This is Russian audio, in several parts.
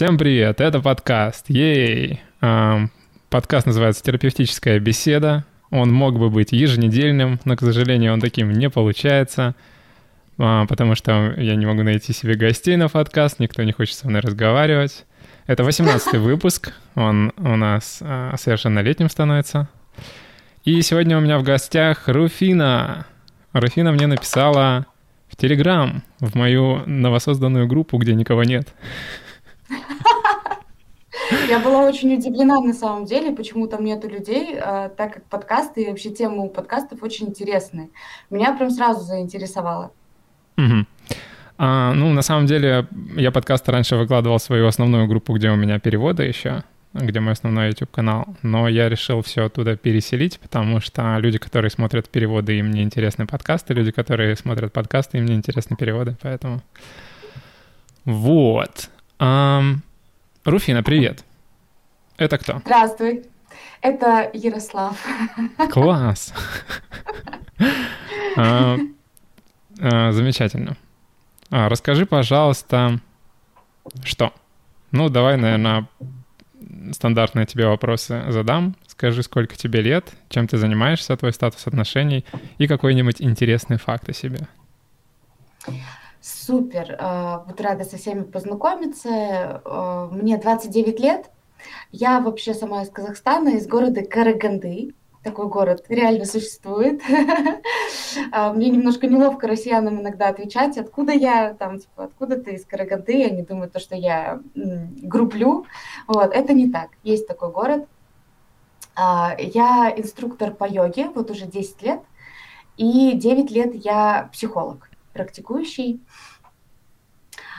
Всем привет, это подкаст, ей! Подкаст называется «Терапевтическая беседа». Он мог бы быть еженедельным, но, к сожалению, он таким не получается, а, потому что я не могу найти себе гостей на подкаст, никто не хочет со мной разговаривать. Это 18-й выпуск, он у нас а, совершеннолетним становится. И сегодня у меня в гостях Руфина. Руфина мне написала в Телеграм, в мою новосозданную группу, где никого нет. Я была очень удивлена на самом деле, почему там нету людей, а, так как подкасты и вообще тема у подкастов очень интересные. Меня прям сразу заинтересовало. А, ну, на самом деле, я подкасты раньше выкладывал в свою основную группу, где у меня переводы еще, где мой основной YouTube-канал, но я решил все оттуда переселить, потому что люди, которые смотрят переводы, им не интересны подкасты, люди, которые смотрят подкасты, им не интересны переводы, поэтому... Вот. Um, Руфина, привет. Это кто? Здравствуй. Это Ярослав. Класс. А, а, замечательно. А, расскажи, пожалуйста, что? Ну, давай, наверное, стандартные тебе вопросы задам. Скажи, сколько тебе лет, чем ты занимаешься, твой статус отношений и какой-нибудь интересный факт о себе. Супер. А, вот рада со всеми познакомиться. А, мне 29 лет. Я вообще сама из Казахстана, из города Караганды. Такой город реально существует. А, мне немножко неловко россиянам иногда отвечать, откуда я, там, типа, откуда ты из Караганды. Они думают, то, что я грублю. Вот, это не так. Есть такой город. Я инструктор по йоге, вот уже 10 лет. И 9 лет я психолог практикующий.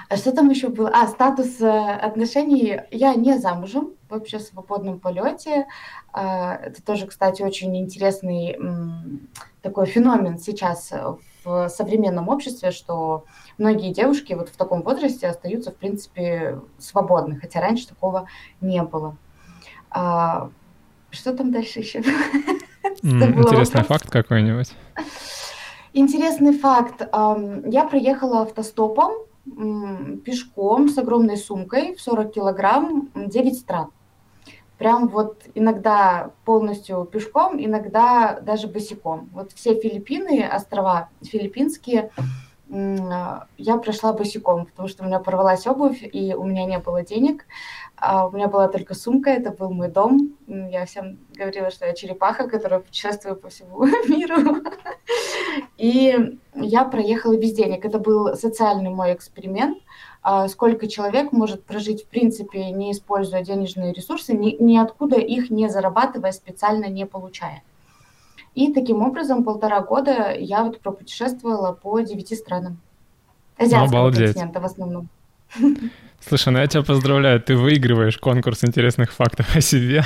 А что там еще было? А, статус э, отношений. Я не замужем, вообще в свободном полете. А, это тоже, кстати, очень интересный такой феномен сейчас в современном обществе, что многие девушки вот в таком возрасте остаются, в принципе, свободны, хотя раньше такого не было. А, что там дальше еще? Интересный факт какой-нибудь. Интересный факт. Я проехала автостопом, пешком с огромной сумкой в 40 килограмм 9 стран. Прям вот иногда полностью пешком, иногда даже босиком. Вот все Филиппины, острова филиппинские, я прошла босиком, потому что у меня порвалась обувь, и у меня не было денег. А у меня была только сумка, это был мой дом. Я всем говорила, что я черепаха, которая путешествую по всему миру. И я проехала без денег. Это был социальный мой эксперимент. А сколько человек может прожить, в принципе, не используя денежные ресурсы, ни, ниоткуда их не зарабатывая, специально не получая. И таким образом полтора года я вот пропутешествовала по девяти странам. Азиатского ну, континента в основном. Слушай, ну я тебя поздравляю, ты выигрываешь конкурс интересных фактов о себе.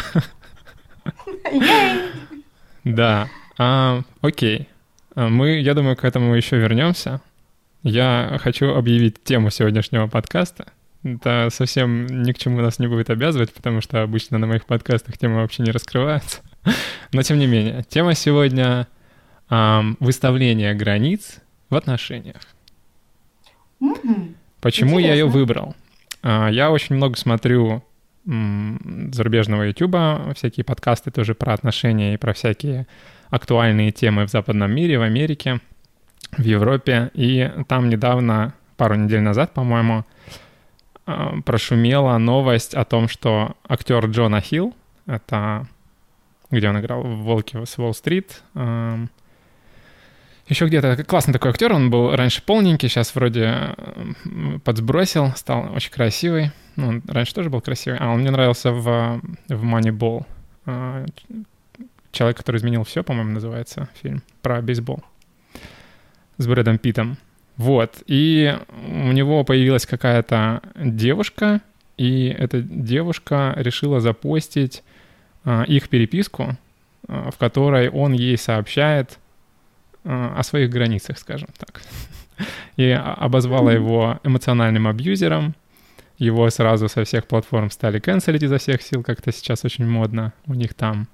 Да. А, окей. А, мы, я думаю, к этому еще вернемся. Я хочу объявить тему сегодняшнего подкаста. Это совсем ни к чему нас не будет обязывать, потому что обычно на моих подкастах темы вообще не раскрываются. Но тем не менее, тема сегодня — выставление границ в отношениях. Почему Интересно. я ее выбрал? А, я очень много смотрю зарубежного ютуба, всякие подкасты тоже про отношения и про всякие актуальные темы в западном мире, в Америке, в Европе. И там недавно, пару недель назад, по-моему, а, прошумела новость о том, что актер Джона Хилл, это где он играл в «Волке с Уолл-стрит», еще где-то классный такой актер, он был раньше полненький, сейчас вроде подсбросил, стал очень красивый. Ну, он раньше тоже был красивый. А он мне нравился в, в Moneyball. А, Человек, который изменил все, по-моему, называется фильм про бейсбол с Брэдом Питом. Вот. И у него появилась какая-то девушка, и эта девушка решила запостить а, их переписку, а, в которой он ей сообщает, о своих границах, скажем так. И обозвала его эмоциональным абьюзером. Его сразу со всех платформ стали канцелить изо всех сил, как это сейчас очень модно у них там.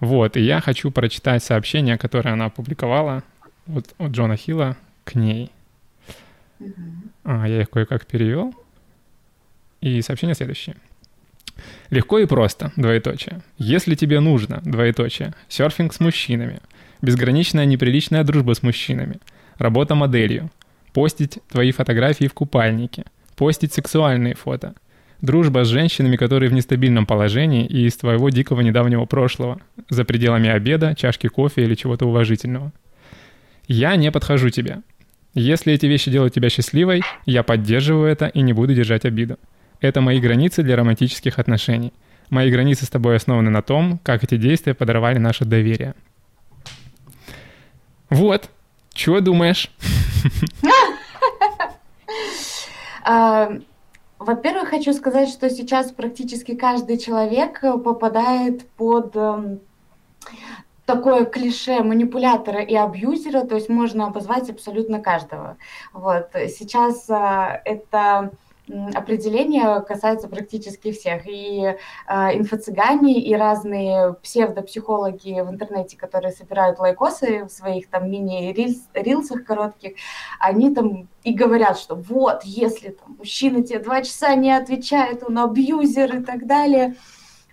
Вот, и я хочу прочитать сообщение, которое она опубликовала вот от Джона Хилла к ней. А, я их кое-как перевел. И сообщение следующее. Легко и просто, двоеточие. Если тебе нужно, двоеточие, серфинг с мужчинами, безграничная неприличная дружба с мужчинами, работа моделью, постить твои фотографии в купальнике, постить сексуальные фото, дружба с женщинами, которые в нестабильном положении и из твоего дикого недавнего прошлого, за пределами обеда, чашки кофе или чего-то уважительного. Я не подхожу тебе. Если эти вещи делают тебя счастливой, я поддерживаю это и не буду держать обиду. Это мои границы для романтических отношений. Мои границы с тобой основаны на том, как эти действия подорвали наше доверие. Вот. Чего думаешь? А, во-первых, хочу сказать, что сейчас практически каждый человек попадает под эм, такое клише манипулятора и абьюзера, то есть можно обозвать абсолютно каждого. Вот. Сейчас а, это определение касается практически всех. И э, инфо-цыгане, и разные псевдопсихологи в интернете, которые собирают лайкосы в своих там мини-рилсах коротких, они там и говорят, что вот, если там мужчина тебе два часа не отвечает, он абьюзер и так далее.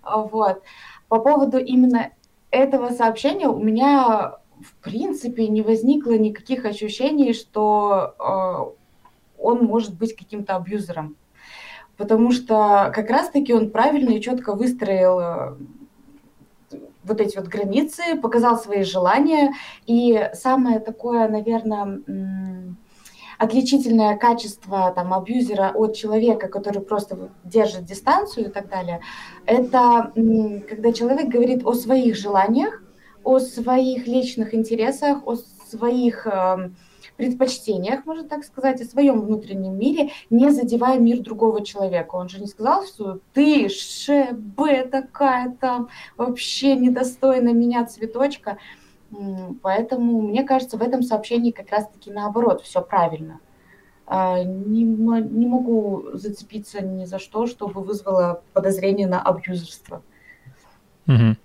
Вот. По поводу именно этого сообщения у меня в принципе не возникло никаких ощущений, что э, он может быть каким-то абьюзером. Потому что как раз-таки он правильно и четко выстроил э, вот эти вот границы, показал свои желания. И самое такое, наверное, отличительное качество там, абьюзера от человека, который просто держит дистанцию и так далее, это когда человек говорит о своих желаниях, о своих личных интересах, о своих эм, предпочтениях, можно так сказать, о своем внутреннем мире, не задевая мир другого человека. Он же не сказал, что ты, ШБ такая там, вообще недостойна меня цветочка. Поэтому, мне кажется, в этом сообщении как раз-таки наоборот, все правильно. А, не, не могу зацепиться ни за что, чтобы вызвало подозрение на абьюзерство. Угу.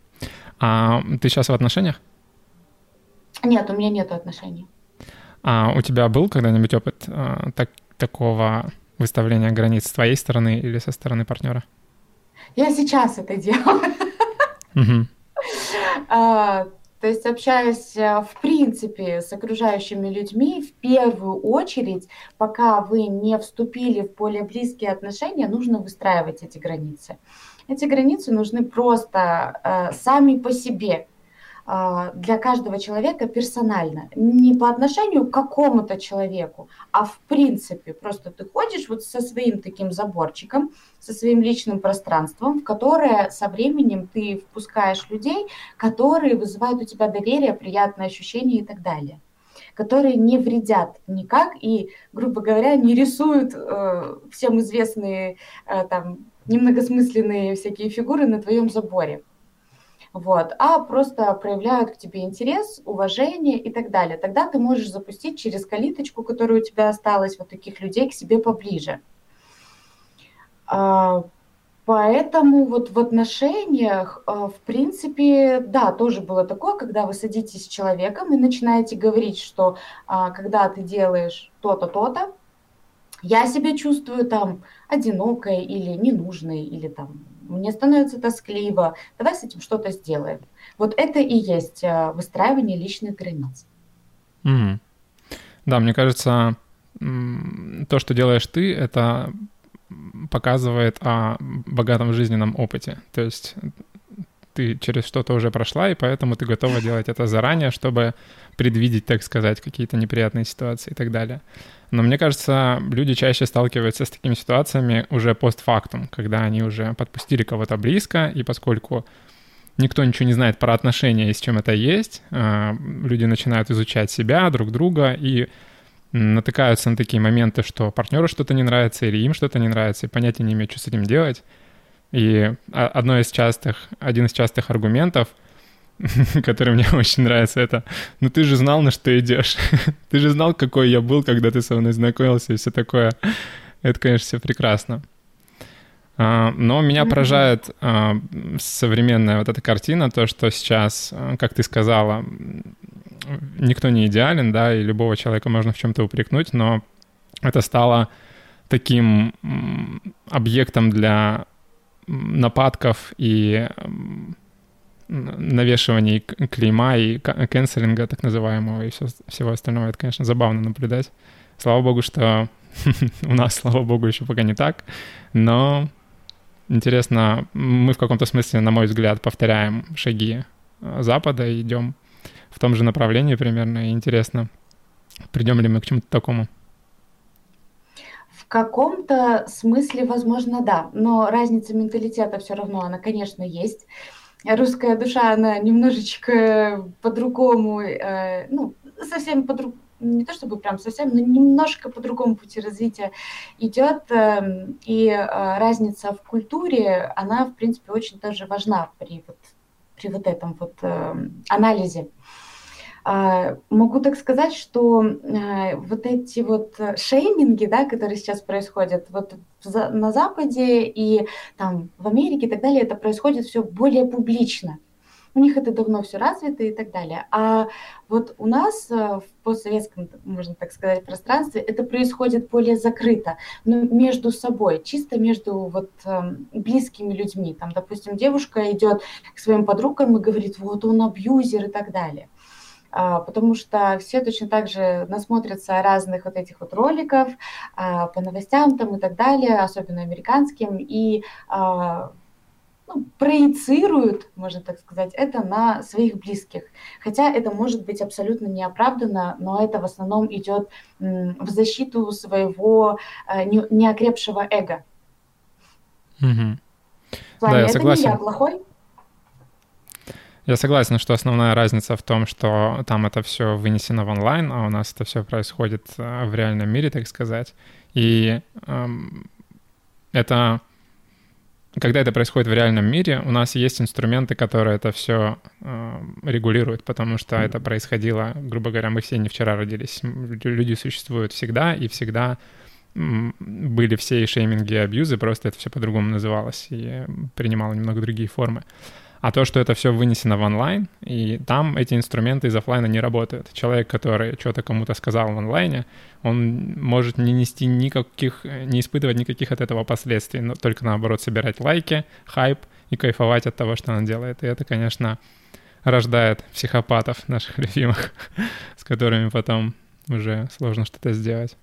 А ты сейчас в отношениях? Нет, у меня нет отношений. А у тебя был когда-нибудь опыт а, так, такого выставления границ с твоей стороны или со стороны партнера? Я сейчас это делаю. Угу. А, то есть общаясь э, в принципе с окружающими людьми, в первую очередь, пока вы не вступили в более близкие отношения, нужно выстраивать эти границы. Эти границы нужны просто э, сами по себе. А, для каждого человека персонально. Не по отношению к какому-то человеку, а в принципе. Просто ты ходишь вот со своим таким заборчиком, со своим личным пространством, в которое со временем ты впускаешь людей, которые вызывают у тебя доверие, приятные ощущения и так далее которые не вредят никак и, грубо говоря, не рисуют э, всем известные э, там немногосмысленные всякие фигуры на твоем заборе вот, а просто проявляют к тебе интерес, уважение и так далее. Тогда ты можешь запустить через калиточку, которая у тебя осталась, вот таких людей к себе поближе. А, поэтому вот в отношениях, а, в принципе, да, тоже было такое, когда вы садитесь с человеком и начинаете говорить, что а, когда ты делаешь то-то, то-то, я себя чувствую там одинокой или ненужной, или там мне становится тоскливо, давай с этим что-то сделаем. Вот это и есть э, выстраивание личных границ. Mm. Да, мне кажется, то, что делаешь ты, это показывает о богатом жизненном опыте. То есть ты через что-то уже прошла, и поэтому ты готова делать это заранее, чтобы предвидеть, так сказать, какие-то неприятные ситуации и так далее. Но мне кажется, люди чаще сталкиваются с такими ситуациями уже постфактум, когда они уже подпустили кого-то близко, и поскольку никто ничего не знает про отношения и с чем это есть, а, люди начинают изучать себя, друг друга, и натыкаются на такие моменты, что партнеру что-то не нравится или им что-то не нравится, и понятия не имеют, что с этим делать. И одно из частых, один из частых аргументов, который мне очень нравится, это «Ну ты же знал, на что идешь. ты же знал, какой я был, когда ты со мной знакомился и все такое». Это, конечно, все прекрасно. А, но меня поражает а, современная вот эта картина, то, что сейчас, а, как ты сказала, никто не идеален, да, и любого человека можно в чем-то упрекнуть, но это стало таким объектом для нападков и навешиваний клейма и кэнселинга так называемого и все, всего остального. Это, конечно, забавно наблюдать. Слава богу, что у нас, слава богу, еще пока не так, но интересно, мы в каком-то смысле, на мой взгляд, повторяем шаги э, Запада и идем в том же направлении примерно, и интересно, придем ли мы к чему-то такому. В каком-то смысле, возможно, да, но разница менталитета все равно, она, конечно, есть. Русская душа, она немножечко по-другому, э, ну, совсем по-другому, не то чтобы прям совсем, но немножко по другому пути развития идет, эм, и э, разница в культуре, она, в принципе, очень тоже важна при вот, при вот этом вот эм, анализе. А, могу так сказать, что э, вот эти вот шейминги, да, которые сейчас происходят вот на Западе и там в Америке и так далее, это происходит все более публично у них это давно все развито и так далее. А вот у нас э, в постсоветском, можно так сказать, пространстве это происходит более закрыто, но между собой, чисто между вот эм, близкими людьми. Там, допустим, девушка идет к своим подругам и говорит, вот он абьюзер и так далее потому что все точно так же насмотрятся разных вот этих вот роликов а, по новостям там и так далее, особенно американским, и а, ну, проецируют, можно так сказать, это на своих близких. Хотя это может быть абсолютно неоправданно, но это в основном идет в защиту своего неокрепшего эго. Угу. Плане, да, я это согласен. не я плохой. Я согласен, что основная разница в том, что там это все вынесено в онлайн, а у нас это все происходит э, в реальном мире, так сказать. И эм, это когда это происходит в реальном мире, у нас есть инструменты, которые это все э, регулируют, потому что это происходило, грубо говоря, мы все не вчера родились. Люди существуют всегда, и всегда были все и шейминги, и абьюзы, просто это все по-другому называлось и принимало немного другие формы. А то, что это все вынесено в онлайн, и там эти инструменты из офлайна не работают. Человек, который что-то кому-то сказал в онлайне, он может не нести никаких, не испытывать никаких от этого последствий, но только наоборот собирать лайки, хайп и кайфовать от того, что он делает. И это, конечно, рождает психопатов наших любимых, с которыми потом уже сложно что-то сделать.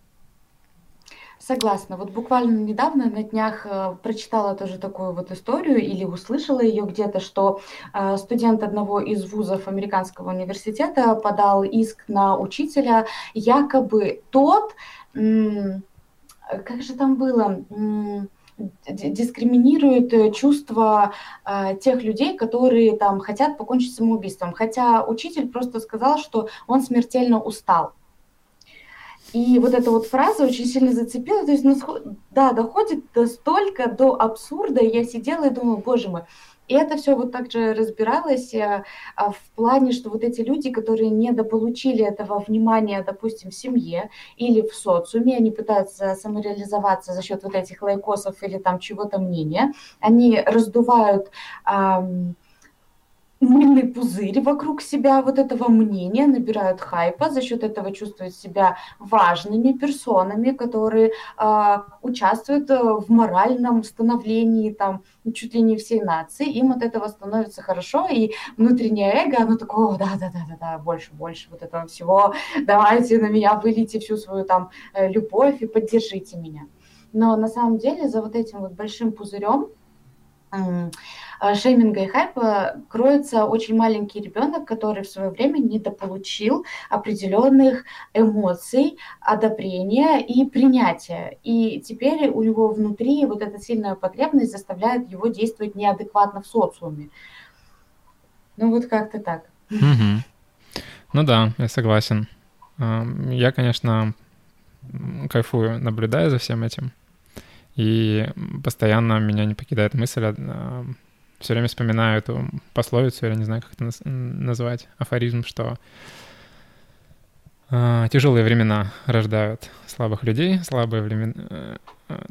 Согласна. Вот буквально недавно на днях э, прочитала тоже такую вот историю или услышала ее где-то, что э, студент одного из вузов американского университета подал иск на учителя, якобы тот, как же там было, дискриминирует э, чувства э, тех людей, которые там хотят покончить самоубийством. Хотя учитель просто сказал, что он смертельно устал. И вот эта вот фраза очень сильно зацепила. То есть, ну, да, доходит до столько, до абсурда. Я сидела и думала, боже мой. И это все вот так же разбиралось а, а, в плане, что вот эти люди, которые недополучили этого внимания, допустим, в семье или в социуме, они пытаются самореализоваться за счет вот этих лайкосов или там чего-то мнения, они раздувают... А, мыльный пузырь вокруг себя. Вот этого мнения, набирают хайпа, за счет этого чувствуют себя важными персонами, которые э, участвуют в моральном становлении там чуть ли не всей нации, им от этого становится хорошо, и внутреннее эго, оно такое, да, да, да, да, да, больше, больше вот этого всего, давайте на меня вылейте всю свою там э, любовь и поддержите меня. Но на самом деле за вот этим вот большим пузырем шейминга и хайпа кроется очень маленький ребенок, который в свое время недополучил определенных эмоций, одобрения и принятия. И теперь у него внутри вот эта сильная потребность заставляет его действовать неадекватно в социуме. Ну вот как-то так. Угу. Ну да, я согласен. Я, конечно, кайфую, наблюдая за всем этим. И постоянно меня не покидает мысль все время вспоминаю эту пословицу, я не знаю, как это назвать, афоризм, что э, тяжелые времена рождают слабых людей, слабые времена, э,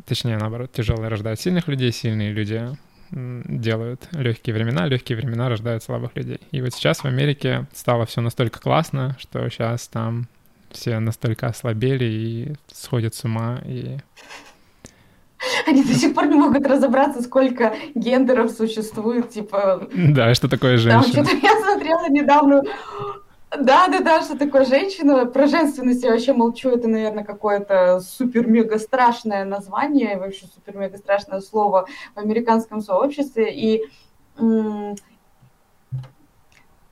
точнее, наоборот, тяжелые рождают сильных людей, сильные люди делают легкие времена, легкие времена рождают слабых людей. И вот сейчас в Америке стало все настолько классно, что сейчас там все настолько ослабели и сходят с ума, и Они до сих пор не могут разобраться, сколько гендеров существует, типа... Да, что такое женщина? Там что-то я смотрела недавно да, да, да, что такое женщина. Про женственность я вообще молчу. Это, наверное, какое-то супер-мега страшное название, вообще супер-мега страшное слово в американском сообществе. И м-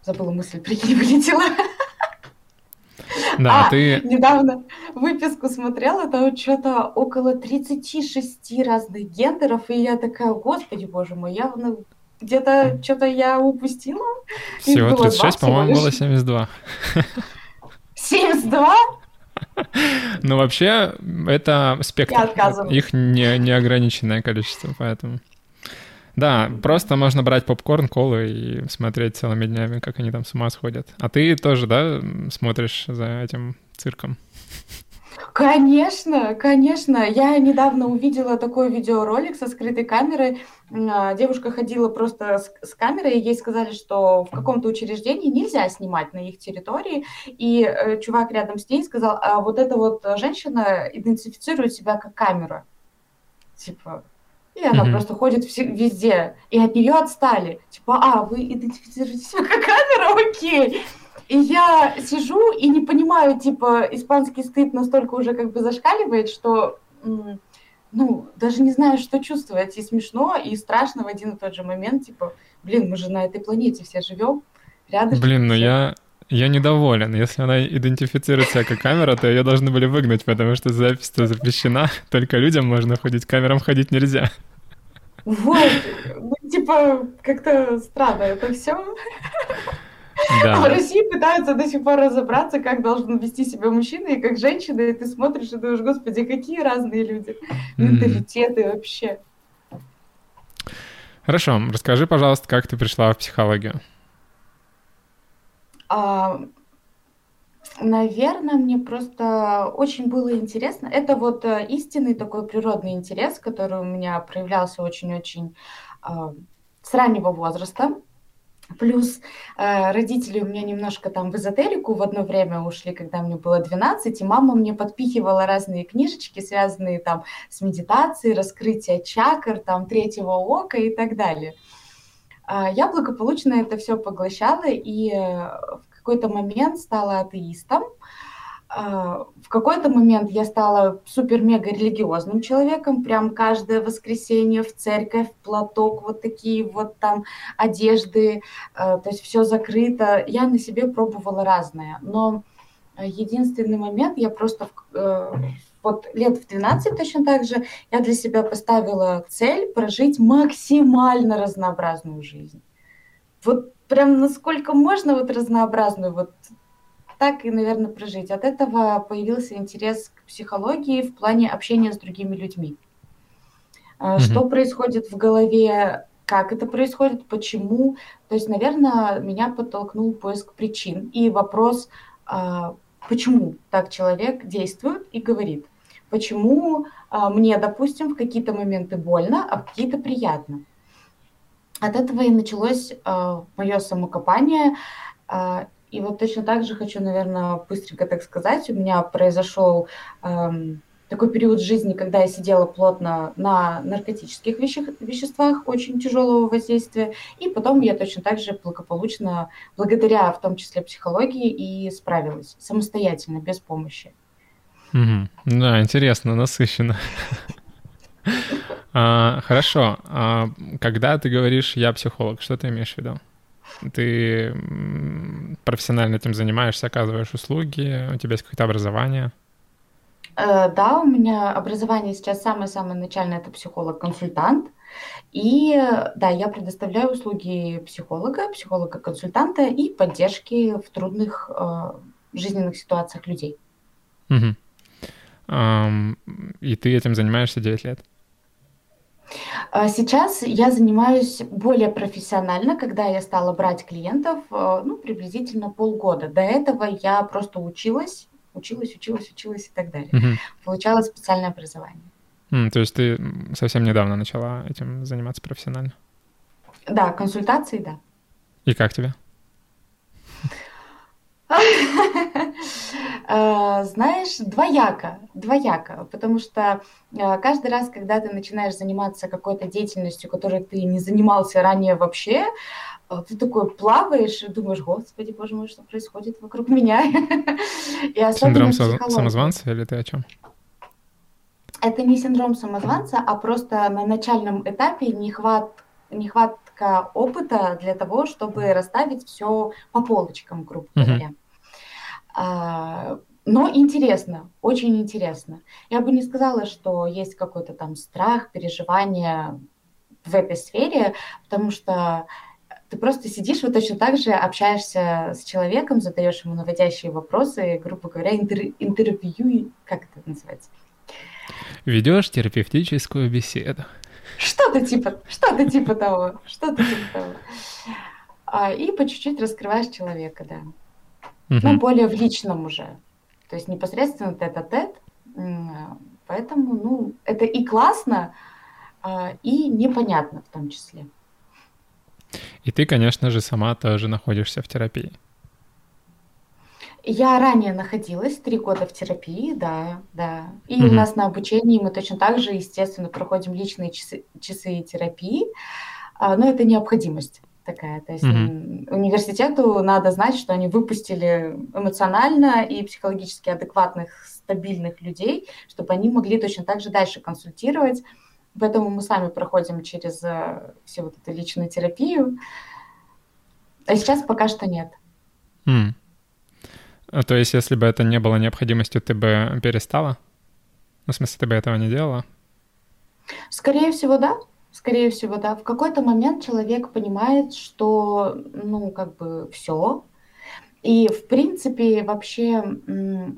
забыла мысль, прикинь, вылетела. Да, а, ты... недавно выписку смотрела, там что-то около 36 разных гендеров, и я такая, господи, боже мой, явно где-то что-то я упустила. Всего 36, по-моему, было 72. 72? Ну, вообще, это спектр. Их не, неограниченное количество, поэтому... Да, просто можно брать попкорн, колу и смотреть целыми днями, как они там с ума сходят. А ты тоже, да, смотришь за этим цирком? Конечно, конечно. Я недавно увидела такой видеоролик со скрытой камерой. А, девушка ходила просто с, с камерой, и ей сказали, что в каком-то учреждении нельзя снимать на их территории. И э, чувак рядом с ней сказал, а вот эта вот женщина идентифицирует себя как камера. Типа, и она mm-hmm. просто ходит везде. И от нее отстали. Типа, а, вы идентифицируете себя как камера? Окей. И я сижу и не понимаю, типа, испанский стыд настолько уже как бы зашкаливает, что, ну, даже не знаю, что чувствовать. И смешно, и страшно в один и тот же момент. Типа, блин, мы же на этой планете все живем рядом. Блин, ну я, я недоволен. Если она идентифицирует себя как камера, то ее должны были выгнать, потому что запись-то запрещена. Только людям можно ходить, камерам ходить нельзя. Вот, ну, типа, как-то странно это все. Да. В России пытаются до сих пор разобраться, как должен вести себя мужчина и как женщина, и ты смотришь и думаешь, господи, какие разные люди, менталитеты вообще. Хорошо, расскажи, пожалуйста, как ты пришла в психологию? А, наверное, мне просто очень было интересно. Это вот э, истинный такой природный интерес, который у меня проявлялся очень-очень а, с раннего возраста. Плюс э, родители у меня немножко там в эзотерику в одно время ушли, когда мне было 12, и мама мне подпихивала разные книжечки, связанные там с медитацией, раскрытие чакр, там третьего ока и так далее. Э, я благополучно это все поглощала и э, в какой-то момент стала атеистом. А, в какой-то момент я стала супер-мега религиозным человеком, прям каждое воскресенье в церковь, платок, вот такие вот там одежды, а, то есть все закрыто. Я на себе пробовала разное, но единственный момент, я просто э, вот лет в 12 точно так же, я для себя поставила цель прожить максимально разнообразную жизнь. Вот прям насколько можно вот разнообразную, вот так и, наверное, прожить. От этого появился интерес к психологии в плане общения с другими людьми. Mm-hmm. Что происходит в голове, как это происходит, почему. То есть, наверное, меня подтолкнул поиск причин и вопрос, а, почему так человек действует и говорит. Почему а, мне, допустим, в какие-то моменты больно, а в какие-то приятно. От этого и началось мое самокопание. И вот точно так же хочу, наверное, быстренько так сказать, у меня произошел эм, такой период жизни, когда я сидела плотно на наркотических веще- веществах очень тяжелого воздействия, и потом я точно так же благополучно, благодаря в том числе психологии, и справилась самостоятельно, без помощи. Угу. Да, интересно, насыщенно. А, хорошо. А, когда ты говоришь «я психолог», что ты имеешь в виду? Ты профессионально этим занимаешься, оказываешь услуги, у тебя есть какое-то образование? Э, да, у меня образование сейчас самое-самое начальное, это психолог-консультант. И да, я предоставляю услуги психолога, психолога-консультанта и поддержки в трудных э, жизненных ситуациях людей. Угу. Um, и ты этим занимаешься 9 лет? А сейчас я занимаюсь более профессионально, когда я стала брать клиентов, э, ну, приблизительно полгода. До этого я просто училась, училась, училась, училась и так далее. Угу. Получала специальное образование. Mm, то есть ты совсем недавно начала этим заниматься профессионально? Да, консультации, да. И как тебе? Э, знаешь, двояко, двояко, потому что э, каждый раз, когда ты начинаешь заниматься какой-то деятельностью, которой ты не занимался ранее вообще, э, ты такой плаваешь и думаешь, господи, боже мой, что происходит вокруг меня. И Синдром самозванца или ты о чем? Это не синдром самозванца, а просто на начальном этапе нехват, нехватка опыта для того, чтобы расставить все по полочкам, грубо говоря. Uh-huh. А, но интересно, очень интересно. Я бы не сказала, что есть какой-то там страх, переживание в этой сфере, потому что ты просто сидишь вот точно так же, общаешься с человеком, задаешь ему наводящие вопросы, грубо говоря, интер- интервью, как это называется? Ведешь терапевтическую беседу. Что-то типа, что-то типа того, что-то типа того. А, и по чуть-чуть раскрываешь человека, да угу. ну, более в личном уже. То есть непосредственно тет-а-тет. Поэтому, ну, это и классно, а, и непонятно в том числе. И ты, конечно же, сама тоже находишься в терапии. Я ранее находилась три года в терапии, да, да. И mm у нас на обучении мы точно так же, естественно, проходим личные часы, часы терапии, а, но это необходимость такая. То есть mm-hmm. университету надо знать, что они выпустили эмоционально и психологически адекватных, стабильных людей, чтобы они могли точно так же дальше консультировать. Поэтому мы сами проходим через э, всю вот эту личную терапию. А сейчас пока что нет. Mm. То есть, если бы это не было необходимостью, ты бы перестала? Ну, в смысле, ты бы этого не делала? Скорее всего, да. Скорее всего, да. В какой-то момент человек понимает, что, ну, как бы все. И, в принципе, вообще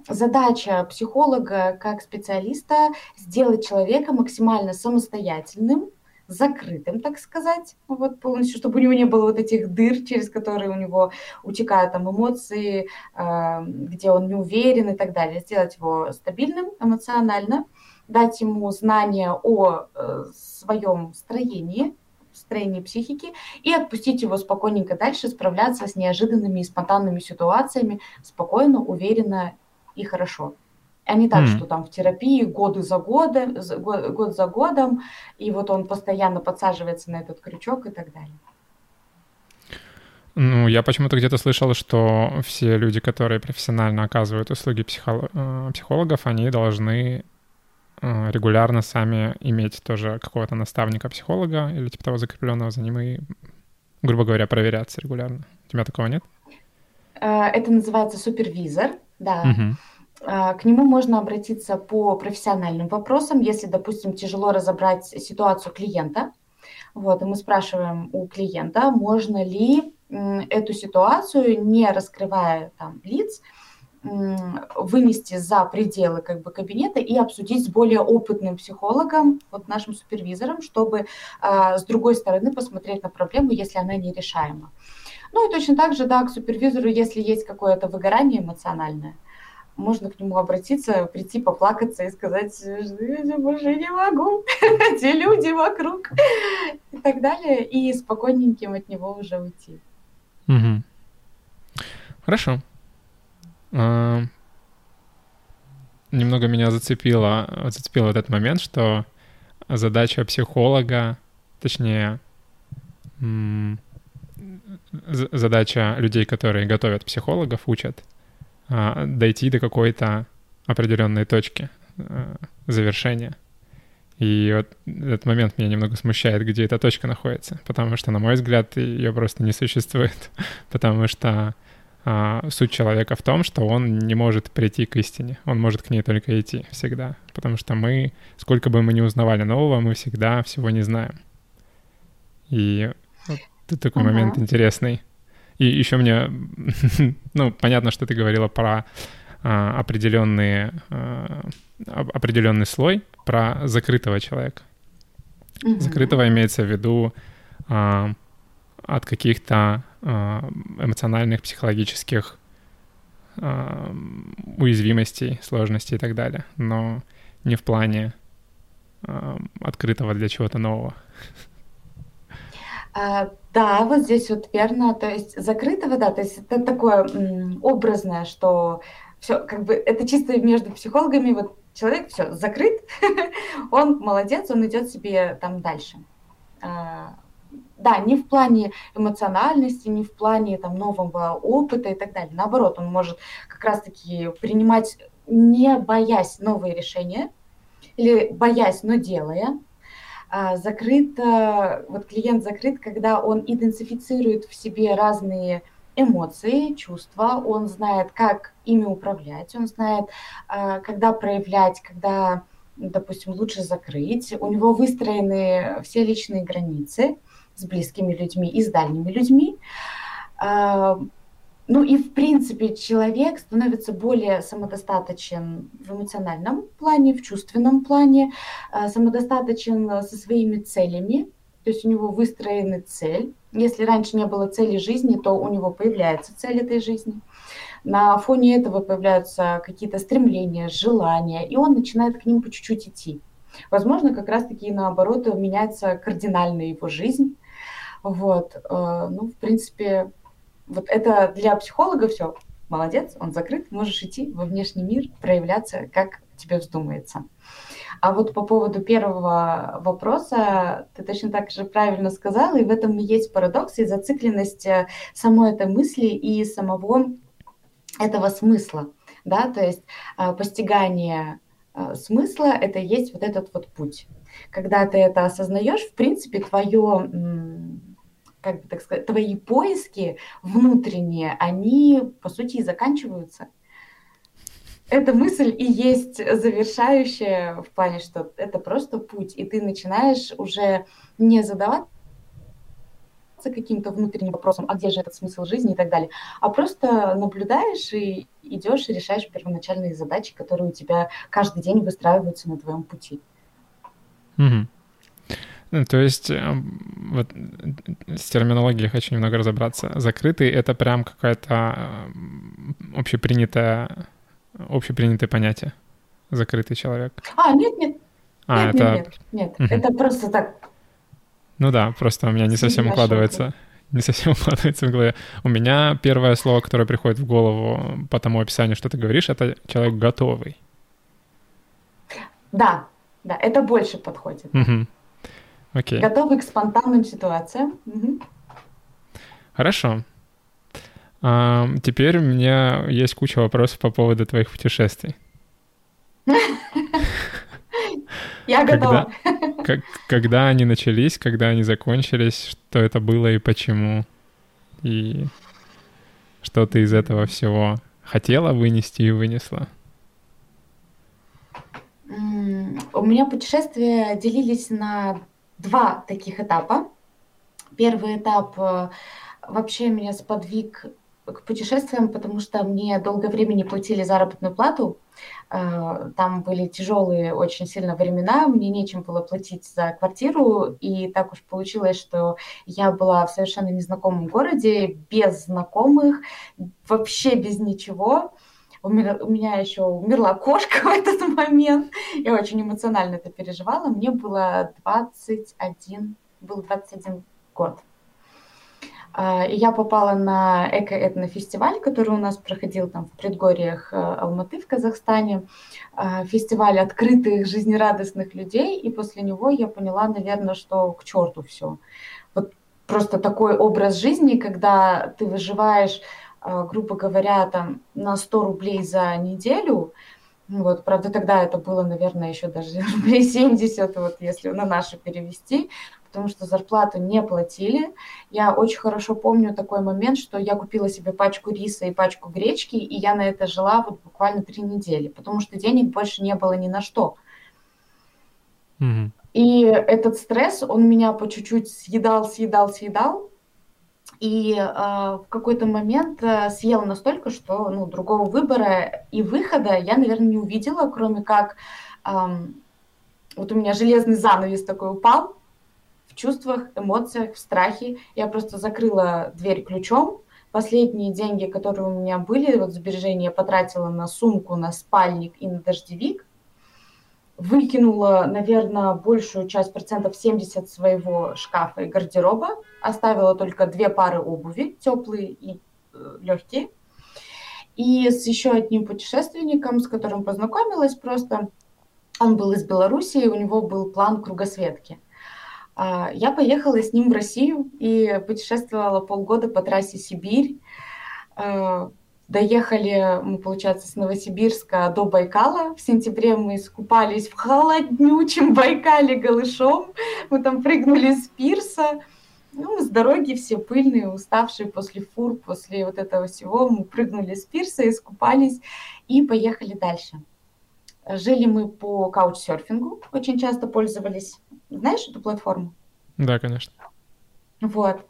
задача психолога как специалиста сделать человека максимально самостоятельным, закрытым, так сказать, вот полностью, чтобы у него не было вот этих дыр, через которые у него утекают там эмоции, э, где он не уверен и так далее, сделать его стабильным эмоционально, дать ему знания о э, своем строении, строении психики и отпустить его спокойненько дальше, справляться с неожиданными и спонтанными ситуациями спокойно, уверенно и хорошо. А не так, mm. что там в терапии годы за годом, год за годом, и вот он постоянно подсаживается на этот крючок и так далее. Ну, я почему-то где-то слышал, что все люди, которые профессионально оказывают услуги психолог, э, психологов, они должны регулярно сами иметь тоже какого-то наставника-психолога или типа того закрепленного за ним и, грубо говоря, проверяться регулярно. У тебя такого нет? Э, это называется супервизор, да. Угу. К нему можно обратиться по профессиональным вопросам, если, допустим, тяжело разобрать ситуацию клиента. Вот, и мы спрашиваем у клиента, можно ли эту ситуацию, не раскрывая там лиц, вынести за пределы как бы кабинета и обсудить с более опытным психологом, вот нашим супервизором, чтобы а, с другой стороны посмотреть на проблему, если она нерешаема. Ну и точно так же, да, к супервизору, если есть какое-то выгорание эмоциональное, можно к нему обратиться, прийти, поплакаться и сказать, я больше не могу, те люди вокруг и так далее, и спокойненьким от него уже уйти. Хорошо. А, немного меня зацепило, зацепил этот момент, что задача психолога, точнее, задача людей, которые готовят психологов, учат, а, дойти до какой-то определенной точки а, завершения. И вот этот момент меня немного смущает, где эта точка находится, потому что, на мой взгляд, ее просто не существует, потому что а, суть человека в том, что он не может прийти к истине, он может к ней только идти всегда, потому что мы, сколько бы мы ни узнавали нового, мы всегда всего не знаем. И вот тут такой uh-huh. момент интересный. И еще мне, ну, понятно, что ты говорила про а, определенные, а, определенный слой, про закрытого человека. Uh-huh. Закрытого имеется в виду а, от каких-то а, эмоциональных, психологических а, уязвимостей, сложностей и так далее, но не в плане а, открытого для чего-то нового. Да, вот здесь вот верно, то есть закрытого, да, то есть это такое образное, что все, как бы это чисто между психологами, вот человек все закрыт, он молодец, он идет себе там дальше. Да, не в плане эмоциональности, не в плане там нового опыта и так далее. Наоборот, он может как раз-таки принимать, не боясь новые решения, или боясь, но делая. А, закрыт, вот клиент закрыт, когда он идентифицирует в себе разные эмоции, чувства, он знает, как ими управлять, он знает, а, когда проявлять, когда, допустим, лучше закрыть. У него выстроены все личные границы с близкими людьми и с дальними людьми. А, ну и, в принципе, человек становится более самодостаточен в эмоциональном плане, в чувственном плане, а, самодостаточен со своими целями, то есть у него выстроена цель. Если раньше не было цели жизни, то у него появляется цель этой жизни. На фоне этого появляются какие-то стремления, желания, и он начинает к ним по чуть-чуть идти. Возможно, как раз-таки наоборот меняется кардинально его жизнь. Вот, э, ну, в принципе, вот это для психолога все. Молодец, он закрыт, можешь идти во внешний мир, проявляться, как тебе вздумается. А вот по поводу первого вопроса, ты точно так же правильно сказала, и в этом есть парадокс и зацикленность э, самой этой мысли и самого этого смысла. Да? То есть э, постигание смысла – это есть вот этот вот путь. Когда ты это осознаешь, в принципе, твое как бы так сказать, твои поиски внутренние, они, по сути, и заканчиваются эта мысль и есть завершающая в плане, что это просто путь, и ты начинаешь уже не задаваться каким-то внутренним вопросом, а где же этот смысл жизни и так далее, а просто наблюдаешь и идешь и решаешь первоначальные задачи, которые у тебя каждый день выстраиваются на твоем пути. Угу. То есть э, вот с терминологией хочу немного разобраться. Закрытый — это прям какая-то э, общепринятая общепринятое понятие закрытый человек. А, нет, нет. А, нет, это... нет, нет, нет. Угу. Это просто так. Ну да, просто у меня не совсем укладывается. Не совсем укладывается в голове. У меня первое слово, которое приходит в голову по тому описанию, что ты говоришь, это человек готовый. Да, да, это больше подходит. Угу. Окей. Готовый к спонтанным ситуациям. Угу. Хорошо. А, теперь у меня есть куча вопросов по поводу твоих путешествий. Я готова. Когда они начались, когда они закончились, что это было и почему? И что ты из этого всего хотела вынести и вынесла? У меня путешествия делились на два таких этапа. Первый этап э, вообще меня сподвиг к путешествиям, потому что мне долгое время не платили заработную плату. Э, там были тяжелые очень сильно времена, мне нечем было платить за квартиру, и так уж получилось, что я была в совершенно незнакомом городе, без знакомых, вообще без ничего. У меня, еще умерла кошка в этот момент. Я очень эмоционально это переживала. Мне было 21, был 21 год. А, и я попала на эко-этнофестиваль, который у нас проходил там в предгорьях э, Алматы в Казахстане. А, фестиваль открытых, жизнерадостных людей. И после него я поняла, наверное, что к черту все. Вот просто такой образ жизни, когда ты выживаешь, грубо говоря, там на 100 рублей за неделю, вот, правда, тогда это было, наверное, еще даже рублей 70, вот, если на наши перевести потому что зарплату не платили. Я очень хорошо помню такой момент, что я купила себе пачку риса и пачку гречки, и я на это жила вот буквально три недели, потому что денег больше не было ни на что. Mm-hmm. И этот стресс, он меня по чуть-чуть съедал, съедал, съедал, и э, в какой-то момент э, съел настолько, что ну, другого выбора и выхода я, наверное, не увидела, кроме как э, вот у меня железный занавес такой упал, в чувствах, эмоциях, в страхе. Я просто закрыла дверь ключом. Последние деньги, которые у меня были, вот сбережения, я потратила на сумку, на спальник и на дождевик. Выкинула, наверное, большую часть, процентов 70 своего шкафа и гардероба. Оставила только две пары обуви, теплые и э, легкие. И с еще одним путешественником, с которым познакомилась просто, он был из Беларуси, у него был план кругосветки. А, я поехала с ним в Россию и путешествовала полгода по трассе Сибирь. Доехали мы, получается, с Новосибирска до Байкала. В сентябре мы искупались в холоднючем Байкале голышом. Мы там прыгнули с пирса. Ну, с дороги все пыльные, уставшие после фур, после вот этого всего. Мы прыгнули с пирса, искупались и поехали дальше. Жили мы по каучсерфингу, очень часто пользовались. Знаешь эту платформу? Да, конечно. Вот.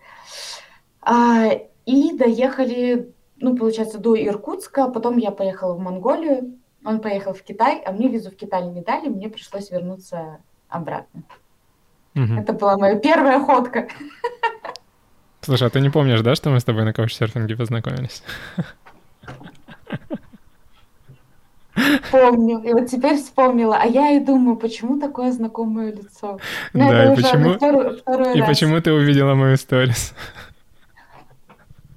А, и доехали, ну, получается, до Иркутска, потом я поехала в Монголию, он поехал в Китай, а мне визу в Китай не дали, мне пришлось вернуться обратно. Угу. Это была моя первая ходка. Слушай, а ты не помнишь, да, что мы с тобой на каучсерфинге познакомились? Помню. И вот теперь вспомнила. А я и думаю, почему такое знакомое лицо? Ну, да, и почему, второй, второй и раз. почему ты увидела мою сторис?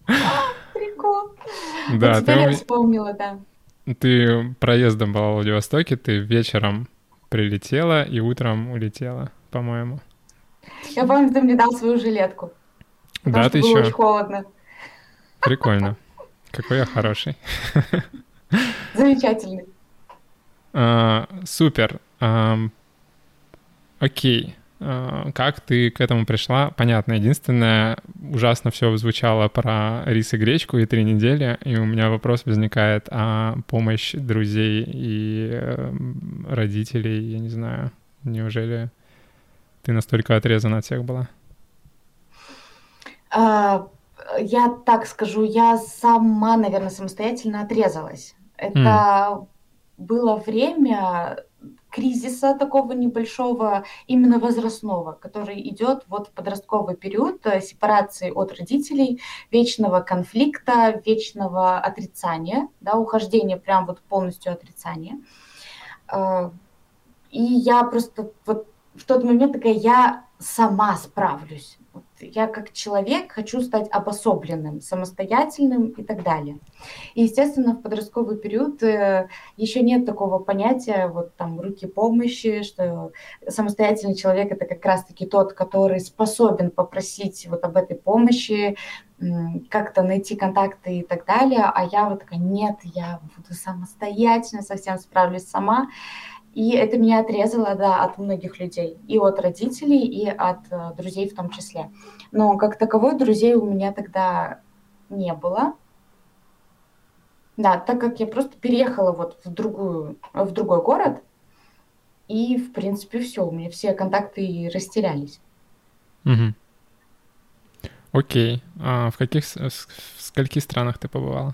Да, вот ты вспомнила, да. Ты проездом была в Владивостоке, ты вечером прилетела и утром улетела, по-моему. Я помню, ты мне дал свою жилетку. Да, ты еще. очень холодно. Прикольно. Какой я хороший. Замечательный. А, супер. А, окей. А, как ты к этому пришла? Понятно. Единственное, ужасно все звучало про рис и гречку и три недели, и у меня вопрос возникает, а помощь друзей и э, родителей, я не знаю, неужели ты настолько отрезана от всех была? А, я так скажу, я сама, наверное, самостоятельно отрезалась. Это mm. было время кризиса такого небольшого, именно возрастного, который идет вот в подростковый период э, сепарации от родителей, вечного конфликта, вечного отрицания, да, ухождения прям вот полностью отрицания. А, и я просто вот в тот момент такая, я сама справлюсь я как человек хочу стать обособленным, самостоятельным и так далее. И, естественно, в подростковый период э, еще нет такого понятия, вот там, руки помощи, что самостоятельный человек это как раз-таки тот, который способен попросить вот об этой помощи, как-то найти контакты и так далее, а я вот такая, нет, я буду самостоятельно, совсем справлюсь сама. И это меня отрезало, да, от многих людей, и от родителей, и от э, друзей в том числе. Но как таковой друзей у меня тогда не было. Да, так как я просто переехала вот в, другую, в другой город, и, в принципе, все, у меня все контакты растерялись. Угу. Окей. А в каких, в скольких странах ты побывала?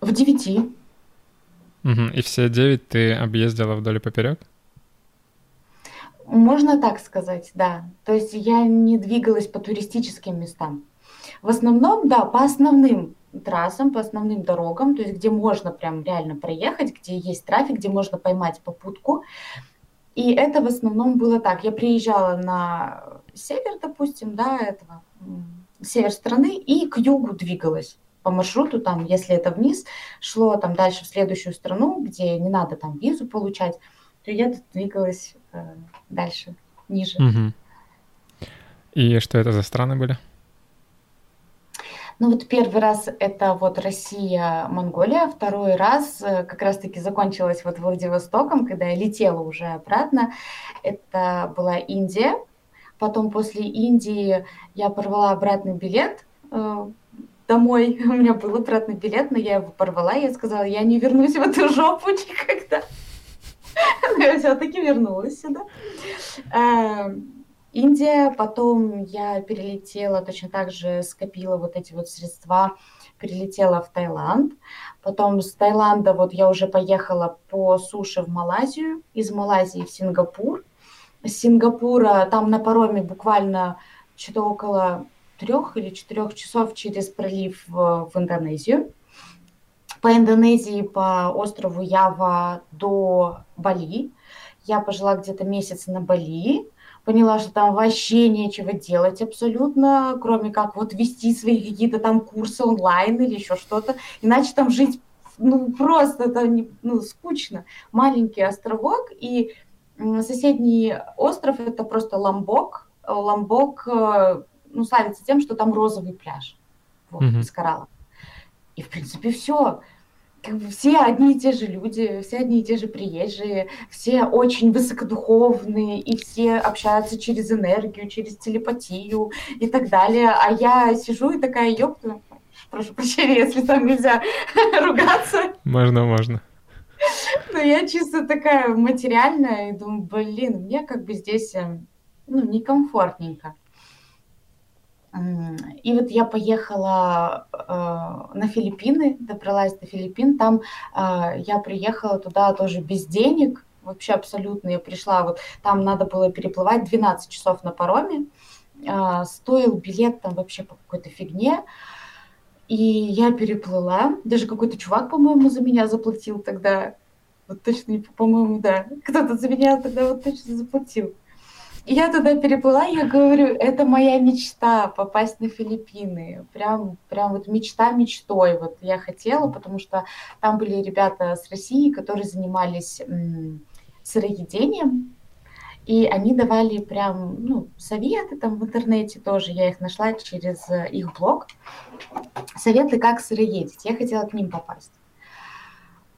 В девяти. Угу. И все девять ты объездила вдоль и поперек? Можно так сказать, да. То есть я не двигалась по туристическим местам. В основном, да, по основным трассам, по основным дорогам, то есть где можно прям реально проехать, где есть трафик, где можно поймать попутку. И это в основном было так. Я приезжала на север, допустим, да, этого север страны, и к югу двигалась по маршруту, там, если это вниз, шло там дальше в следующую страну, где не надо там визу получать, то я двигалась э, дальше, ниже. Угу. И что это за страны были? Ну вот первый раз это вот Россия, Монголия, второй раз э, как раз-таки закончилась вот Владивостоком, когда я летела уже обратно, это была Индия. Потом после Индии я порвала обратный билет, э, домой. У меня был обратный билет, но я его порвала. Я сказала, я не вернусь в эту жопу никогда. Но я все-таки вернулась сюда. Эм, Индия, потом я перелетела, точно так же скопила вот эти вот средства, перелетела в Таиланд. Потом с Таиланда вот я уже поехала по суше в Малайзию, из Малайзии в Сингапур. С Сингапура там на пароме буквально что-то около трех или четырех часов через пролив в, в Индонезию. По Индонезии, по острову Ява до Бали. Я пожила где-то месяц на Бали, поняла, что там вообще нечего делать абсолютно, кроме как вот вести свои какие-то там курсы онлайн или еще что-то, иначе там жить ну просто это не, ну, скучно. Маленький островок, и соседний остров это просто Ламбок. Ламбок э, ну, славится тем, что там розовый пляж вот, mm-hmm. из кораллов. И, в принципе, все. Как бы все одни и те же люди, все одни и те же приезжие, все очень высокодуховные, и все общаются через энергию, через телепатию и так далее. А я сижу и такая, ёпта, прошу прощения, если там нельзя ругаться. Можно, можно. Но я чисто такая материальная и думаю, блин, мне как бы здесь эм, ну, некомфортненько. И вот я поехала э, на Филиппины, добралась до Филиппин. Там э, я приехала туда тоже без денег, вообще абсолютно. Я пришла, вот там надо было переплывать 12 часов на пароме. Э, стоил билет там вообще по какой-то фигне. И я переплыла. Даже какой-то чувак, по-моему, за меня заплатил тогда. Вот точно, по-моему, да. Кто-то за меня тогда вот точно заплатил я туда переплыла, я говорю, это моя мечта попасть на Филиппины. Прям, прям вот мечта мечтой. Вот я хотела, потому что там были ребята с России, которые занимались сыроедением, и они давали прям, ну, советы там в интернете тоже, я их нашла через э, их блог, советы, как сыроедить. Я хотела к ним попасть.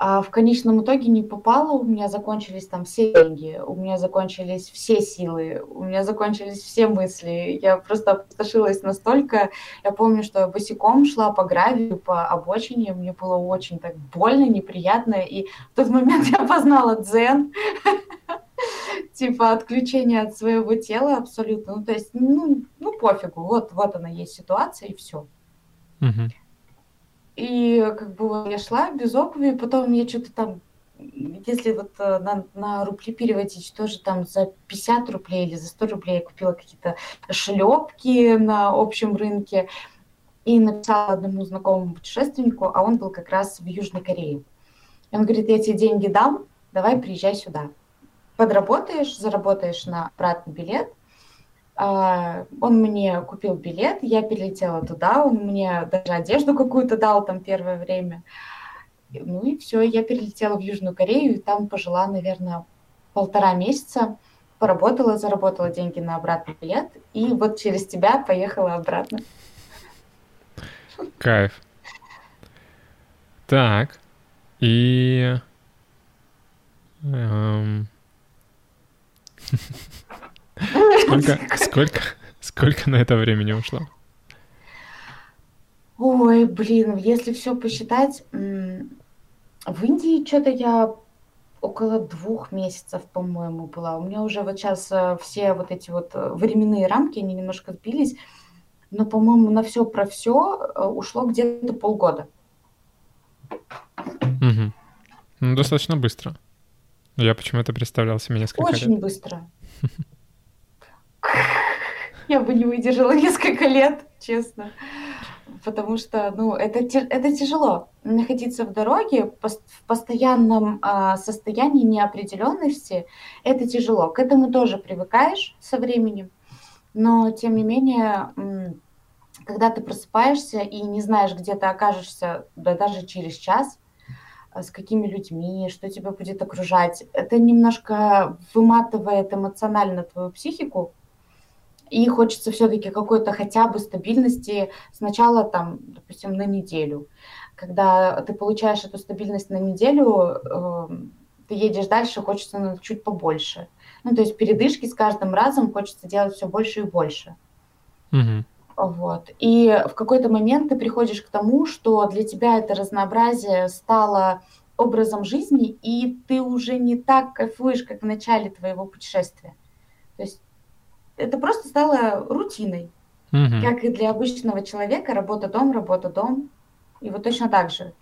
А в конечном итоге не попало, у меня закончились там все деньги, у меня закончились все силы, у меня закончились все мысли. Я просто опустошилась настолько. Я помню, что я босиком шла по гравию, по обочине, мне было очень так больно, неприятно, и в тот момент я познала дзен, типа отключение от своего тела абсолютно. Ну, то есть, ну, ну пофигу, вот, вот она есть ситуация, и все. Uh-huh. И как бы я шла без обуви, потом я что-то там, если вот э, на, на рубли переводить, тоже там за 50 рублей или за 100 рублей я купила какие-то шлепки на общем рынке и написала одному знакомому путешественнику, а он был как раз в Южной Корее. И он говорит, я тебе деньги дам, давай приезжай сюда. Подработаешь, заработаешь на обратный билет, он мне купил билет, я перелетела туда, он мне даже одежду какую-то дал там первое время. Ну и все, я перелетела в Южную Корею, и там пожила, наверное, полтора месяца, поработала, заработала деньги на обратный билет, и вот через тебя поехала обратно. Кайф. Так, и... Эм... Сколько, сколько, сколько на это времени ушло? Ой, блин, если все посчитать, в Индии что-то я около двух месяцев, по-моему, была. У меня уже вот сейчас э, все вот эти вот э, временные рамки, они немножко сбились, но, по-моему, на все про все э, ушло где-то полгода. Угу. Ну, достаточно быстро. Я почему-то представлял себе несколько Очень лет. быстро. Я бы не выдержала несколько лет, честно. Потому что, ну, это, это тяжело. Находиться в дороге в постоянном а, состоянии неопределенности, это тяжело. К этому тоже привыкаешь со временем. Но, тем не менее, когда ты просыпаешься и не знаешь, где ты окажешься, да даже через час, а, с какими людьми, что тебя будет окружать, это немножко выматывает эмоционально твою психику, и хочется все-таки какой-то хотя бы стабильности сначала там, допустим, на неделю. Когда ты получаешь эту стабильность на неделю, э, ты едешь дальше, хочется ну, чуть побольше. Ну, то есть передышки с каждым разом хочется делать все больше и больше. Угу. Вот. И в какой-то момент ты приходишь к тому, что для тебя это разнообразие стало образом жизни, и ты уже не так кайфуешь, как в начале твоего путешествия. То есть это просто стало рутиной. Угу. Как и для обычного человека, работа-дом, работа-дом. И вот точно так же.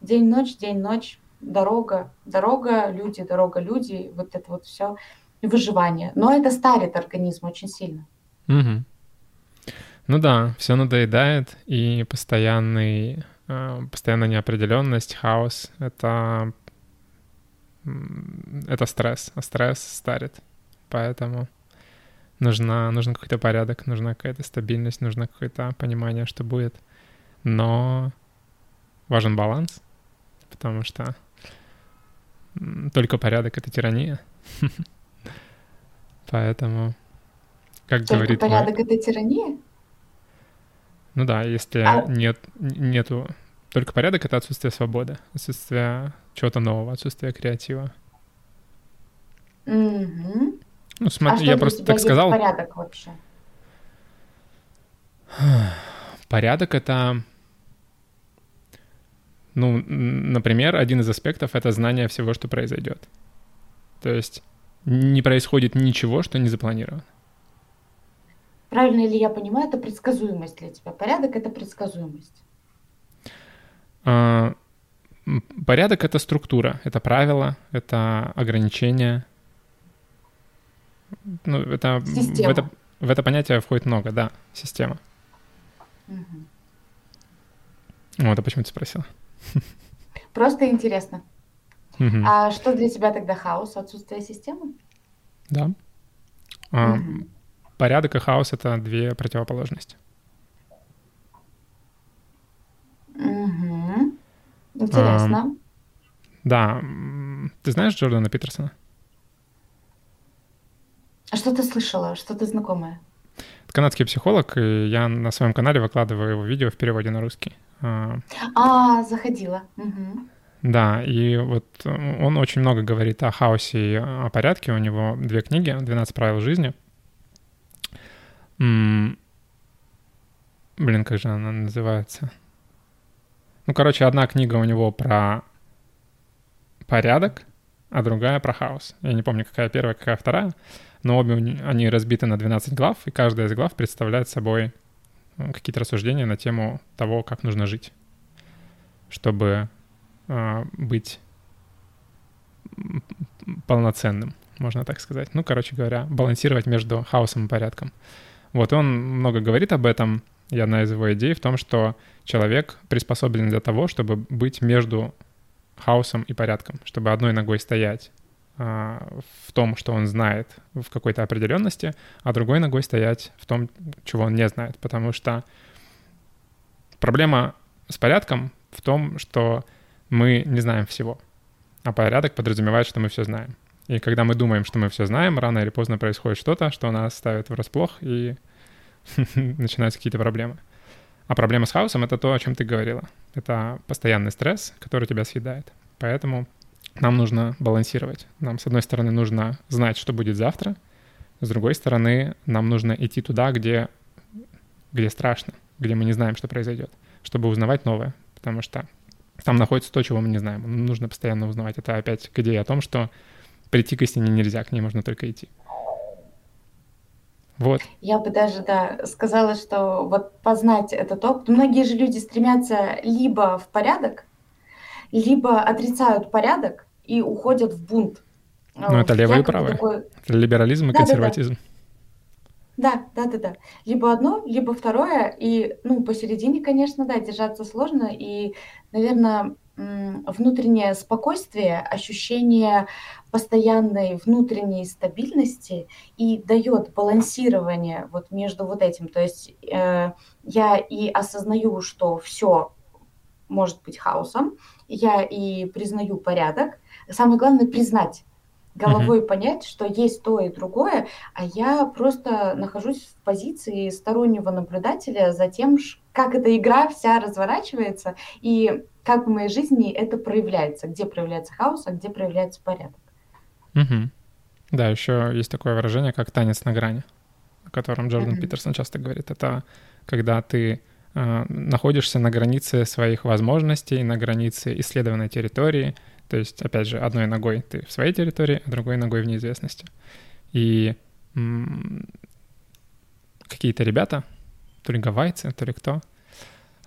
День-ночь, день-ночь, дорога, дорога, люди, дорога, люди, вот это вот все выживание. Но это старит организм очень сильно. Угу. Ну да, все надоедает, и постоянный, э, постоянная неопределенность, хаос — это, это стресс, а стресс старит. Поэтому нужна, нужен какой-то порядок, нужна какая-то стабильность, нужно какое-то понимание, что будет. Но важен баланс, потому что только порядок — это тирания. Поэтому, как только говорит порядок мой... — это тирания? Ну да, если а... нет, нету... Только порядок — это отсутствие свободы, отсутствие чего-то нового, отсутствие креатива. Угу. Ну, смотри, а я просто так сказал. порядок вообще? Порядок — это... Ну, например, один из аспектов — это знание всего, что произойдет. То есть не происходит ничего, что не запланировано. Правильно ли я понимаю, это предсказуемость для тебя? Порядок — это предсказуемость. А, порядок — это структура, это правила, это ограничения. Ну, это, в, это, в это понятие входит много, да, система. Угу. Вот, а почему ты спросила? Просто интересно. Угу. А что для тебя тогда хаос, отсутствие системы? Да. Угу. А, порядок и хаос — это две противоположности. Угу. Интересно. А, да. Ты знаешь Джордана Питерсона? А что ты слышала? Что-то знакомое? Это канадский психолог, и я на своем канале выкладываю его видео в переводе на русский. А, а заходила. Угу. Да, и вот он очень много говорит о хаосе и о порядке. У него две книги «12 правил жизни». Блин, как же она называется? Ну, короче, одна книга у него про порядок, а другая про хаос. Я не помню, какая первая, какая вторая, но обе они разбиты на 12 глав, и каждая из глав представляет собой ну, какие-то рассуждения на тему того, как нужно жить, чтобы э, быть полноценным, можно так сказать. Ну, короче говоря, балансировать между хаосом и порядком. Вот он много говорит об этом, и одна из его идей в том, что человек приспособлен для того, чтобы быть между хаосом и порядком, чтобы одной ногой стоять в том, что он знает в какой-то определенности, а другой ногой стоять в том, чего он не знает. Потому что проблема с порядком в том, что мы не знаем всего, а порядок подразумевает, что мы все знаем. И когда мы думаем, что мы все знаем, рано или поздно происходит что-то, что нас ставит врасплох, и начинаются какие-то проблемы. А проблема с хаосом — это то, о чем ты говорила. Это постоянный стресс, который тебя съедает. Поэтому нам нужно балансировать. Нам, с одной стороны, нужно знать, что будет завтра, с другой стороны, нам нужно идти туда, где, где страшно, где мы не знаем, что произойдет, чтобы узнавать новое, потому что там находится то, чего мы не знаем. Нужно постоянно узнавать. Это опять к идее о том, что прийти к истине нельзя, к ней можно только идти. Вот. Я бы даже, да, сказала, что вот познать этот опыт. Многие же люди стремятся либо в порядок, либо отрицают порядок и уходят в бунт. Ну, это левое и правое. Такой... либерализм и да, консерватизм. Да, да, да, да. Либо одно, либо второе. И, ну, посередине, конечно, да, держаться сложно. И, наверное, внутреннее спокойствие, ощущение постоянной внутренней стабильности и дает балансирование вот между вот этим. То есть э, я и осознаю, что все может быть хаосом, я и признаю порядок. Самое главное признать головой mm-hmm. понять, что есть то и другое, а я просто нахожусь в позиции стороннего наблюдателя за тем, как эта игра вся разворачивается и как в моей жизни это проявляется, где проявляется хаос, а где проявляется порядок. Угу. Да, еще есть такое выражение, как танец на грани, о котором Джордан mm-hmm. Питерсон часто говорит. Это когда ты находишься на границе своих возможностей, на границе исследованной территории. То есть, опять же, одной ногой ты в своей территории, а другой ногой в неизвестности. И какие-то ребята, то ли гавайцы, то ли кто,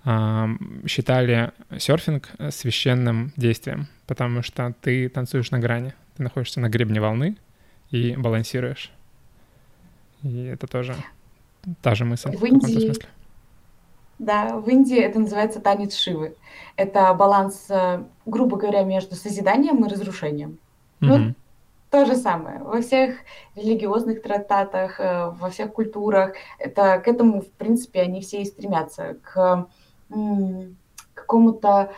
э, считали серфинг священным действием, потому что ты танцуешь на грани. Ты находишься на гребне волны и балансируешь. И это тоже та же мысль в, в Индии, смысле. Да, в Индии это называется танец Шивы. Это баланс, э, грубо говоря, между созиданием и разрушением. Mm-hmm. Ну, то же самое. Во всех религиозных трактатах, э, во всех культурах, это к этому, в принципе, они все и стремятся, к какому-то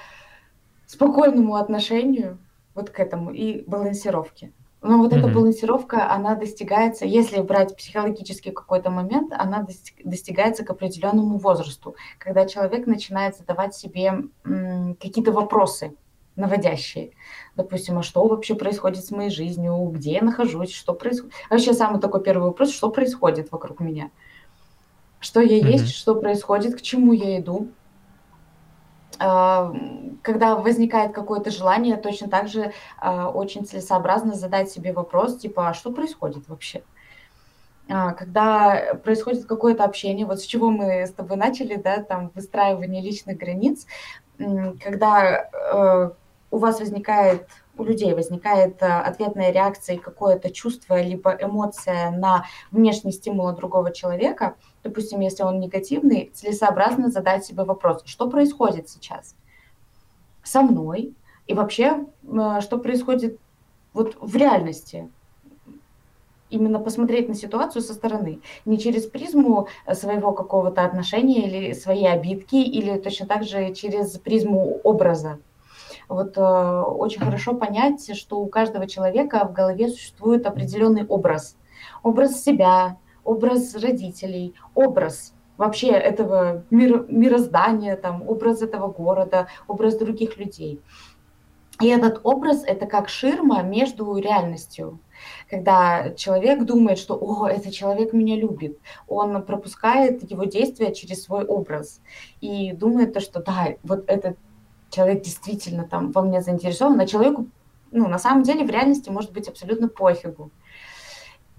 спокойному отношению вот к этому и балансировке. Но вот mm-hmm. эта балансировка, она достигается, если брать психологический какой-то момент, она достигается к определенному возрасту, когда человек начинает задавать себе какие-то вопросы наводящие. Допустим, а что вообще происходит с моей жизнью, где я нахожусь, что происходит. Вообще самый такой первый вопрос, что происходит вокруг меня. Что я mm-hmm. есть, что происходит, к чему я иду. А, когда возникает какое-то желание, точно так же а, очень целесообразно задать себе вопрос, типа, а что происходит вообще? А, когда происходит какое-то общение, вот с чего мы с тобой начали, да, там, выстраивание личных границ, когда э, у вас возникает, у людей возникает э, ответная реакция и какое-то чувство, либо эмоция на внешний стимул другого человека, допустим, если он негативный, целесообразно задать себе вопрос, что происходит сейчас со мной? И вообще, э, что происходит вот в реальности, именно посмотреть на ситуацию со стороны, не через призму своего какого-то отношения или своей обидки, или точно так же через призму образа. Вот э, очень хорошо понять, что у каждого человека в голове существует определенный образ. Образ себя, образ родителей, образ вообще этого мир, мироздания, там, образ этого города, образ других людей. И этот образ – это как ширма между реальностью. Когда человек думает, что «О, этот человек меня любит», он пропускает его действия через свой образ и думает, то, что да, вот этот человек действительно там во мне заинтересован, а человеку, ну, на самом деле в реальности может быть абсолютно пофигу.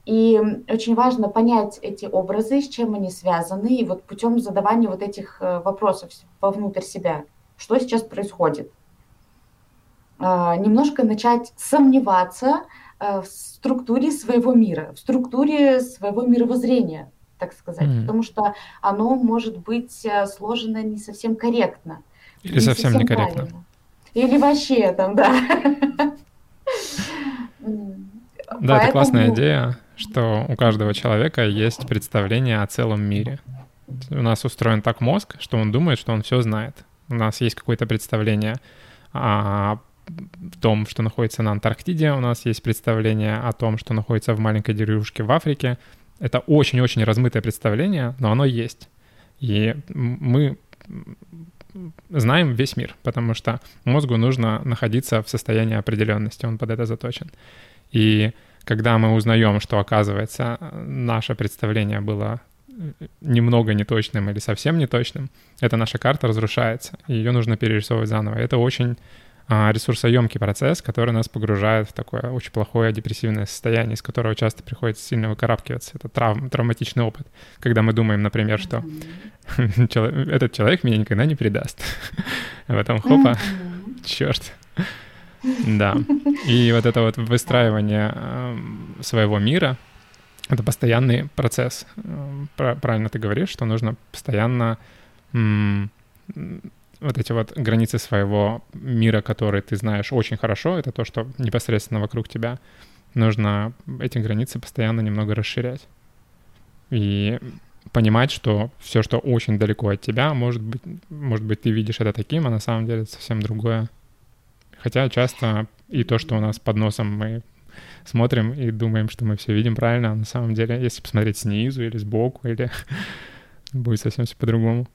И очень важно понять эти образы, с чем они связаны, и вот путем задавания вот этих э, вопросов вовнутрь себя, что сейчас происходит. А, немножко начать сомневаться э, в структуре своего мира, в структуре своего мировоззрения, так сказать, mm-hmm. потому что оно может быть э, сложено не совсем корректно. Или совсем некорректно. Правильно. Или вообще там, да. Да, это классная идея, что у каждого человека есть представление о целом мире. У нас устроен так мозг, что он думает, что он все знает. У нас есть какое-то представление о том, что находится на Антарктиде, у нас есть представление о том, что находится в маленькой деревушке в Африке. Это очень-очень размытое представление, но оно есть. И мы знаем весь мир, потому что мозгу нужно находиться в состоянии определенности, он под это заточен. И когда мы узнаем, что, оказывается, наше представление было немного неточным или совсем неточным, эта наша карта разрушается, и ее нужно перерисовывать заново. Это очень а, ресурсоемкий процесс, который нас погружает в такое очень плохое депрессивное состояние, из которого часто приходится сильно выкарабкиваться. Это травм, травматичный опыт, когда мы думаем, например, что этот человек меня никогда не предаст. А потом хопа, черт. Да. И вот это вот выстраивание своего мира, это постоянный процесс. Правильно ты говоришь, что нужно постоянно вот эти вот границы своего мира, который ты знаешь очень хорошо, это то, что непосредственно вокруг тебя, нужно эти границы постоянно немного расширять. И понимать, что все, что очень далеко от тебя, может быть, может быть, ты видишь это таким, а на самом деле это совсем другое. Хотя часто и то, что у нас под носом мы смотрим и думаем, что мы все видим правильно, а на самом деле, если посмотреть снизу или сбоку, или будет совсем все по-другому.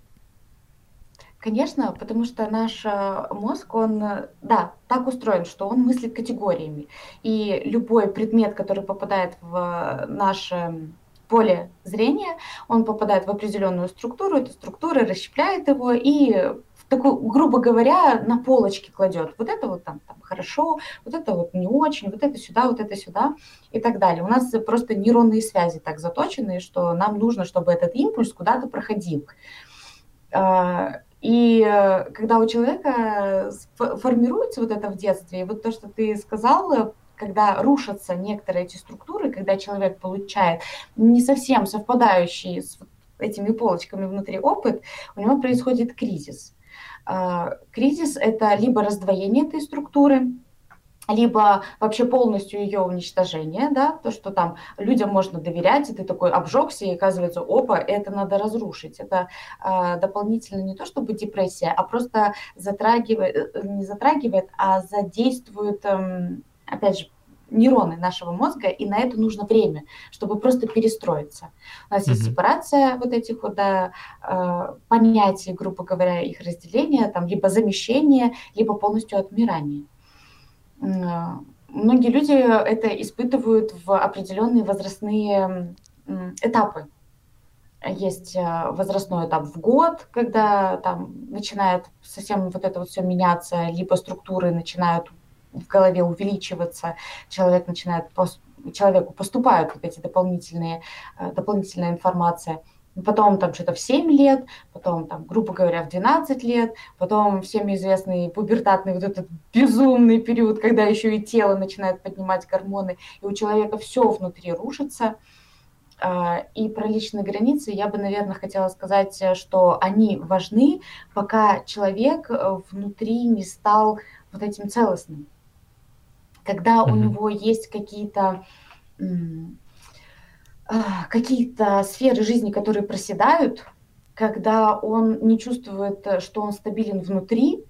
Конечно, потому что наш э, мозг, он, э, да, так устроен, что он мыслит категориями. И любой предмет, который попадает в наше поле зрения, он попадает в определенную структуру, эта структура расщепляет его и в такую, грубо говоря, на полочке кладет. Вот это вот там, там хорошо, вот это вот не очень, вот это сюда, вот это сюда и так далее. У нас просто нейронные связи так заточены, что нам нужно, чтобы этот импульс куда-то проходил. А, и э, когда у человека формируется вот это в детстве, и вот то, что ты сказал, когда рушатся некоторые эти структуры, когда человек получает не совсем совпадающий с этими полочками внутри опыт, у него происходит кризис. А, кризис – это либо раздвоение этой структуры, либо вообще полностью ее уничтожение, да, то, что там людям можно доверять, и ты такой обжегся, и оказывается, опа, это надо разрушить. Это э, дополнительно не то, чтобы депрессия, а просто затрагивает, э, не затрагивает, а задействует, э, опять же, нейроны нашего мозга, и на это нужно время, чтобы просто перестроиться. У нас mm-hmm. есть сепарация вот этих вот да, э, понятий, грубо говоря, их разделения, там либо замещение, либо полностью отмирание. Многие люди это испытывают в определенные возрастные этапы. Есть э, возрастной этап в год, когда там начинает совсем вот это вот все меняться, либо структуры начинают в голове увеличиваться, человек начинает, человеку поступают вот эти дополнительные, э, дополнительная информация. Потом там что-то в 7 лет, потом там, грубо говоря, в 12 лет, потом всеми известный пубертатный вот этот безумный период, когда еще и тело начинает поднимать гормоны, и у человека все внутри рушится. А, и про личные границы я бы, наверное, хотела сказать, что они важны, пока человек э, внутри не стал вот этим целостным когда mm-hmm. у него есть какие-то а, какие-то сферы жизни, которые проседают, когда он не чувствует, что он стабилен внутри,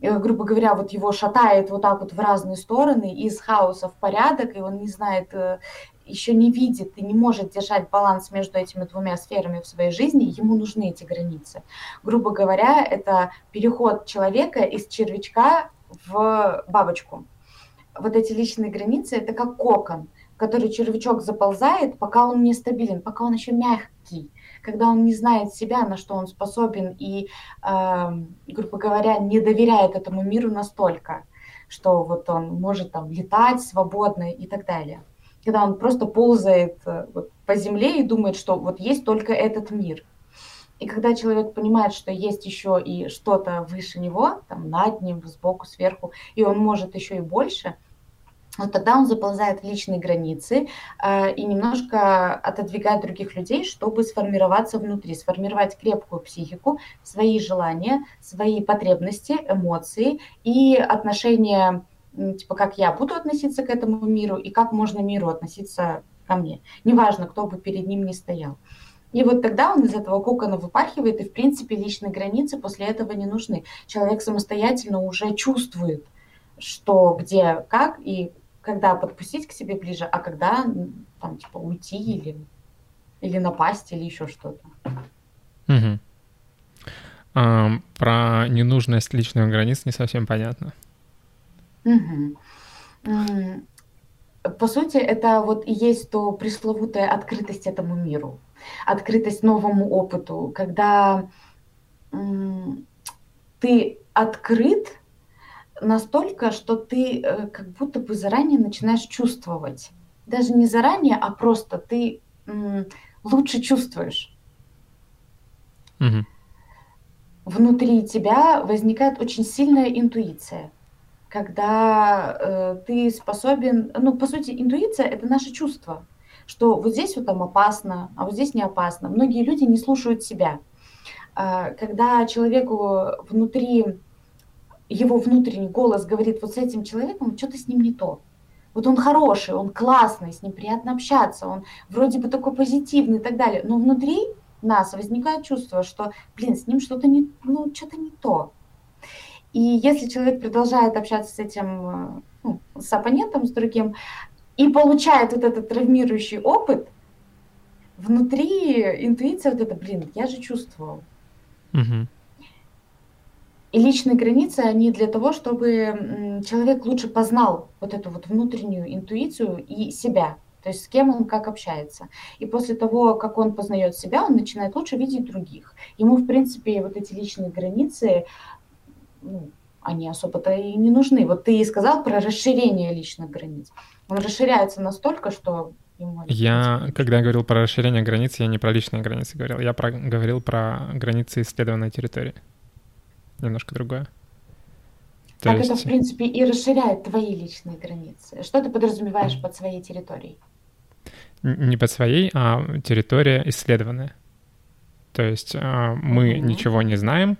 э, грубо говоря, вот его шатает вот так вот в разные стороны, из хаоса в порядок, и он не знает, э, еще не видит и не может держать баланс между этими двумя сферами в своей жизни, ему нужны эти границы. Грубо говоря, это переход человека из червячка в бабочку вот эти личные границы, это как кокон, в который червячок заползает, пока он не стабилен, пока он еще мягкий, когда он не знает себя, на что он способен, и, э, грубо говоря, не доверяет этому миру настолько, что вот он может там летать свободно и так далее. Когда он просто ползает э, вот, по земле и думает, что вот есть только этот мир. И когда человек понимает, что есть еще и что-то выше него, там над ним, сбоку, сверху, и он может еще и больше – вот тогда он заползает в личные границы э, и немножко отодвигает других людей, чтобы сформироваться внутри, сформировать крепкую психику, свои желания, свои потребности, эмоции и отношения, типа, как я буду относиться к этому миру и как можно миру относиться ко мне. Неважно, кто бы перед ним ни стоял. И вот тогда он из этого кокона выпахивает, и, в принципе, личные границы после этого не нужны. Человек самостоятельно уже чувствует, что, где, как, и когда подпустить к себе ближе, а когда там типа уйти или или напасть или еще что-то. Угу. А, про ненужность личных границ не совсем понятно. Угу. По сути, это вот и есть то пресловутая открытость этому миру, открытость новому опыту, когда ты открыт настолько, что ты э, как будто бы заранее начинаешь чувствовать. Даже не заранее, а просто ты лучше чувствуешь. Угу. Внутри тебя возникает очень сильная интуиция, когда э, ты способен, ну, по сути, интуиция это наше чувство, что вот здесь вот там опасно, а вот здесь не опасно. Многие люди не слушают себя. Э, когда человеку внутри его внутренний голос говорит, вот с этим человеком что-то с ним не то. Вот он хороший, он классный, с ним приятно общаться, он вроде бы такой позитивный и так далее. Но внутри нас возникает чувство, что, блин, с ним что-то не, ну, что-то не то. И если человек продолжает общаться с этим, э, ну, с оппонентом, с другим, и получает вот этот травмирующий опыт, внутри интуиция вот это, блин, я же чувствовал. Угу. И личные границы, они для того, чтобы человек лучше познал вот эту вот внутреннюю интуицию и себя, то есть с кем он как общается. И после того, как он познает себя, он начинает лучше видеть других. Ему, в принципе, вот эти личные границы, ну, они особо-то и не нужны. Вот ты и сказал про расширение личных границ. Он расширяется настолько, что ему... Я, когда говорил про расширение границ, я не про личные границы говорил, я про, говорил про границы исследованной территории немножко другое. То так есть... это, в принципе, и расширяет твои личные границы. Что ты подразумеваешь под своей территорией? Не под своей, а территория исследованная. То есть а, мы mm-hmm. ничего не знаем.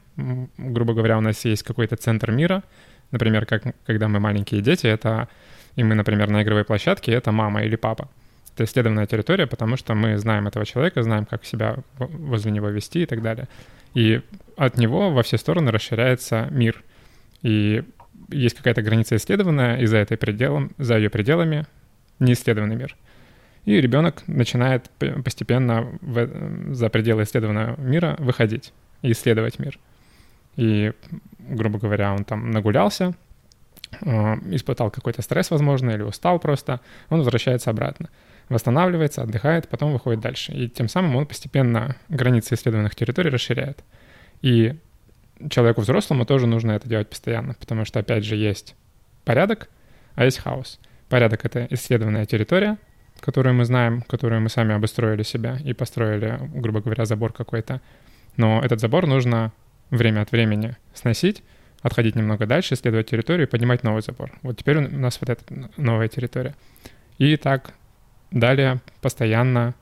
Грубо говоря, у нас есть какой-то центр мира, Например, как, когда мы маленькие дети, это и мы, например, на игровой площадке, это мама или папа. Это исследованная территория, потому что мы знаем этого человека, знаем, как себя возле него вести и так далее. И от него во все стороны расширяется мир. И есть какая-то граница исследованная, и за, этой пределом, за ее пределами неисследованный мир. И ребенок начинает постепенно в, за пределы исследованного мира выходить и исследовать мир. И, грубо говоря, он там нагулялся, э, испытал какой-то стресс, возможно, или устал просто, он возвращается обратно, восстанавливается, отдыхает, потом выходит дальше. И тем самым он постепенно границы исследованных территорий расширяет. И человеку взрослому тоже нужно это делать постоянно, потому что, опять же, есть порядок, а есть хаос. Порядок — это исследованная территория, которую мы знаем, которую мы сами обустроили себя и построили, грубо говоря, забор какой-то. Но этот забор нужно время от времени сносить, отходить немного дальше, исследовать территорию и поднимать новый забор. Вот теперь у нас вот эта новая территория. И так далее постоянно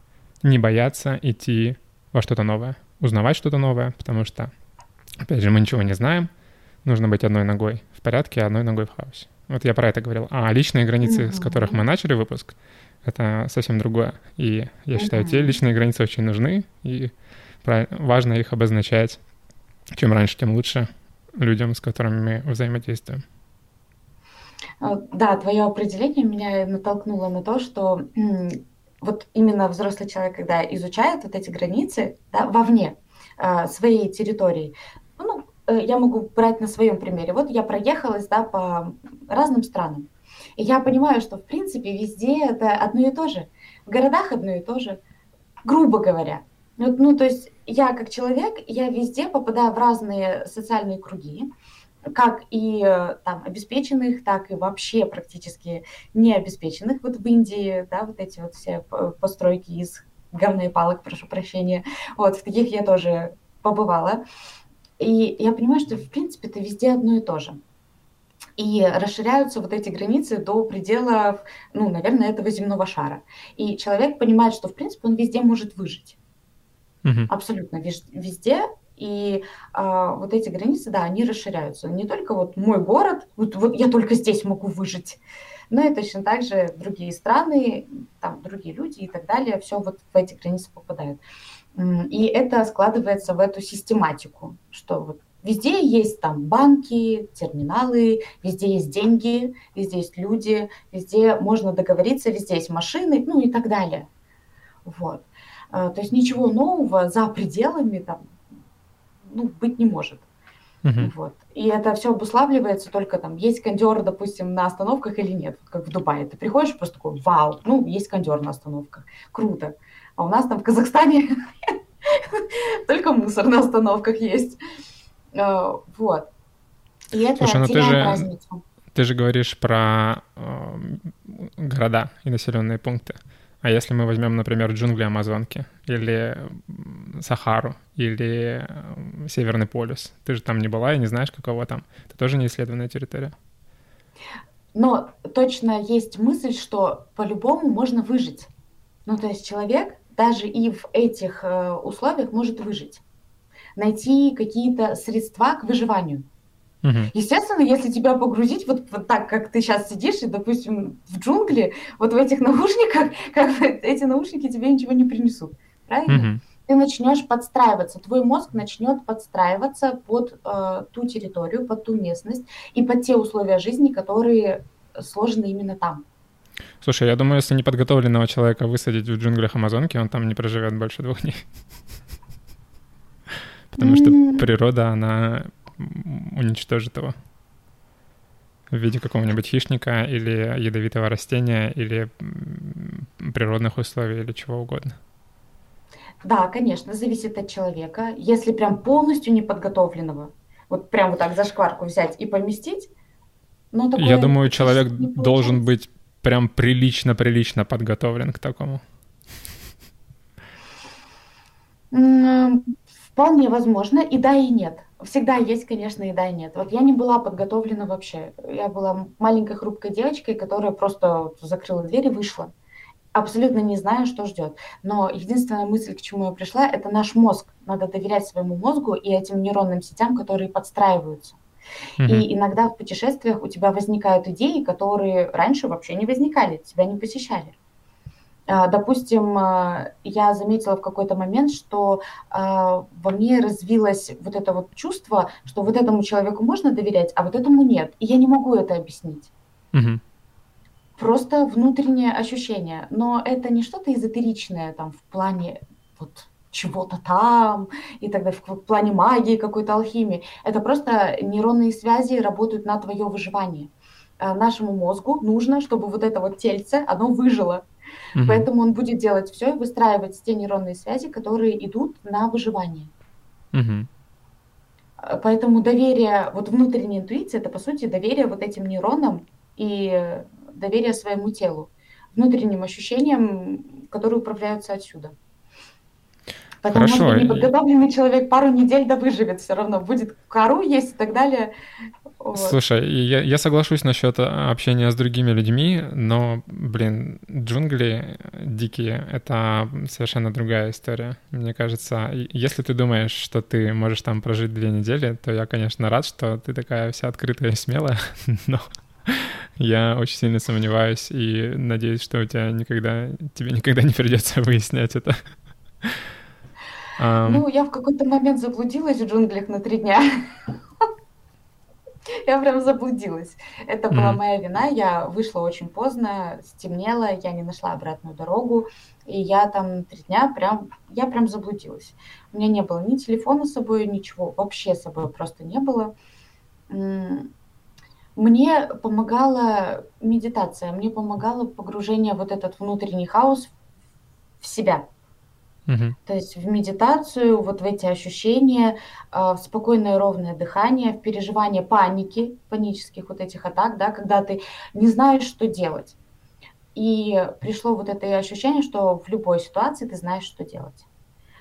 не бояться идти во что-то новое, узнавать что-то новое, потому что, опять же, мы ничего не знаем, нужно быть одной ногой в порядке, а одной ногой в хаосе. Вот я про это говорил. А личные границы, mm-hmm. с которых мы начали выпуск, это совсем другое. И я считаю, mm-hmm. те личные границы очень нужны, и важно их обозначать. Чем раньше, тем лучше людям, с которыми мы взаимодействуем. А, да, твое определение меня натолкнуло на то, что вот именно взрослый человек, когда изучает вот эти границы да, вовне э, своей территории, ну, э, я могу брать на своем примере. Вот я проехалась да, по разным странам. И я понимаю, что в принципе везде это одно и то же. В городах одно и то же, грубо говоря. Ну, ну, то есть я как человек, я везде попадаю в разные социальные круги, как и там обеспеченных, так и вообще практически необеспеченных. Вот в Индии, да, вот эти вот все постройки из говна и палок, прошу прощения. Вот, в таких я тоже побывала. И я понимаю, что, в принципе, это везде одно и то же. И расширяются вот эти границы до пределов, ну, наверное, этого земного шара. И человек понимает, что, в принципе, он везде может выжить. Угу. Абсолютно везде. И а, вот эти границы, да, они расширяются. Не только вот мой город, вот, вот я только здесь могу выжить, но и точно так же другие страны, там другие люди и так далее, все вот в эти границы попадают. И это складывается в эту систематику, что вот везде есть там банки, терминалы, везде есть деньги, везде есть люди, везде можно договориться, везде есть машины, ну и так далее. Вот. А, то есть ничего нового за пределами там ну, быть не может. Uh-huh. Вот. И это все обуславливается только там, есть кондер, допустим, на остановках или нет, как в Дубае. Ты приходишь просто такой, вау, ну, есть кондер на остановках, круто. А у нас там в Казахстане только мусор на остановках есть. А, вот. И это Слушай, ну ты же, ты же говоришь про э, города и населенные пункты. А если мы возьмем, например, джунгли Амазонки или Сахару или Северный полюс, ты же там не была и не знаешь, какого там. Это тоже не исследованная территория. Но точно есть мысль, что по-любому можно выжить. Ну, то есть человек даже и в этих э, условиях может выжить. Найти какие-то средства к выживанию. Угу. Естественно, если тебя погрузить вот, вот так, как ты сейчас сидишь, и, допустим, в джунгли, вот в этих наушниках, как эти наушники тебе ничего не принесут. Правильно? Угу. Ты начнешь подстраиваться, твой мозг начнет подстраиваться под э, ту территорию, под ту местность и под те условия жизни, которые сложены именно там. Слушай, я думаю, если неподготовленного человека высадить в джунглях Амазонки, он там не проживет больше двух дней. Потому что природа, она уничтожит его в виде какого-нибудь хищника или ядовитого растения или природных условий или чего угодно. Да, конечно, зависит от человека. Если прям полностью неподготовленного, вот прям вот так за шкварку взять и поместить, ну, такое Я думаю, человек должен быть прям прилично-прилично подготовлен к такому. Вполне возможно, и да, и нет. Всегда есть, конечно, и да, и нет. Вот я не была подготовлена вообще. Я была маленькой хрупкой девочкой, которая просто закрыла дверь и вышла. Абсолютно не знаю, что ждет. Но единственная мысль, к чему я пришла, это наш мозг. Надо доверять своему мозгу и этим нейронным сетям, которые подстраиваются. Угу. И иногда в путешествиях у тебя возникают идеи, которые раньше вообще не возникали, тебя не посещали. А, допустим, а, я заметила в какой-то момент, что а, во мне развилось вот это вот чувство, что вот этому человеку можно доверять, а вот этому нет. И я не могу это объяснить. Угу. Просто внутреннее ощущение. Но это не что-то эзотеричное там в плане вот чего-то там, и тогда в, в плане магии, какой-то алхимии. Это просто нейронные связи работают на твое выживание. Нашему мозгу нужно, чтобы вот это вот тельце, оно выжило. Угу. Поэтому он будет делать все и выстраивать те нейронные связи, которые идут на выживание. Угу. Поэтому доверие, вот внутренняя интуиция, это по сути доверие вот этим нейронам и доверие своему телу, внутренним ощущениям, которые управляются отсюда. Потому Хорошо. что неподготовленный человек пару недель да выживет все равно, будет кору есть и так далее. Вот. Слушай, я, я соглашусь насчет общения с другими людьми, но, блин, джунгли дикие — это совершенно другая история. Мне кажется, если ты думаешь, что ты можешь там прожить две недели, то я, конечно, рад, что ты такая вся открытая и смелая, но я очень сильно сомневаюсь и надеюсь, что у тебя никогда, тебе никогда не придется выяснять это. Ну, я в какой-то момент заблудилась в джунглях на три дня. Я прям заблудилась. Это была моя вина. Я вышла очень поздно, стемнело, я не нашла обратную дорогу. И я там три дня прям, я прям заблудилась. У меня не было ни телефона с собой, ничего, вообще с собой просто не было. Мне помогала медитация, мне помогало погружение вот этот внутренний хаос в себя. То есть в медитацию, вот в эти ощущения, а, в спокойное ровное дыхание, в переживание паники, панических вот этих атак, да, когда ты не знаешь, что делать. И пришло вот это ощущение, что в любой ситуации ты знаешь, что делать.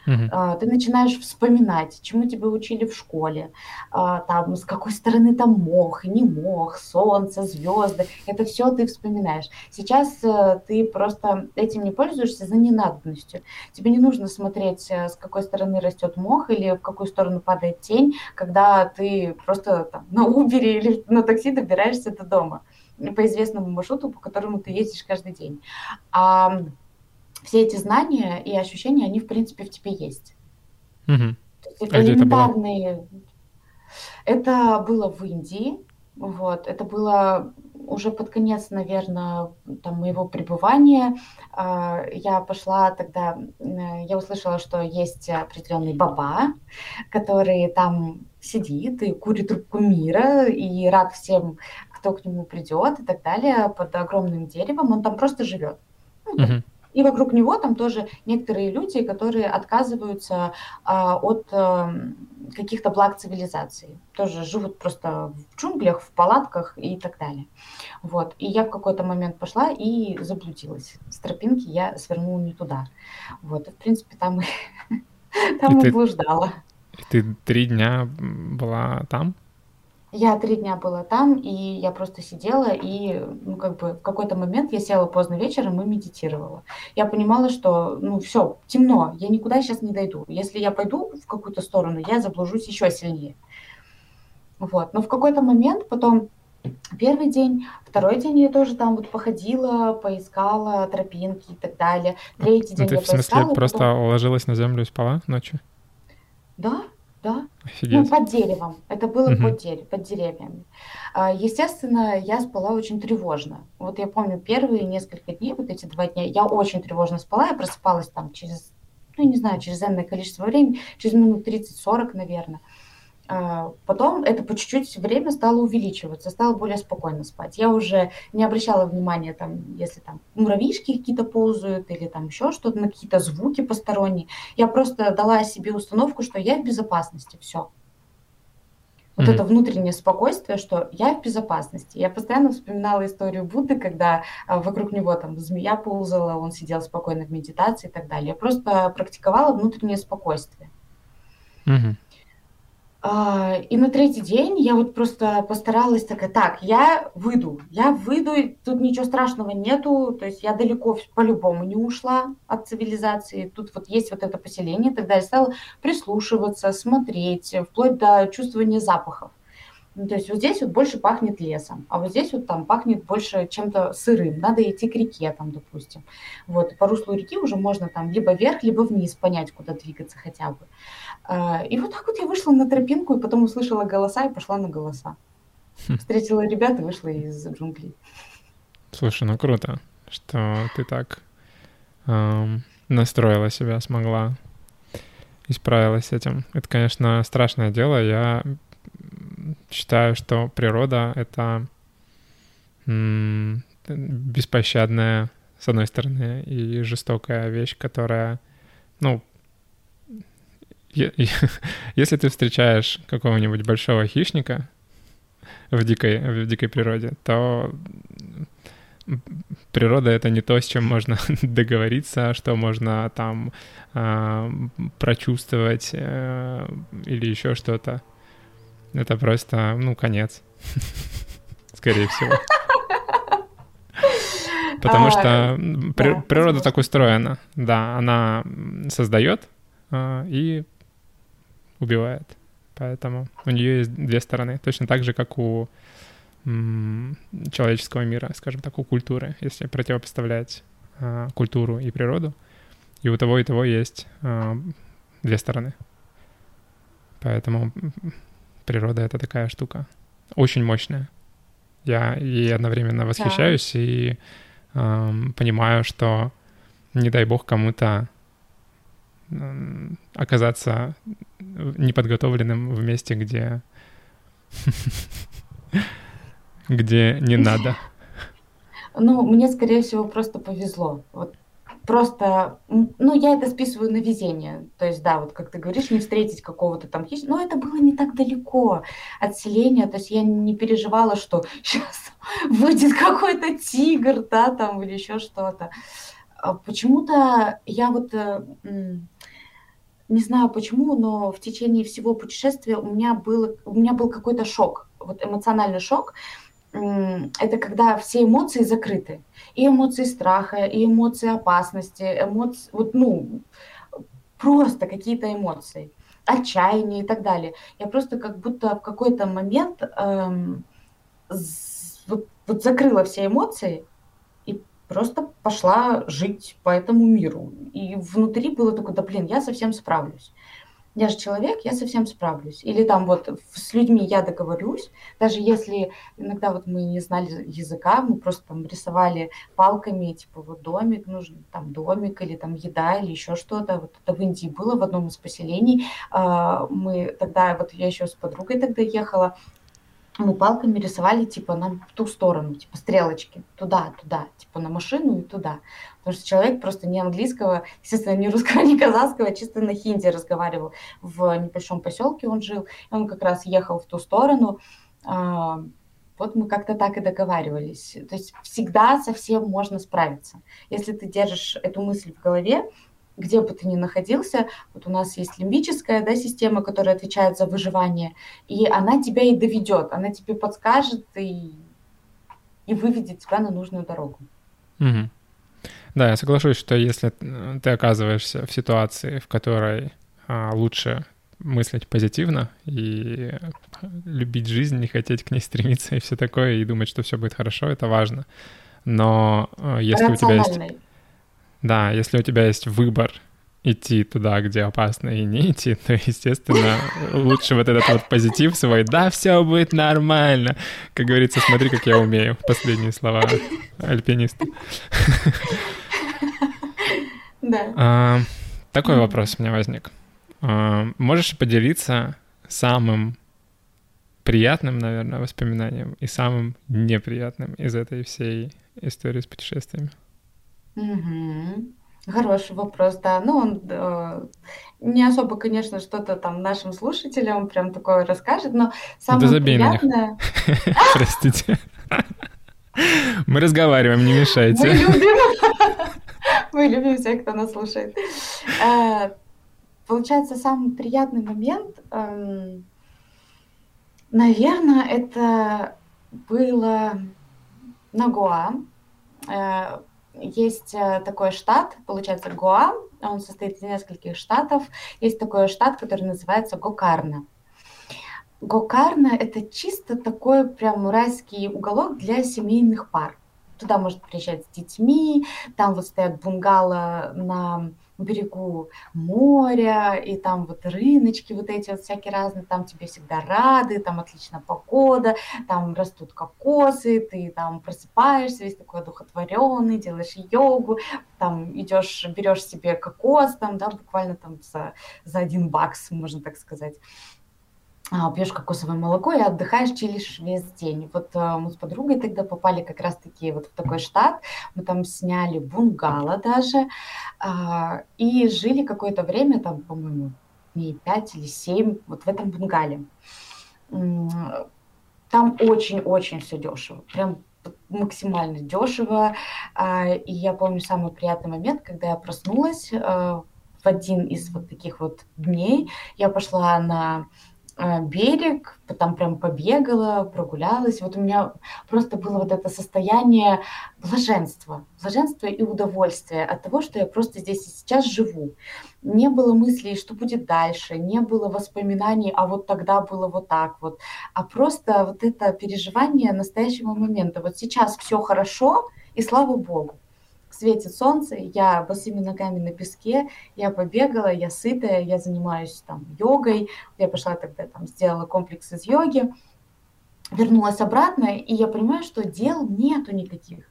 Угу. Ты начинаешь вспоминать, чему тебя учили в школе, а, там, с какой стороны там мох, не мох, солнце, звезды. Это все ты вспоминаешь. Сейчас э, ты просто этим не пользуешься за ненадобностью. Тебе не нужно смотреть, э, с какой стороны растет мох или в какую сторону падает тень, когда ты просто там, на Убере или на такси добираешься до дома по известному маршруту, по которому ты ездишь каждый день. Все эти знания и ощущения, они, в принципе, в тебе есть. Угу. Это а элементарные... Это, это было в Индии, вот, это было уже под конец, наверное, там, моего пребывания. А, я пошла тогда, я услышала, что есть определенный баба, который там сидит и курит трубку мира, и рад всем, кто к нему придет и так далее, под огромным деревом. Он там просто живет. Ну, uh-huh. И вокруг него там тоже некоторые люди, которые отказываются а, от а, каких-то благ цивилизации. Тоже живут просто в джунглях, в палатках и так далее. Вот. И я в какой-то момент пошла и заблудилась. С тропинки я свернула не туда. Вот. И, в принципе, там, там и, и блуждала. Ты три дня была там? Я три дня была там, и я просто сидела, и, ну, как бы в какой-то момент я села поздно вечером и медитировала. Я понимала, что, ну, все, темно, я никуда сейчас не дойду. Если я пойду в какую-то сторону, я заблужусь еще сильнее. Вот. Но в какой-то момент потом Первый день, второй день я тоже там вот походила, поискала тропинки и так далее. Третий день ты я в смысле поискала. просто потом... ложилась на землю и спала ночью? Да, да. Офигеть. Ну, под деревом. Это было Мгм. под, дерев- под деревьями. А, Естественно, я спала очень тревожно. Вот я помню первые несколько дней, вот эти два дня, я очень тревожно спала. Я просыпалась там через, ну, не знаю, через энное количество времени, через минут 30-40, наверное. А, потом это по чуть-чуть время стало увеличиваться, стало более спокойно спать. Я уже не обращала внимания, там, если там муравьишки какие-то ползают или там еще что-то, на какие-то звуки посторонние. Я просто дала себе установку, что я в безопасности, все. Вот Мгм. это внутреннее спокойствие, что я в безопасности. Я постоянно вспоминала историю Будды, когда а, вокруг него там змея ползала, он сидел спокойно в медитации и так далее. Я просто практиковала внутреннее спокойствие. Мгм. А, И на третий день я вот просто постаралась такая, так, я выйду, я выйду, и тут ничего страшного нету, то есть я далеко по-любому не ушла от цивилизации, тут вот есть вот это поселение, тогда я стала прислушиваться, смотреть, вплоть до чувствования запахов. Ну, то есть вот здесь вот больше пахнет лесом, а вот здесь вот там пахнет больше чем-то сырым. Надо идти к реке там, допустим. Вот по руслу реки уже можно там либо вверх, либо вниз понять, куда двигаться хотя бы. А, и вот так вот я вышла на тропинку, и потом услышала голоса и пошла на голоса. Хм. Встретила ребят и вышла из джунглей. Слушай, ну круто, что ты так эм, настроила себя, смогла и справилась с этим. Это, конечно, страшное дело. Я считаю, что природа — это беспощадная, с одной стороны, и жестокая вещь, которая, ну, если ты встречаешь какого-нибудь большого хищника в дикой, в дикой природе, то природа — это не то, с чем можно договориться, что можно там э, прочувствовать э, или еще что-то. Это просто, ну, конец. Скорее всего. Потому что природа так устроена. Да, она создает а, и убивает. Поэтому у нее есть две стороны. Точно так же, как у человеческого мира, скажем так, у культуры, если противопоставлять а, культуру и природу. И у того и того есть две стороны. Поэтому природа — это такая штука. Очень мощная. Я ей одновременно восхищаюсь да. и э, понимаю, что не дай бог кому-то э, оказаться неподготовленным в месте, где где не надо. Ну, мне, скорее всего, просто повезло. Вот просто, ну, я это списываю на везение. То есть, да, вот как ты говоришь, не встретить какого-то там хищника. Но это было не так далеко от селения. То есть я не переживала, что сейчас выйдет какой-то тигр, да, там, или еще что-то. А почему-то я вот э, не знаю почему, но в течение всего путешествия у меня был, у меня был какой-то шок, вот эмоциональный шок это когда все эмоции закрыты. И эмоции страха, и эмоции опасности, эмоции, вот, ну, просто какие-то эмоции, отчаяние и так далее. Я просто как будто в какой-то момент эм, вот, вот закрыла все эмоции просто пошла жить по этому миру. И внутри было только, да блин, я совсем справлюсь я же человек, я совсем справлюсь. Или там вот с людьми я договорюсь, даже если иногда вот мы не знали языка, мы просто там рисовали палками, типа вот домик, нужен там домик или там еда или еще что-то. Вот это в Индии было в одном из поселений. А, мы тогда, вот я еще с подругой тогда ехала, мы палками рисовали, типа, нам в ту сторону, типа, стрелочки, туда, туда, типа, на машину и туда. Потому что человек просто не английского, естественно, не русского, не казахского, а чисто на хинди разговаривал. В небольшом поселке он жил, и он как раз ехал в ту сторону. А, вот мы как-то так и договаривались. То есть всегда со всем можно справиться. Если ты держишь эту мысль в голове, где бы ты ни находился, вот у нас есть лимбическая да, система, которая отвечает за выживание, и она тебя и доведет, она тебе подскажет и, и выведет тебя на нужную дорогу. Угу. Да, я соглашусь, что если ты оказываешься в ситуации, в которой а, лучше мыслить позитивно и любить жизнь, не хотеть к ней стремиться и все такое, и думать, что все будет хорошо, это важно. Но а, если у тебя есть да, если у тебя есть выбор идти туда, где опасно, и не идти, то, естественно, лучше вот этот вот позитив свой, да, все будет нормально. Как говорится, смотри, как я умею. Последние слова альпиниста. Да. А, такой вопрос у меня возник. А, можешь поделиться самым приятным, наверное, воспоминанием и самым неприятным из этой всей истории с путешествиями? Мгм. Хороший вопрос, да. Ну, он э, не особо, конечно, что-то там нашим слушателям прям такое расскажет, но Да самое забей на них. приятное... Простите. Мы разговариваем, не Мы мешайте. любим, мы любим всех, кто нас слушает. Э, Получается, самый приятный момент, эм, наверное, это было на Гоа. Э, есть э, такой штат, получается, Гоа, он состоит из нескольких штатов. Есть такой штат, который называется Гокарна. Гокарна – это чисто такой прям райский уголок для семейных пар. Туда можно приезжать с детьми, там вот стоят бунгало на берегу моря, и там вот рыночки вот эти вот всякие разные, там тебе всегда рады, там отличная погода, там растут кокосы, ты там просыпаешься весь такой одухотворенный, делаешь йогу, там идешь, берешь себе кокос, там, да, буквально там за, за один бакс, можно так сказать. А, пьешь кокосовое молоко и отдыхаешь, чилишь весь день. Вот э, мы с подругой тогда попали как раз-таки вот в такой штат. Мы там сняли бунгало даже а, и жили какое-то время, там, по-моему, дней 5 или 7 вот в этом бунгале. Там очень-очень все дешево. Прям максимально дешево. А, и я помню самый приятный момент, когда я проснулась в один из вот таких вот дней. Я пошла на берег, там прям побегала, прогулялась. Вот у меня просто было вот это состояние блаженства, блаженства и удовольствия от того, что я просто здесь и сейчас живу. Не было мыслей, что будет дальше, не было воспоминаний, а вот тогда было вот так вот, а просто вот это переживание настоящего момента. Вот сейчас все хорошо, и слава Богу светит солнце, я босыми ногами на песке, я побегала, я сытая, я занимаюсь там йогой, я пошла тогда там, сделала комплекс из йоги, вернулась обратно, и я понимаю, что дел нету никаких.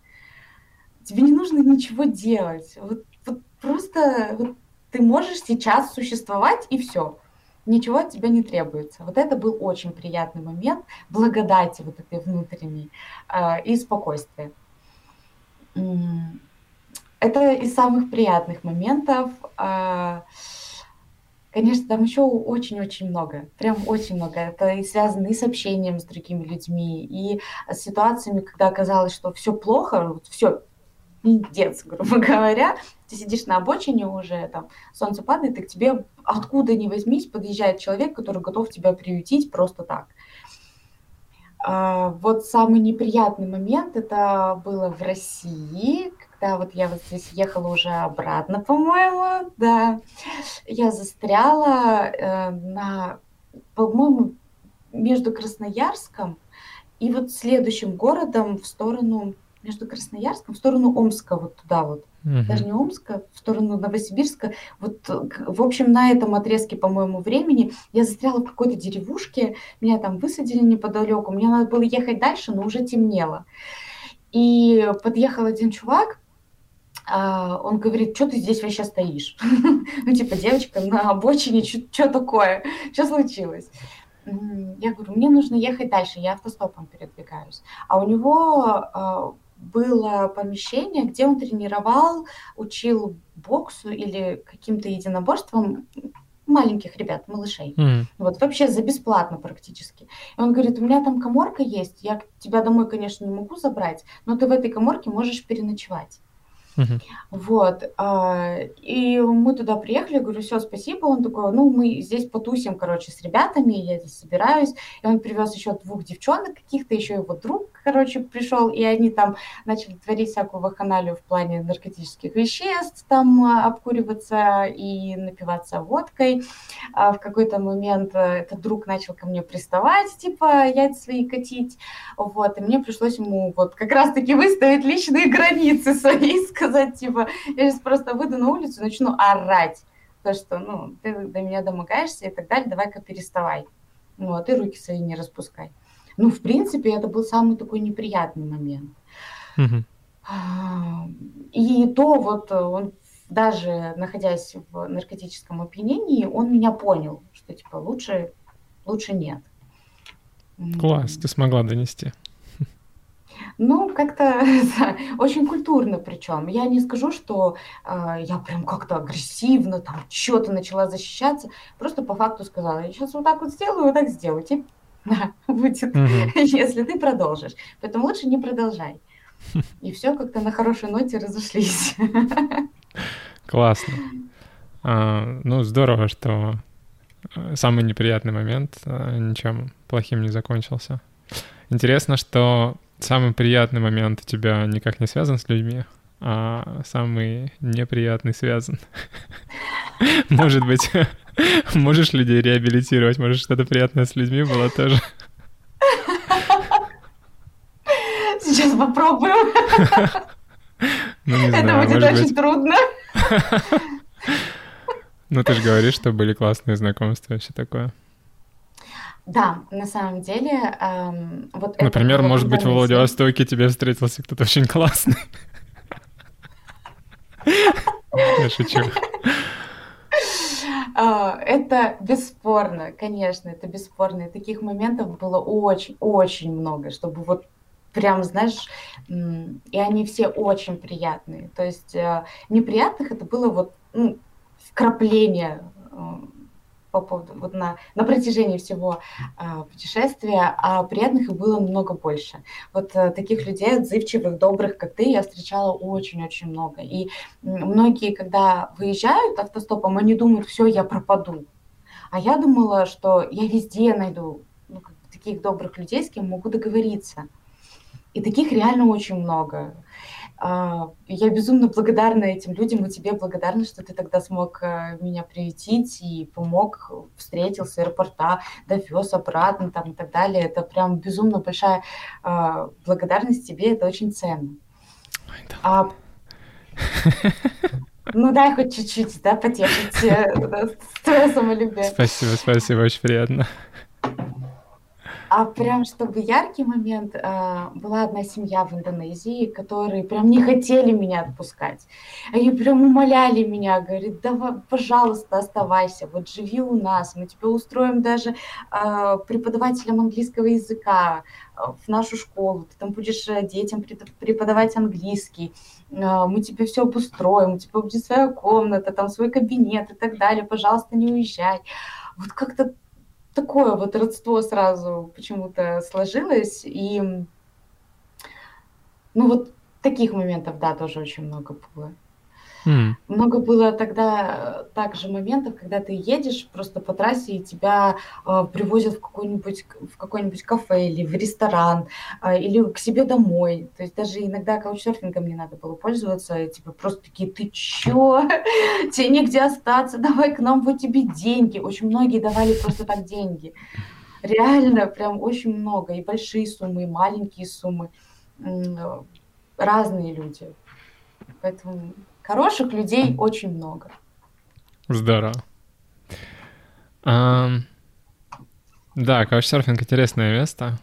Тебе не нужно ничего делать. Вот, вот просто вот ты можешь сейчас существовать, и все. Ничего от тебя не требуется. Вот это был очень приятный момент благодати вот этой внутренней э, и спокойствия. Это из самых приятных моментов. А, конечно, там еще очень-очень много, прям очень много. Это и связано и с общением с другими людьми, и с ситуациями, когда оказалось, что все плохо, все, пиздец, грубо говоря. Ты сидишь на обочине уже, там, солнце падает, и к тебе откуда ни возьмись подъезжает человек, который готов тебя приютить просто так. А, вот самый неприятный момент это было в России, когда вот я вот здесь ехала уже обратно, по-моему, да, я застряла э, на, по-моему, между Красноярском и вот следующим городом в сторону, между Красноярском, в сторону Омска, вот туда вот. Угу. Даже не Омска, в сторону Новосибирска. Вот, в общем, на этом отрезке, по-моему, времени я застряла в какой-то деревушке, меня там высадили неподалеку, мне надо было ехать дальше, но уже темнело. И подъехал один чувак, он говорит, что ты здесь вообще стоишь? ну, типа, девочка на обочине, что такое? Что случилось? Я говорю, мне нужно ехать дальше, я автостопом передвигаюсь. А у него а, было помещение, где он тренировал, учил боксу или каким-то единоборствам маленьких ребят, малышей. Mm. Вот вообще за бесплатно практически. И он говорит, у меня там коморка есть, я тебя домой, конечно, не могу забрать, но ты в этой коморке можешь переночевать. Uh-huh. Вот. А, и мы туда приехали, говорю, все, спасибо. Он такой, ну, мы здесь потусим, короче, с ребятами, я здесь собираюсь. И он привез еще двух девчонок каких-то, еще его друг, короче, пришел, и они там начали творить всякую вакханалию в плане наркотических веществ, там а, обкуриваться и напиваться водкой. А в какой-то момент э, этот друг начал ко мне приставать, типа, яйца свои катить. Вот, и мне пришлось ему вот как раз-таки выставить личные границы свои, сказать, типа, я сейчас просто выйду на улицу и начну орать. То, что, ну, ты до меня домогаешься и так далее, давай-ка переставай. Вот, и руки свои не распускай. Ну, в принципе, это был самый такой неприятный момент. А, и то вот он даже находясь в наркотическом опьянении, он меня понял, что типа лучше, лучше нет. Класс, ты смогла донести. Ну, как-то очень культурно причем. Я не скажу, что э, я прям как-то агрессивно там что-то начала защищаться. Просто по факту сказала, я сейчас вот так вот сделаю, вот так сделаю. Типа, да, будет, угу. если ты продолжишь. Поэтому лучше не продолжай. И все как-то на хорошей ноте разошлись. Классно. А, ну, здорово, что э, самый неприятный момент а, ничем плохим не закончился. Интересно, что самый приятный момент у тебя никак не связан с людьми, а самый неприятный связан. Может быть, Можешь людей реабилитировать, может, что-то приятное с людьми было тоже. Сейчас попробуем. Ну, не Это знаю, будет может очень быть. трудно. Ну, ты же говоришь, что были классные знакомства и все такое. Да, на самом деле, эм, вот это Например, было может быть, в. Владивостоке тебе встретился кто-то очень классный. Я шучу. А, Это бесспорно, конечно, это бесспорно. И таких моментов было очень-очень много, чтобы вот прям, знаешь, и они все очень приятные. То есть э, неприятных это было вот ну, вкрапление э, по поводу, вот на, на протяжении всего а, путешествия, а приятных было намного больше. Вот э, таких людей, отзывчивых, добрых, как ты, я встречала очень-очень много. И многие, когда выезжают автостопом, они думают, все, я пропаду. А я думала, что я везде найду ну, таких добрых людей, с кем могу договориться. И таких реально очень много. А, Я безумно благодарна этим людям и тебе благодарна, что ты тогда смог э, меня приютить и помог, встретил с аэропорта, довез обратно там и так далее. Это прям безумно большая а, благодарность тебе, это очень ценно. Ой, да. А, ну дай хоть чуть-чуть, да, потешить э, твое самолюбие. Спасибо, спасибо, очень приятно. А прям чтобы яркий момент, а, была одна семья в Индонезии, которые прям не хотели меня отпускать. Они прям умоляли меня, говорит, давай, пожалуйста, оставайся, вот живи у нас, мы тебе устроим даже а, преподавателем английского языка а, в нашу школу, ты там будешь э, детям преподавать английский, мы тебе все обустроим, у тебя будет своя комната, там свой кабинет и так далее, пожалуйста, не уезжай. Вот как-то такое вот родство сразу почему-то сложилось. И, ну, вот таких моментов, да, тоже очень много было. М, Много было тогда э, также моментов, когда ты едешь просто по трассе, и тебя э, привозят в какой-нибудь, в какой-нибудь кафе или в ресторан, а, или к себе домой. То есть даже иногда каучсерфингом не надо было пользоваться, и типа просто такие, ты чё? Тебе негде остаться, давай к нам, вот тебе деньги. Очень многие давали просто так деньги. Реально, прям очень много. И большие суммы, и маленькие суммы. Э, Разные люди. Поэтому хороших людей очень много. Здорово. Да, каучсерфинг интересное место.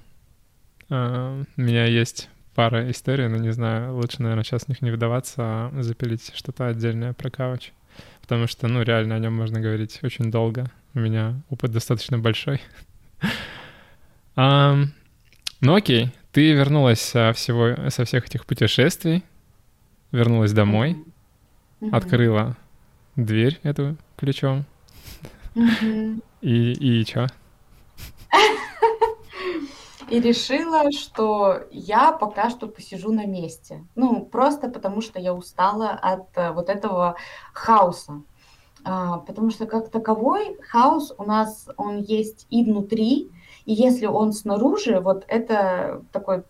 А, У меня есть пара историй, но не знаю, лучше, наверное, сейчас в них не вдаваться, а запилить что-то отдельное про кауч. Потому что, ну, реально о нем можно говорить очень долго. У меня опыт достаточно большой. Ну окей, ты вернулась со, всего, со всех этих путешествий, вернулась домой, Мгм. открыла дверь эту ключом, Мгм. и, и чё? И решила, что я пока что посижу на месте. Ну, просто потому что я устала от э, вот этого хаоса. А, потому что как таковой хаос у нас, он есть и внутри, и если он снаружи, вот это такой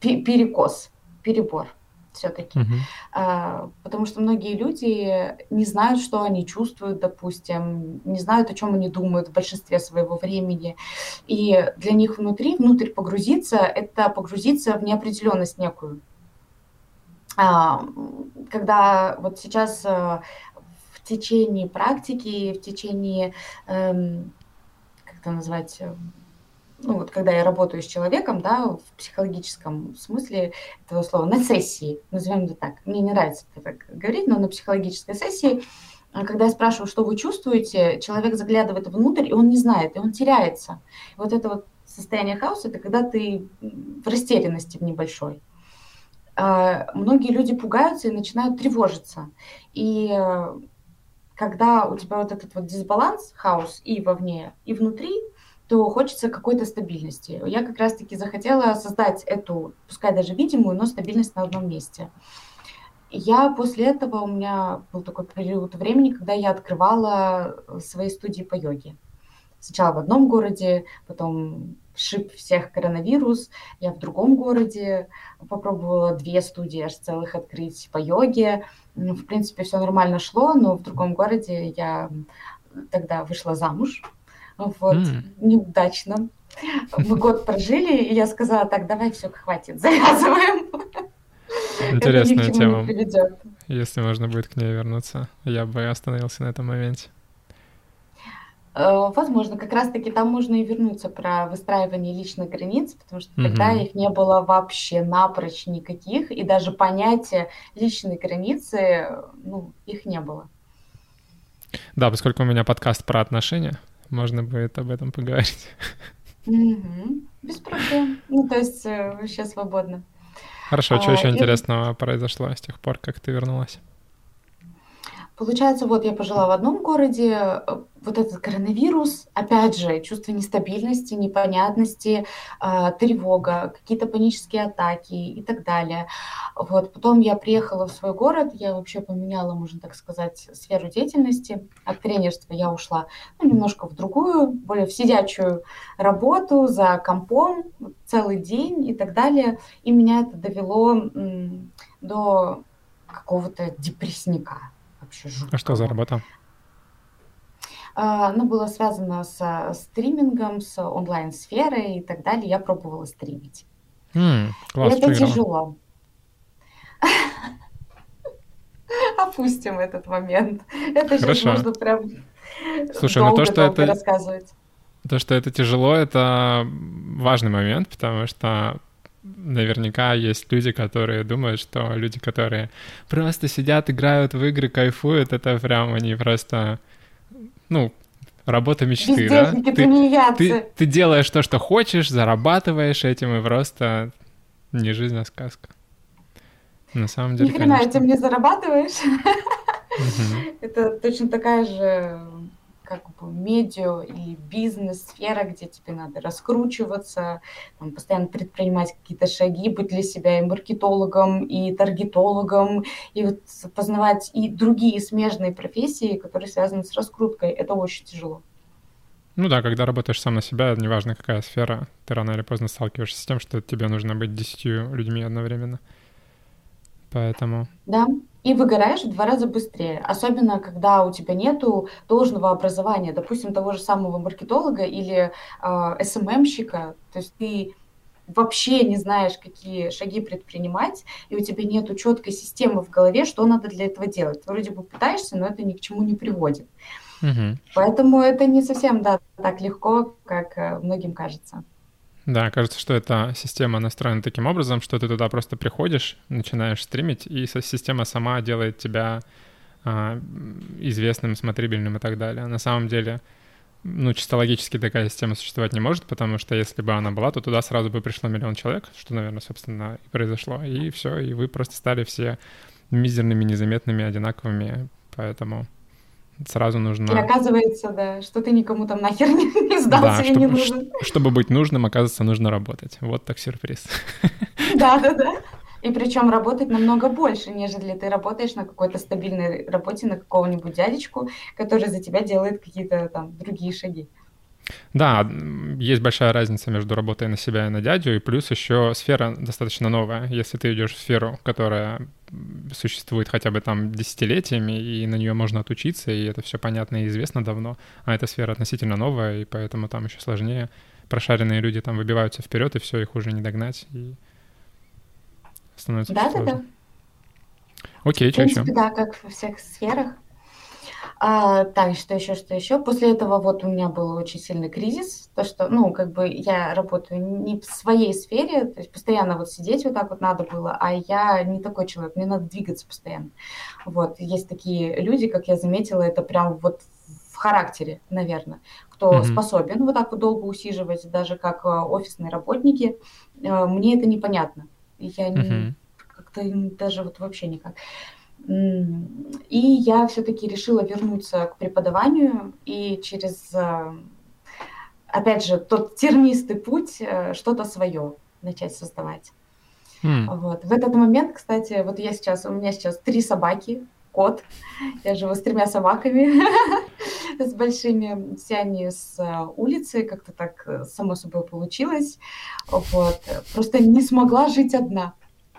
перекос, перебор все-таки. Мгм. А, потому что многие люди не знают, что они чувствуют, допустим, не знают, о чем они думают в большинстве своего времени. И для них внутри, внутрь погрузиться, это погрузиться в неопределенность некую. А, когда вот сейчас э, в течение практики, в течение, эм, как это назвать, э, ну вот когда я работаю с человеком, да, в психологическом смысле этого слова, на сессии, назовем это так. Мне не нравится так говорить, но на психологической сессии, а, когда я спрашиваю, что вы чувствуете, человек заглядывает внутрь, и он не знает, и он теряется. Вот это вот состояние хаоса, это когда ты в растерянности в небольшой. А, Многие люди пугаются и начинают тревожиться. И э, когда у тебя вот этот вот дисбаланс, хаос и вовне, и внутри, то хочется какой-то стабильности. Я как раз-таки захотела создать эту, пускай даже видимую, но стабильность на одном месте. Я после этого, у меня был такой период времени, когда я открывала э, свои студии по йоге. Сначала в одном городе, потом шип всех коронавирус, я в другом городе попробовала две студии аж целых открыть по йоге. Ну, В принципе, все нормально шло, но в другом городе я тогда вышла замуж, вот, mm. неудачно. Мы год прожили, и я сказала, так, давай все, хватит, завязываем. Интересная тема. Если можно будет к ней вернуться, я бы остановился на этом моменте. Э, возможно, как раз-таки там можно и вернуться про выстраивание личных границ, потому что угу. тогда их не было вообще напрочь никаких, и даже понятия личной границы, ну, их не было. Да, поскольку у меня подкаст про отношения, можно будет об этом поговорить. Угу. Без проблем. Ну, то есть э, вообще свободно. Хорошо, а что еще и... интересного произошло с тех пор, как ты вернулась? Получается, вот я пожила в одном городе, э, вот этот коронавирус, опять же, чувство нестабильности, непонятности, э, тревога, какие-то панические атаки и так далее. Вот. Потом я приехала в свой город, я вообще поменяла, можно так сказать, сферу деятельности. От тренерства я ушла ну, немножко в другую, более в сидячую работу за компом целый день и так далее. И меня это довело м, до какого-то депрессника вообще жутко. А что за работа? А, ну, было связано с стримингом, с онлайн-сферой и так далее. Я пробовала стримить. Mm, класс, это тяжело. Опустим этот момент. Это сейчас можно прям Слушай, ну то, что это рассказывать. То, что это тяжело, это важный момент, потому что наверняка есть люди, которые думают, что люди, которые просто сидят, играют в игры, кайфуют, это прям они просто, ну, работа мечты, да? Ты, ты, ты делаешь то, что хочешь, зарабатываешь этим, и просто не жизнь, а сказка. На самом деле, Ни хрена этим не зарабатываешь. Это точно такая же как бы медиа и бизнес-сфера, где тебе надо раскручиваться, там, постоянно предпринимать какие-то шаги, быть для себя и маркетологом, и таргетологом, и вот познавать и другие смежные профессии, которые связаны с раскруткой. Это очень тяжело. Ну да, когда работаешь сам на себя, неважно какая сфера, ты рано или поздно сталкиваешься с тем, что тебе нужно быть десятью людьми одновременно. Поэтому... Да, и выгораешь в два раза быстрее. Особенно, когда у тебя нету должного образования, допустим, того же самого маркетолога или э, СММщика. То есть ты вообще не знаешь, какие шаги предпринимать, и у тебя нету четкой системы в голове, что надо для этого делать. Ты вроде бы пытаешься, но это ни к чему не приводит. Угу. Поэтому это не совсем да, так легко, как э, многим кажется. Да, кажется, что эта система настроена таким образом, что ты туда просто приходишь, начинаешь стримить, и система сама делает тебя а, известным, смотрибельным и так далее. На самом деле, ну, чисто логически такая система существовать не может, потому что если бы она была, то туда сразу бы пришло миллион человек, что, наверное, собственно, и произошло. И все, и вы просто стали все мизерными, незаметными, одинаковыми, поэтому сразу нужно... И оказывается, да, что ты никому там нахер не, не сдался да, и чтобы, не нужен. Чтобы быть нужным, оказывается, нужно работать. Вот так сюрприз. Да, да, да. И причем работать намного больше, нежели ты работаешь на какой-то стабильной работе на какого-нибудь дядечку, который за тебя делает какие-то там другие шаги. Да, есть большая разница между работой на себя и на дядю, и плюс еще сфера достаточно новая. Если ты идешь в сферу, которая существует хотя бы там десятилетиями, и на нее можно отучиться, и это все понятно и известно давно, а эта сфера относительно новая, и поэтому там еще сложнее. Прошаренные люди там выбиваются вперед, и все, их уже не догнать, и становится да, сложно. Да, да. Окей, что еще? Да, как во всех сферах. А, так, что еще, что еще? После этого вот у меня был очень сильный кризис, то, что, ну, как бы я работаю не в своей сфере, то есть постоянно вот сидеть вот так вот надо было, а я не такой человек, мне надо двигаться постоянно. Вот, есть такие люди, как я заметила, это прям вот в характере, наверное, кто mm-hmm. способен вот так вот долго усиживать, даже как э, офисные работники, э, мне это непонятно. Я не, mm-hmm. как-то даже вот вообще никак. И я все-таки решила вернуться к преподаванию и через, э, опять же, тот тернистый путь э, что-то свое начать создавать. Mm. Вот. В этот момент, кстати, вот я сейчас, у меня сейчас три собаки, кот, я живу с тремя собаками, с большими, все они с э, улицы, как-то так само собой получилось, вот, просто не смогла жить одна.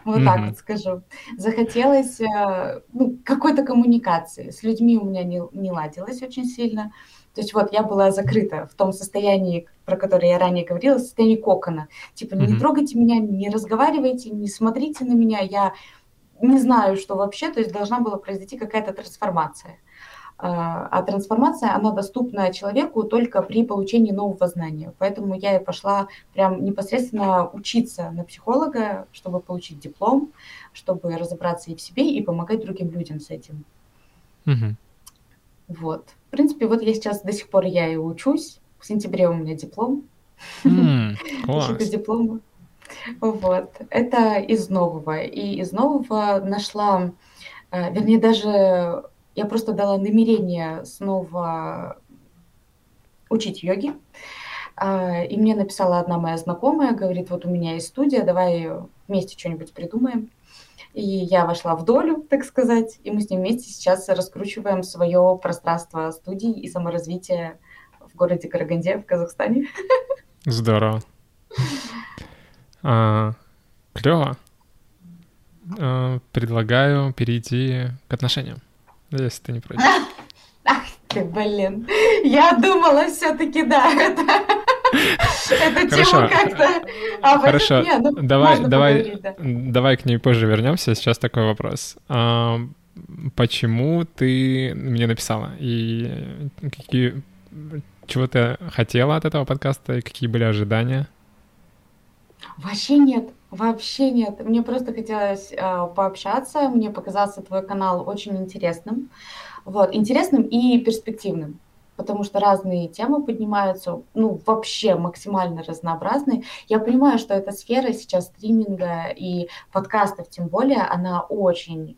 Вот так вот скажу. Захотелось э, ну, какой-то коммуникации. С людьми у меня не, не ладилось очень сильно. То есть вот я была закрыта в том состоянии, про которое я ранее говорила, состоянии кокона. Типа не трогайте меня, не разговаривайте, не смотрите на меня, я не знаю, что вообще, то есть должна была произойти какая-то трансформация. А, а трансформация, она доступна человеку только при получении нового знания. Поэтому я и пошла прям непосредственно учиться на психолога, чтобы получить диплом, чтобы разобраться и в себе, и помогать другим людям с этим. Угу. Вот. В принципе, вот я сейчас до сих пор я и учусь. В сентябре у меня диплом. Класс. диплома. Вот. Это из нового. И из нового нашла, э, вернее, даже я просто дала намерение снова учить йоги. А, и мне написала одна моя знакомая, говорит, вот у меня есть студия, давай вместе что-нибудь придумаем. И я вошла в долю, так сказать, и мы с ним вместе сейчас раскручиваем свое пространство студий и саморазвития в городе Караганде в Казахстане. Здорово. А, клево. А, предлагаю перейти к отношениям, если ты не против. Ах ты, блин. Я думала все-таки, да, это... Эта тема как-то... А, Хорошо, нет, ну, давай, давай, да. давай к ней позже вернемся. Сейчас такой вопрос. А, почему ты мне написала? И какие... Чего ты хотела от этого подкаста и какие были ожидания? Вообще нет, вообще нет. Мне просто хотелось э, пообщаться, мне показался твой канал очень интересным, вот, интересным и перспективным, потому что разные темы поднимаются, ну, вообще максимально разнообразные. Я понимаю, что эта сфера сейчас стриминга и подкастов, тем более, она очень,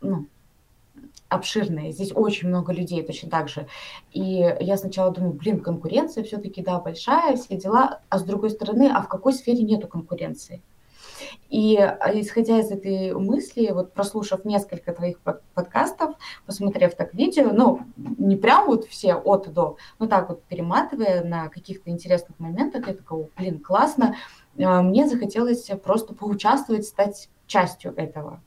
ну, обширная, здесь очень много людей точно так же. И я сначала думаю, блин, конкуренция все-таки, да, большая, все дела, а с другой стороны, а в какой сфере нету конкуренции? И а, исходя из этой мысли, вот прослушав несколько твоих подкастов, посмотрев так видео, ну, не прям вот все от и до, но так вот перематывая на каких-то интересных моментах, я такая, блин, классно, а, мне захотелось просто поучаствовать, стать частью этого.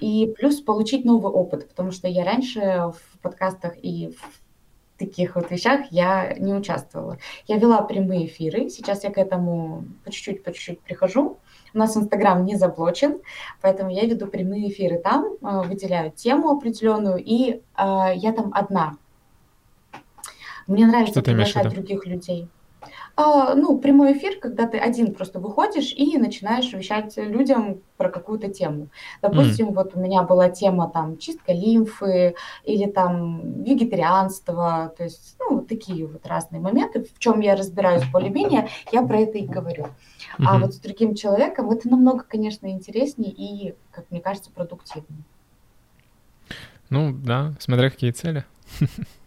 И плюс получить новый опыт, потому что я раньше в подкастах и в таких вот вещах я не участвовала. Я вела прямые эфиры, сейчас я к этому по чуть-чуть, по чуть-чуть прихожу. У нас Инстаграм не заблочен, поэтому я веду прямые эфиры там, э, выделяю тему определенную, и э, я там одна. Мне нравится приглашать других людей. А, ну, прямой эфир, когда ты один просто выходишь и начинаешь вещать людям про какую-то тему. Допустим, mm. вот у меня была тема там чистка лимфы или там вегетарианство, то есть, ну, вот такие вот разные моменты, в чем я разбираюсь более-менее, я про это и говорю. Mm-hmm. А вот с другим человеком это намного, конечно, интереснее и, как мне кажется, продуктивнее. Ну, да, смотря какие цели.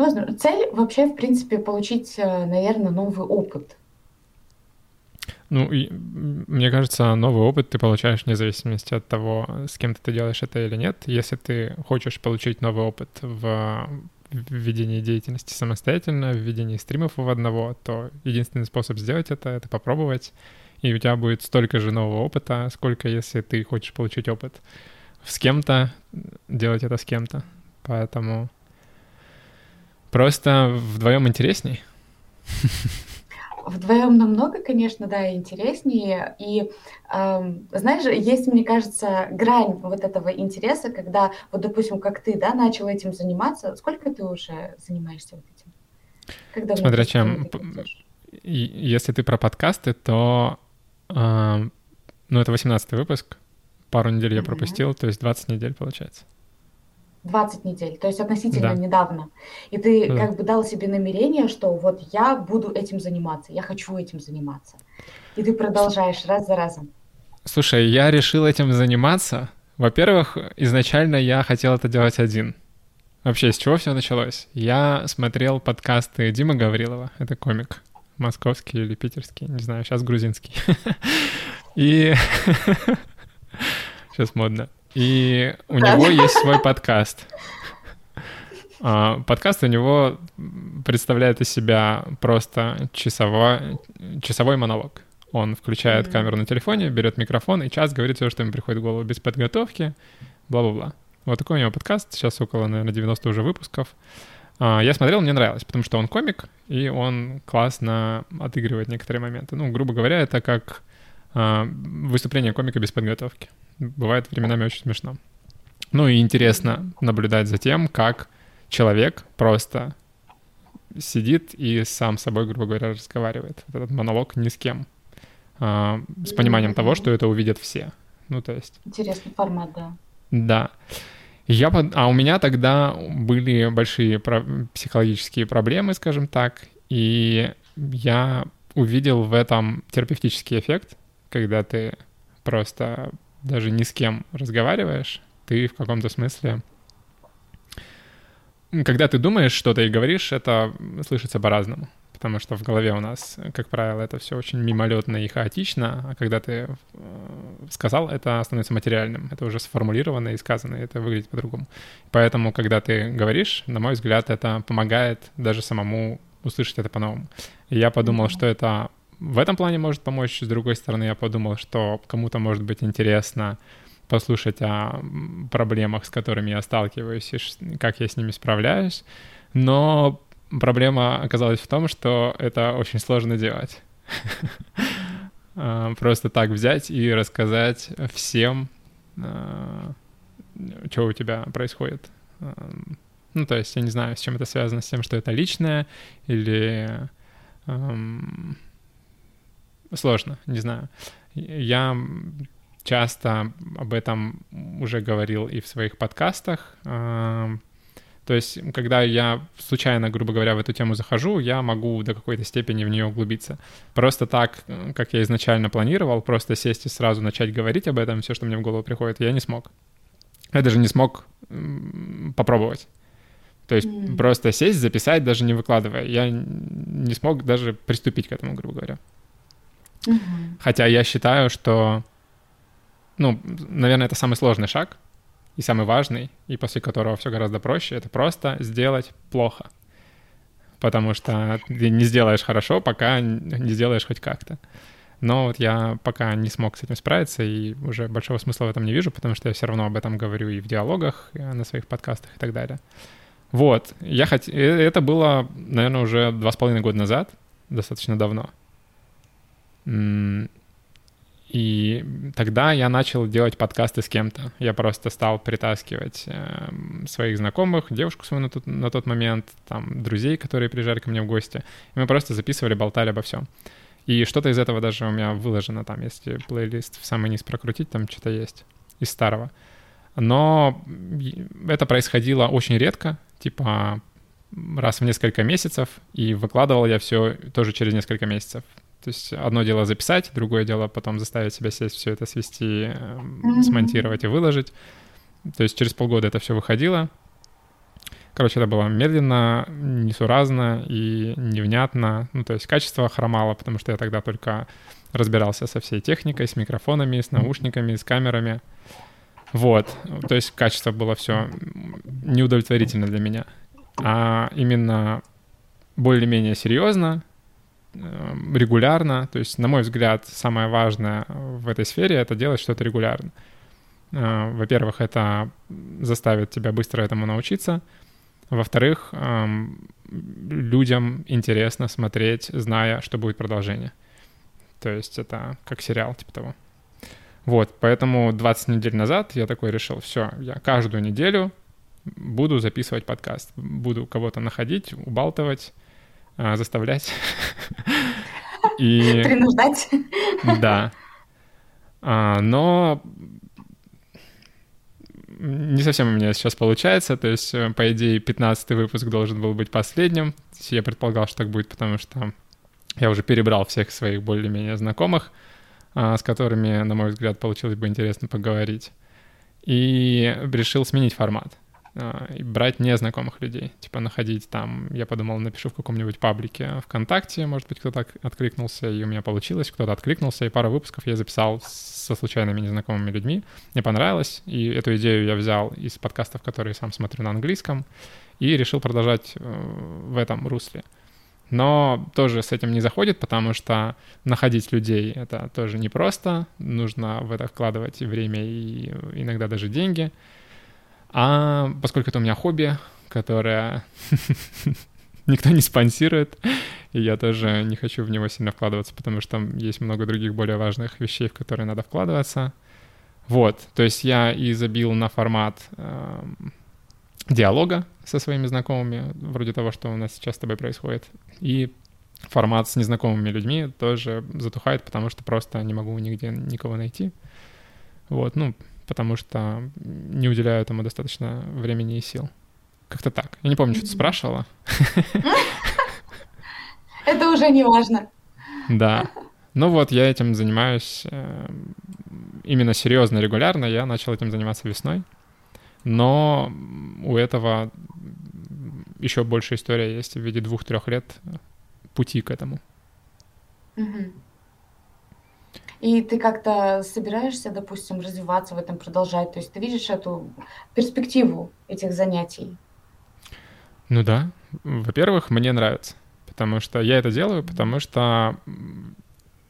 Ну, цель вообще, в принципе, получить, э, наверное, новый опыт. Ну, и, мне кажется, новый опыт ты получаешь вне зависимости от того, с кем ты делаешь это или нет. Если ты хочешь получить новый опыт в ведении деятельности самостоятельно, в ведении стримов в одного, то единственный способ сделать это — это попробовать, и у тебя будет столько же нового опыта, сколько если ты хочешь получить опыт с кем-то, делать это с кем-то. Поэтому Просто вдвоем интересней. Вдвоем намного, конечно, да, интереснее. И э, знаешь, есть, мне кажется, грань вот этого интереса, когда, вот, допустим, как ты, да, начал этим заниматься. Сколько ты уже занимаешься вот этим? Когда Смотря чем. Если ты про подкасты, то, э, ну, это 18 выпуск. Пару недель я пропустил, то есть 20 недель получается. 20 недель, то есть относительно да. недавно. И ты да. как бы дал себе намерение, что вот я буду этим заниматься, я хочу этим заниматься. И ты продолжаешь раз за разом. Слушай, я решил этим заниматься. Во-первых, изначально я хотел это делать один. Вообще, с чего все началось? Я смотрел подкасты Дима Гаврилова, это комик, московский или питерский, не знаю, сейчас грузинский. И сейчас модно. И у да. него есть свой подкаст. А, подкаст у него представляет из себя просто часовой, часовой монолог. Он включает mm-hmm. камеру на телефоне, берет микрофон и час говорит все, что ему приходит в голову, без подготовки, бла-бла-бла. Вот такой у него подкаст, сейчас около, наверное, 90 уже выпусков. А, я смотрел, мне нравилось, потому что он комик, и он классно отыгрывает некоторые моменты. Ну, грубо говоря, это как а, выступление комика без подготовки. Бывает временами очень смешно. Ну и интересно наблюдать за тем, как человек просто сидит и сам с собой, грубо говоря, разговаривает. Этот монолог ни с кем. А, с пониманием того, что это увидят все. Ну, то есть... Интересный формат, да. Да. Я под... А у меня тогда были большие про... психологические проблемы, скажем так, и я увидел в этом терапевтический эффект, когда ты просто даже ни с кем разговариваешь, ты в каком-то смысле... Когда ты думаешь что-то и говоришь, это слышится по-разному потому что в голове у нас, как правило, это все очень мимолетно и хаотично, а когда ты э, сказал, это становится материальным, это уже сформулировано и сказано, и это выглядит по-другому. Поэтому, когда ты говоришь, на мой взгляд, это помогает даже самому услышать это по-новому. И я подумал, mm-hmm. что это в этом плане может помочь. С другой стороны, я подумал, что кому-то может быть интересно послушать о проблемах, с которыми я сталкиваюсь, и как я с ними справляюсь. Но проблема оказалась в том, что это очень сложно делать. А, просто так взять и рассказать всем, а, что у тебя происходит. А, ну, то есть, я не знаю, с чем это связано, с тем, что это личное, или сложно, не знаю. Я часто об этом уже говорил и в своих подкастах. То есть, когда я случайно, грубо говоря, в эту тему захожу, я могу до какой-то степени в нее углубиться. Просто так, как я изначально планировал, просто сесть и сразу начать говорить об этом, все, что мне в голову приходит, я не смог. Я даже не смог попробовать. То есть mm. просто сесть, записать, даже не выкладывая. Я не смог даже приступить к этому, грубо говоря. Mm-hmm. Хотя я считаю, что, ну, наверное, это самый сложный шаг — и самый важный, и после которого все гораздо проще, это просто сделать плохо. Потому что ты не сделаешь хорошо, пока не сделаешь хоть как-то. Но вот я пока не смог с этим справиться, и уже большого смысла в этом не вижу, потому что я все равно об этом говорю и в диалогах, и на своих подкастах и так далее. Вот, я хот... Э, это было, наверное, уже два с половиной года назад, достаточно давно. И тогда я начал делать подкасты с кем-то. Я просто стал притаскивать э, своих знакомых, девушку свою на тот, на тот момент, там, друзей, которые приезжали ко мне в гости. И мы просто записывали, болтали обо всем. И что-то из этого даже у меня выложено там, если плейлист в самый низ прокрутить, там что-то есть из старого. Но это происходило очень редко, типа раз в несколько месяцев, и выкладывал я все тоже через несколько месяцев. То есть одно дело записать, другое дело потом заставить себя сесть, все это свести, mm-hmm. смонтировать и выложить. То есть через полгода это все выходило. Короче, это было медленно, несуразно и невнятно. Ну, то есть качество хромало, потому что я тогда только разбирался со всей техникой, с микрофонами, с наушниками, с камерами. Вот. То есть качество было все неудовлетворительно для меня. А именно более-менее серьезно, Эм, регулярно. То есть, на мой взгляд, самое важное в этой сфере — это делать что-то регулярно. Э, во-первых, это заставит тебя быстро этому научиться. Во-вторых, эм, людям интересно смотреть, зная, что будет продолжение. То есть это как сериал, типа того. Вот, поэтому 20 недель назад я такой решил, все, я каждую неделю буду записывать подкаст, буду кого-то находить, убалтывать, заставлять. И... Принуждать. Да. А, но не совсем у меня сейчас получается, то есть, э, по идее, 15 выпуск должен был быть последним. Я предполагал, что так будет, потому что я уже перебрал всех своих более-менее знакомых, а, с которыми, на мой взгляд, получилось бы интересно поговорить. И решил сменить формат. А, и брать незнакомых людей. Типа находить там, я подумал, напишу в каком-нибудь паблике ВКонтакте, может быть, кто-то откликнулся, и у меня получилось, кто-то откликнулся, и пару выпусков я записал со случайными незнакомыми людьми. Мне понравилось, и эту идею я взял из подкастов, которые сам смотрю на английском, и решил продолжать э, в этом русле. Но тоже с этим не заходит, потому что находить людей — это тоже непросто. Нужно в это вкладывать и время, и иногда даже деньги. А поскольку это у меня хобби, которое никто не спонсирует, и я тоже не хочу в него сильно вкладываться, потому что есть много других более важных вещей, в которые надо вкладываться. Вот, то есть я и забил на формат э, диалога со своими знакомыми, вроде того, что у нас сейчас с тобой происходит, и формат с незнакомыми людьми тоже затухает, потому что просто не могу нигде никого найти. Вот, ну, потому что не уделяю этому достаточно времени и сил. Как-то так. Я не помню, что ты спрашивала. Это уже не важно. Да. Ну вот, я этим занимаюсь э, именно серьезно, регулярно. Я начал этим заниматься весной. Но у этого еще больше история есть в виде двух-трех лет пути к этому. И ты как-то собираешься, допустим, развиваться в этом, продолжать? То есть ты видишь эту перспективу этих занятий? Ну да. Во-первых, мне нравится. Потому что я это делаю, потому что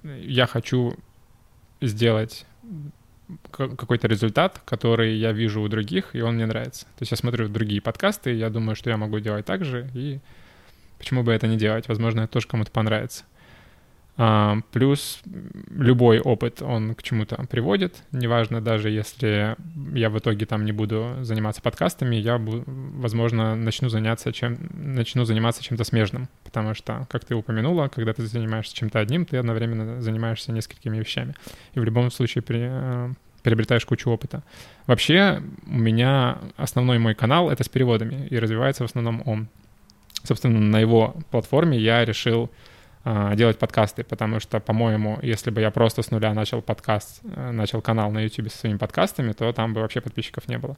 я хочу сделать какой-то результат, который я вижу у других, и он мне нравится. То есть я смотрю другие подкасты, я думаю, что я могу делать так же, и почему бы это не делать? Возможно, это тоже кому-то понравится. А, плюс любой опыт, он к чему-то приводит. Неважно, даже если я в итоге там не буду заниматься подкастами, я, возможно, начну заняться, чем, начну заниматься чем-то смежным. Потому что, как ты упомянула, когда ты занимаешься чем-то одним, ты одновременно занимаешься несколькими вещами. И в любом случае при, э, приобретаешь кучу опыта. Вообще, у меня основной мой канал — это с переводами, и развивается в основном он. Собственно, на его платформе я решил делать подкасты, потому что, по-моему, если бы я просто с нуля начал подкаст, э, начал канал на YouTube со своими подкастами, то там бы вообще подписчиков не было.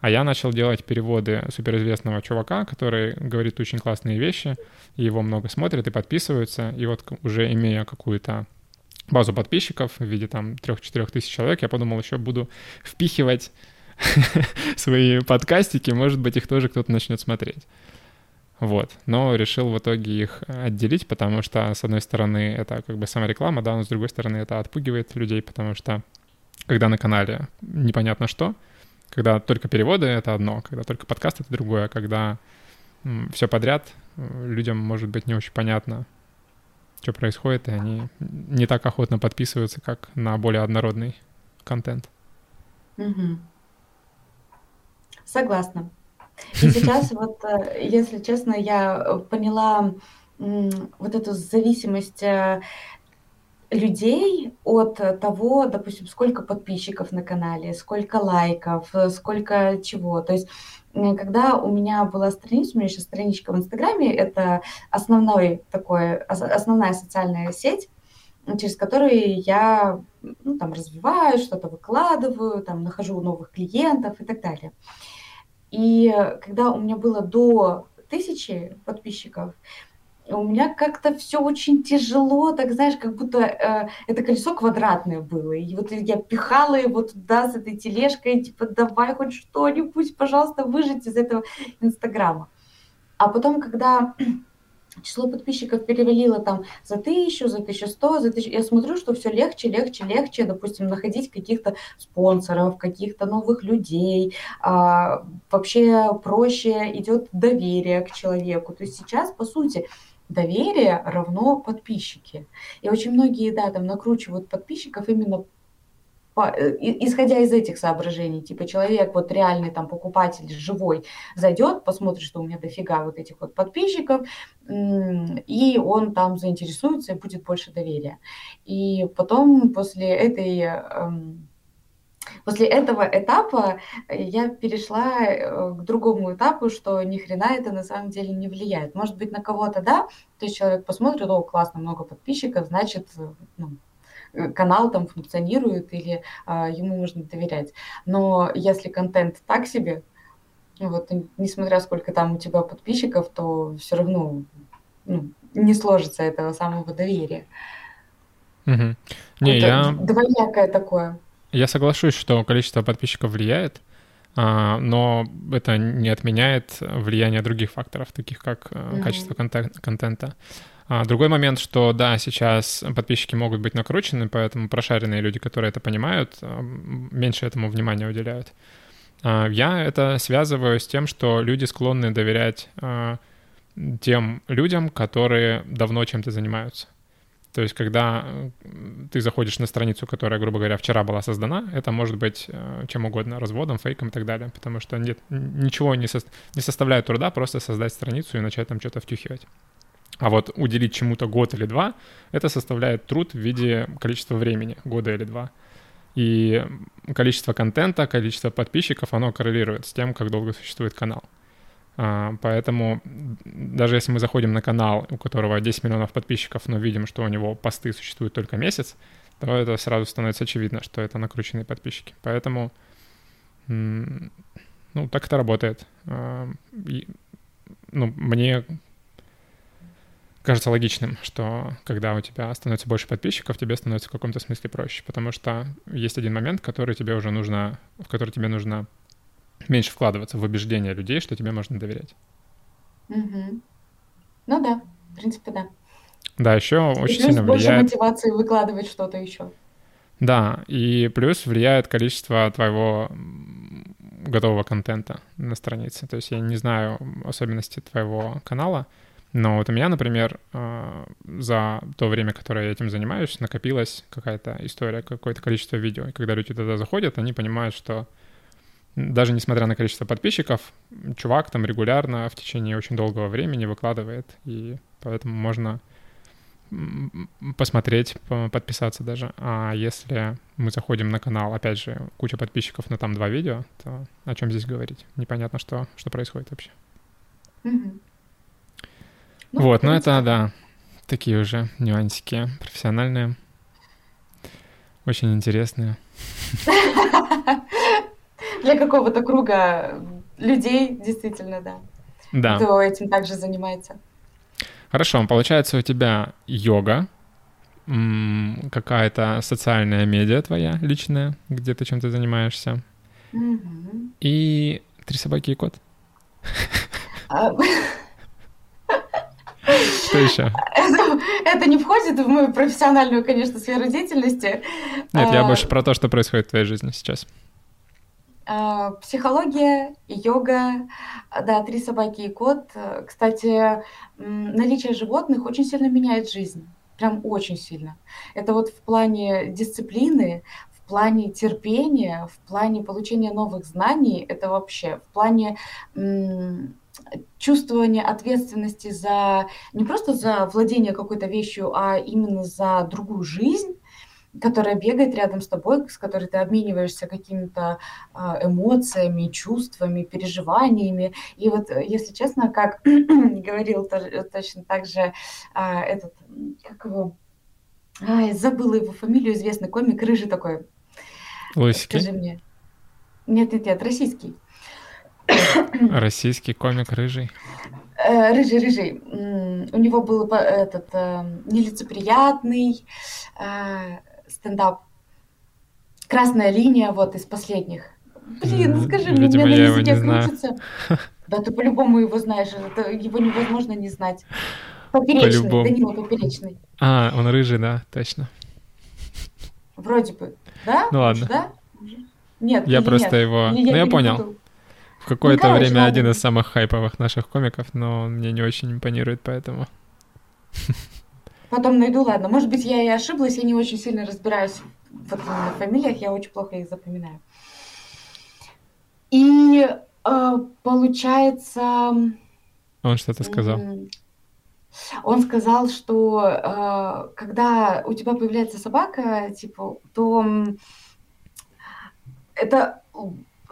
А я начал делать переводы суперизвестного чувака, который говорит очень классные вещи, его много смотрят и подписываются, и вот уже имея какую-то базу подписчиков в виде там 3-4 тысяч человек, я подумал, еще буду впихивать свои подкастики, может быть, их тоже кто-то начнет смотреть. Вот. Но решил в итоге их отделить, потому что, с одной стороны, это как бы сама реклама, да, но с другой стороны, это отпугивает людей, потому что когда на канале непонятно что, когда только переводы — это одно, когда только подкаст — это другое, когда все подряд, людям может быть не очень понятно, что происходит, и они не так охотно подписываются, как на более однородный контент. Угу. Согласна. И сейчас вот, э, если честно, я поняла вот эту зависимость э, людей от того, допустим, сколько подписчиков на канале, сколько лайков, э, сколько чего. То есть, когда у меня была страница, у меня сейчас страничка в Инстаграме, это основной такой, основная социальная сеть, через которую я ну, там развиваю, что-то выкладываю, там нахожу новых клиентов и так далее. И когда у меня было до тысячи подписчиков, у меня как-то все очень тяжело, так знаешь, как будто э, это колесо квадратное было. И вот я пихала его туда с этой тележкой, типа, давай хоть что-нибудь, пожалуйста, выжить из этого Инстаграма. А потом, когда число подписчиков перевалило там за тысячу, за тысячу сто, за тысячу. Я смотрю, что все легче, легче, легче, допустим, находить каких-то спонсоров, каких-то новых людей. А, вообще проще идет доверие к человеку. То есть сейчас, по сути, доверие равно подписчики. И очень многие, да, там накручивают подписчиков именно Э, исходя из этих соображений, типа человек вот реальный там покупатель живой зайдет, посмотрит, что у меня дофига вот этих вот подписчиков, и он там заинтересуется и будет больше доверия. И потом после этой эм, После этого этапа я перешла э, к другому этапу, что ни хрена это на самом деле не влияет. Может быть, на кого-то да, то есть человек посмотрит, о, классно, много подписчиков, значит, ну, Э, канал там функционирует или а, ему можно доверять. Но если контент так себе, вот, несмотря сколько там у тебя подписчиков, то все равно ну, не сложится этого самого доверия. Угу. Не, Это я... Двоякое такое. Я соглашусь, что количество подписчиков влияет, а, но это не отменяет влияние других факторов, таких как mm-hmm. качество контента. А, другой момент, что да, сейчас подписчики могут быть накручены, поэтому прошаренные люди, которые это понимают, меньше этому внимания уделяют. Я это связываю с тем, что люди склонны доверять тем людям, которые давно чем-то занимаются. То есть, когда ты заходишь на страницу, которая, грубо говоря, вчера была создана, это может быть чем угодно, разводом, фейком и так далее, потому что нет, ничего не, со, не составляет труда просто создать страницу и начать там что-то втюхивать. А вот уделить чему-то год или два, это составляет труд в виде количества времени, года или два. И количество контента, количество подписчиков, оно коррелирует с тем, как долго существует канал. А, поэтому даже если мы заходим на канал, у которого 10 миллионов подписчиков, но видим, что у него посты существуют только месяц, то это сразу становится очевидно, что это накрученные подписчики. Поэтому, ну, так это работает. А, и, ну, мне кажется логичным, что когда у тебя становится больше подписчиков, тебе становится в каком-то смысле проще, потому что есть один момент, который тебе уже нужно, в который тебе нужно меньше вкладываться в убеждение людей, что тебе можно доверять. Угу. Ну да, в принципе, да. Да, еще и очень плюс сильно больше влияет... мотивации выкладывать что-то еще. Да, и плюс влияет количество твоего готового контента на странице. То есть я не знаю особенности твоего канала, но вот у меня, например, а, за то время, которое я этим занимаюсь, накопилась какая-то история, какое-то количество видео. И когда люди туда заходят, они понимают, что даже несмотря на количество подписчиков, чувак там регулярно в течение очень долгого времени выкладывает, и поэтому можно посмотреть, подписаться даже. А если мы заходим на канал, опять же, куча подписчиков, но там два видео, то о чем здесь говорить? Непонятно, что, что происходит вообще. Угу. Ну, вот, но это, да, такие уже нюансики профессиональные, очень интересные. для какого-то круга людей, действительно, да. Да. Кто этим также занимается. Хорошо, получается у тебя йога, какая-то социальная медиа твоя личная, где ты чем-то занимаешься, угу. и три собаки и кот. Что еще? Это, это не входит в мою профессиональную, конечно, сферу деятельности. Нет, я а, больше про то, что происходит в твоей жизни сейчас. А, психология, йога, да, три собаки и кот. Кстати, наличие животных очень сильно меняет жизнь. Прям очень сильно. Это вот в плане дисциплины, в плане терпения, в плане получения новых знаний, это вообще в плане чувствования ответственности за не просто за владение какой-то вещью, а именно за другую жизнь которая бегает рядом с тобой, с которой ты обмениваешься какими-то а, эмоциями, чувствами, переживаниями. И вот, э, если честно, как говорил точно так же а, этот, как его, Ай, забыла его фамилию, известный комик, рыжий такой. Лысики? Скажи мне. Нет, нет, нет, российский. Российский комик рыжий. Э, рыжий, рыжий. У него был этот э, нелицеприятный, стендап. Красная линия вот из последних. Блин, ну скажи мне, мне на языке крутится. Да ты по-любому его знаешь, это, его невозможно не знать. Поперечный, по Данила Поперечный. А, он рыжий, да, точно. Вроде бы, да? Ну ладно. Да? Нет, я просто нет. его... Или ну, я перепутал. понял. В какое-то Ну, время ладно. один из самых хайповых наших комиков, но он мне не очень импонирует, поэтому... Потом найду, ладно. Может быть, я и ошиблась, я не очень сильно разбираюсь вот в фамилиях, я очень плохо их запоминаю. И э, получается... Он что-то сказал. Он сказал, что э, когда у тебя появляется собака, типа, то это,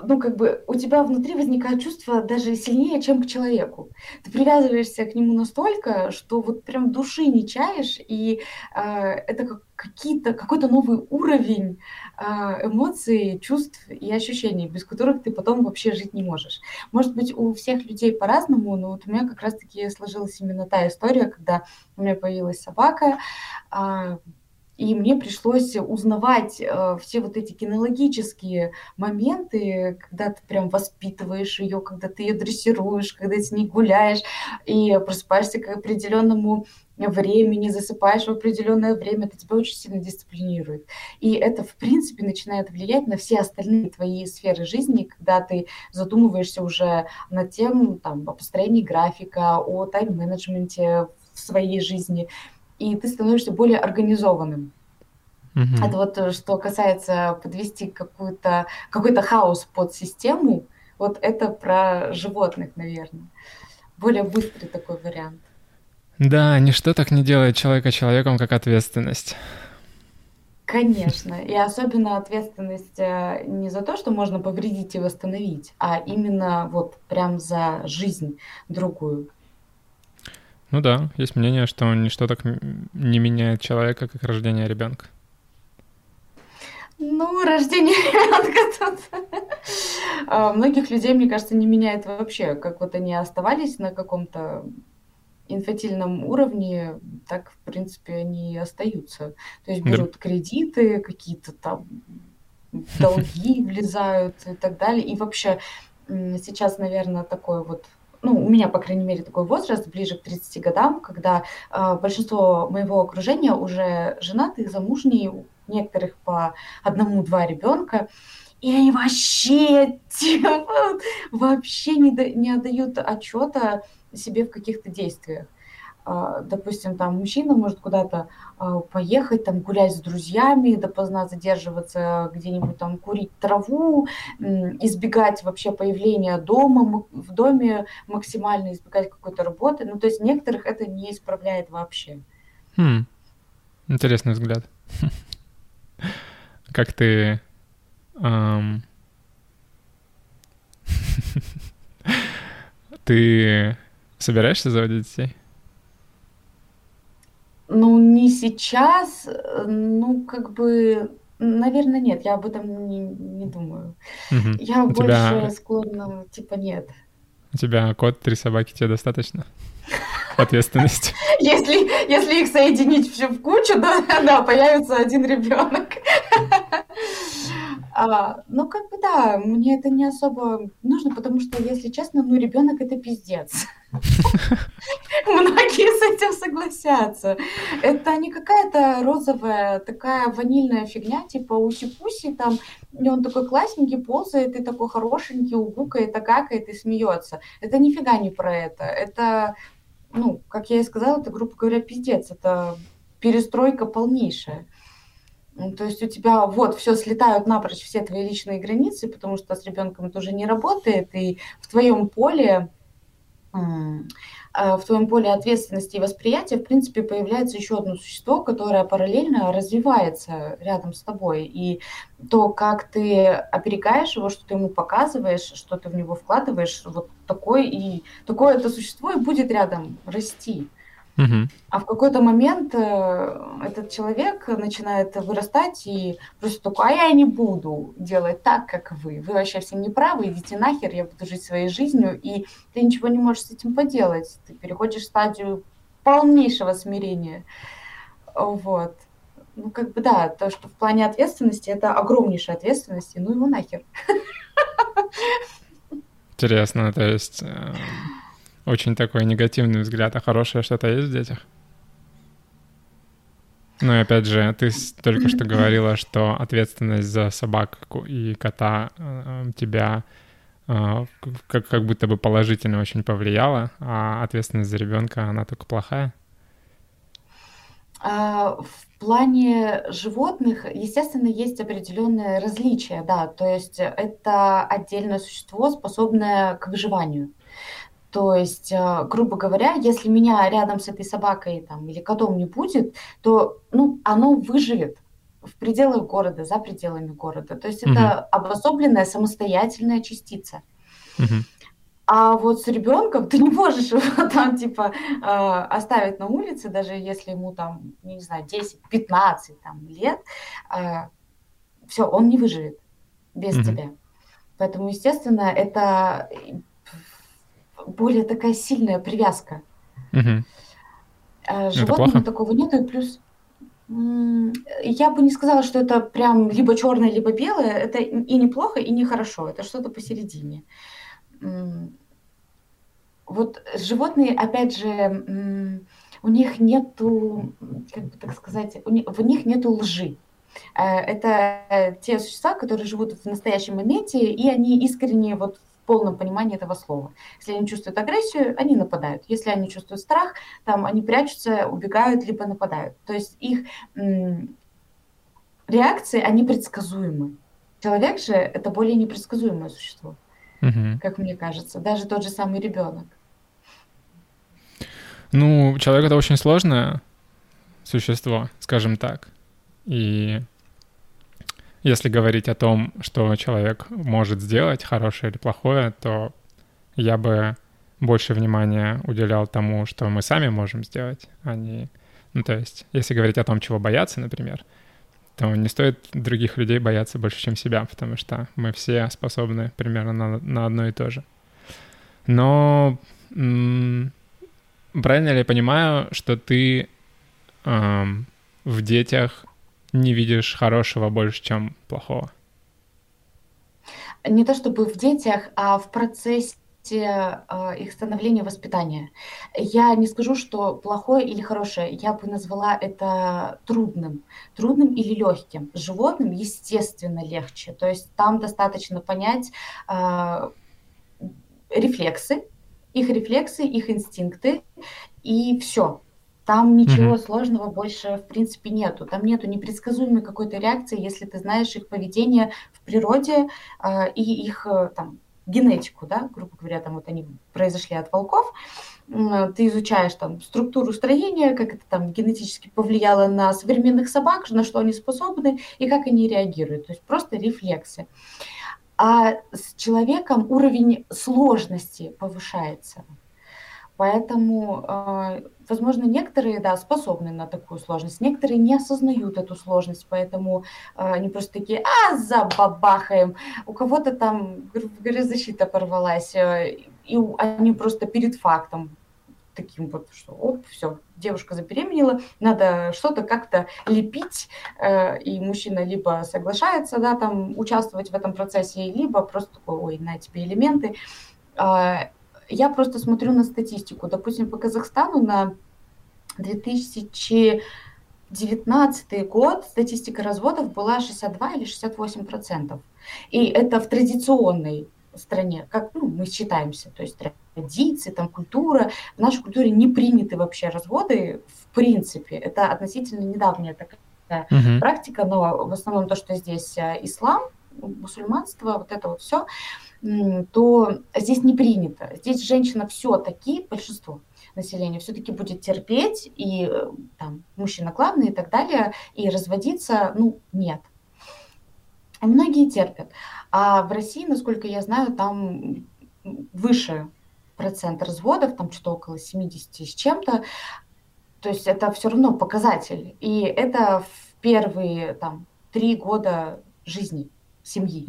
ну, как бы у тебя внутри возникает чувство даже сильнее, чем к человеку. Ты привязываешься к нему настолько, что вот прям души не чаешь, и э, это как какие-то, какой-то новый уровень э, эмоций, чувств и ощущений, без которых ты потом вообще жить не можешь. Может быть, у всех людей по-разному, но вот у меня как раз-таки сложилась именно та история, когда у меня появилась собака, а, И мне пришлось узнавать э, все вот эти кинологические моменты, когда ты прям воспитываешь ее, когда ты ее дрессируешь, когда ты с ней гуляешь и просыпаешься к определенному времени, засыпаешь в определенное время, это тебя очень сильно дисциплинирует. И это, в принципе, начинает влиять на все остальные твои сферы жизни, когда ты задумываешься уже над тем, там, о построении графика, о тайм-менеджменте в своей жизни, и ты становишься более организованным. Mm-hmm. Это вот э, что касается подвести какую-то, какой-то хаос под систему, вот это про животных, наверное. Более быстрый такой вариант. Да, ничто так не делает человека человеком, как ответственность. Конечно. И особенно ответственность э, не за то, что можно повредить и восстановить, а именно вот прям за жизнь другую. Ну да, есть мнение, что ничто так не меняет человека, как рождение ребенка. Ну, рождение ребенка тут. А, многих людей, мне кажется, не меняет вообще, как вот они оставались на каком-то инфантильном уровне, так, в принципе, они и остаются. То есть берут кредиты, какие-то там долги влезают и так далее. И вообще сейчас, наверное, такой вот ну, у меня, по крайней мере, такой возраст, ближе к 30 годам, когда э, большинство моего окружения уже женаты, замужние, у некоторых по одному-два ребенка, и они вообще, типа, вообще не, до, не отдают отчета себе в каких-то действиях. А, допустим, там мужчина может куда-то поехать, там гулять с друзьями, допоздна задерживаться где-нибудь там, курить траву, избегать вообще появления дома, в доме максимально избегать какой-то работы. Ну, то есть некоторых это не исправляет вообще. Хм. Интересный взгляд. Как ты... Ты собираешься заводить детей? Ну, не сейчас, ну, как бы, наверное, нет, я об этом не, не думаю. Угу. Я у больше тебя... склонна, типа, нет. У тебя кот, три собаки, тебе достаточно? Ответственность. Если, если их соединить все в кучу, да, да, появится один ребенок. А, ну, как бы да, мне это не особо нужно, потому что, если честно, ну, ребенок это пиздец. Многие с этим согласятся. Это не какая-то розовая, такая ванильная фигня, типа уси-пуси там, и он такой классненький, ползает, и такой хорошенький, угукает, а какает и смеется. Это нифига не про это. Это, ну, как я и сказала, это, грубо говоря, пиздец. Это перестройка полнейшая. Ну, то есть у тебя вот все слетают напрочь все твои личные границы, потому что с ребенком это уже не работает, и в твоем поле в твоем поле ответственности и восприятия, в принципе, появляется еще одно существо, которое параллельно развивается рядом с тобой. И то, как ты оберегаешь его, что ты ему показываешь, что ты в него вкладываешь, вот такое и такое это существо и будет рядом расти. А в какой-то момент э, этот человек начинает вырастать и просто такой, а я не буду делать так, как вы. Вы вообще все неправы, идите нахер, я буду жить своей жизнью. И ты ничего не можешь с этим поделать. Ты переходишь в стадию полнейшего смирения. Вот. Ну, как бы да, то, что в плане ответственности, это огромнейшая ответственность, и ну его нахер. Интересно, то есть э, очень такой негативный взгляд, а хорошее что-то есть в детях? Ну и опять же, ты только что говорила, что ответственность за собаку и кота э, тебя э, как, как будто бы положительно очень повлияла, а ответственность за ребенка, она только плохая? А, в плане животных, естественно, есть определенные различия, да, то есть это отдельное существо, способное к выживанию. То есть, э, грубо говоря, если меня рядом с этой собакой там, или котом не будет, то ну, оно выживет в пределах города, за пределами города. То есть угу. это обособленная самостоятельная частица. Угу. А вот с ребенком ты не можешь его там типа э, оставить на улице, даже если ему там, не знаю, 10-15 там, лет, э, все, он не выживет без угу. тебя. Поэтому, естественно, это более такая сильная привязка. Угу. А животным такого нету, и плюс... Я бы не сказала, что это прям либо черное, либо белое. Это и неплохо, и нехорошо. Это что-то посередине. Вот животные, опять же, у них нету, как бы так сказать, у них, в них нету лжи. Э, это те существа, которые живут в настоящем моменте, и они искренне вот полном понимании этого слова. Если они чувствуют агрессию, они нападают. Если они чувствуют страх, там они прячутся, убегают, либо нападают. То есть их реакции, они предсказуемы. Человек же это более непредсказуемое существо, угу. как мне кажется. Даже тот же самый ребенок. Ну, человек это очень сложное существо, скажем так. И если говорить о том, что человек может сделать, хорошее или плохое, то я бы больше внимания уделял тому, что мы сами можем сделать, а не... Ну, то есть, если говорить о том, чего бояться, например, то не стоит других людей бояться больше, чем себя, потому что мы все способны примерно на, на одно и то же. Но м- правильно ли я понимаю, что ты эм, в детях не видишь хорошего больше, чем плохого? Не то чтобы в детях, а в процессе а, их становления воспитания. Я не скажу, что плохое или хорошее, я бы назвала это трудным. Трудным или легким. Животным, естественно, легче. То есть там достаточно понять э, рефлексы, их рефлексы, их инстинкты, и все. Там ничего mm-hmm. сложного больше, в принципе, нету. Там нету непредсказуемой какой-то реакции, если ты знаешь их поведение в природе э, и их э, там генетику, да, грубо говоря, там вот они произошли от волков, ты изучаешь там структуру строения, как это там генетически повлияло на современных собак, на что они способны и как они реагируют. То есть просто рефлексы. А с человеком уровень сложности повышается. Поэтому, а, возможно, некоторые, да, способны на такую сложность, некоторые не осознают эту сложность, поэтому а, они просто такие, а, забабахаем. У кого-то там, защита порвалась, а, и они просто перед фактом таким вот, что оп, все, девушка забеременела, надо что-то как-то лепить, и мужчина либо соглашается, да, там, участвовать в этом процессе, либо просто такой, ой, на тебе элементы, я просто смотрю на статистику. Допустим, по Казахстану на 2019 год статистика разводов была 62 или 68 процентов. И это в традиционной стране, как ну, мы считаемся, то есть традиции, там культура. В нашей культуре не приняты вообще разводы в принципе. Это относительно недавняя такая uh-huh. практика, но в основном то, что здесь э, ислам, мусульманство, вот это вот все то здесь не принято. Здесь женщина все-таки, большинство населения все-таки будет терпеть, и э, там мужчина главный и так далее, и разводиться, ну, нет. И многие терпят. А в России, насколько я знаю, там выше процент разводов, там что-то около 70 с чем-то. То есть это все равно показатель. И это в первые там три года жизни семьи.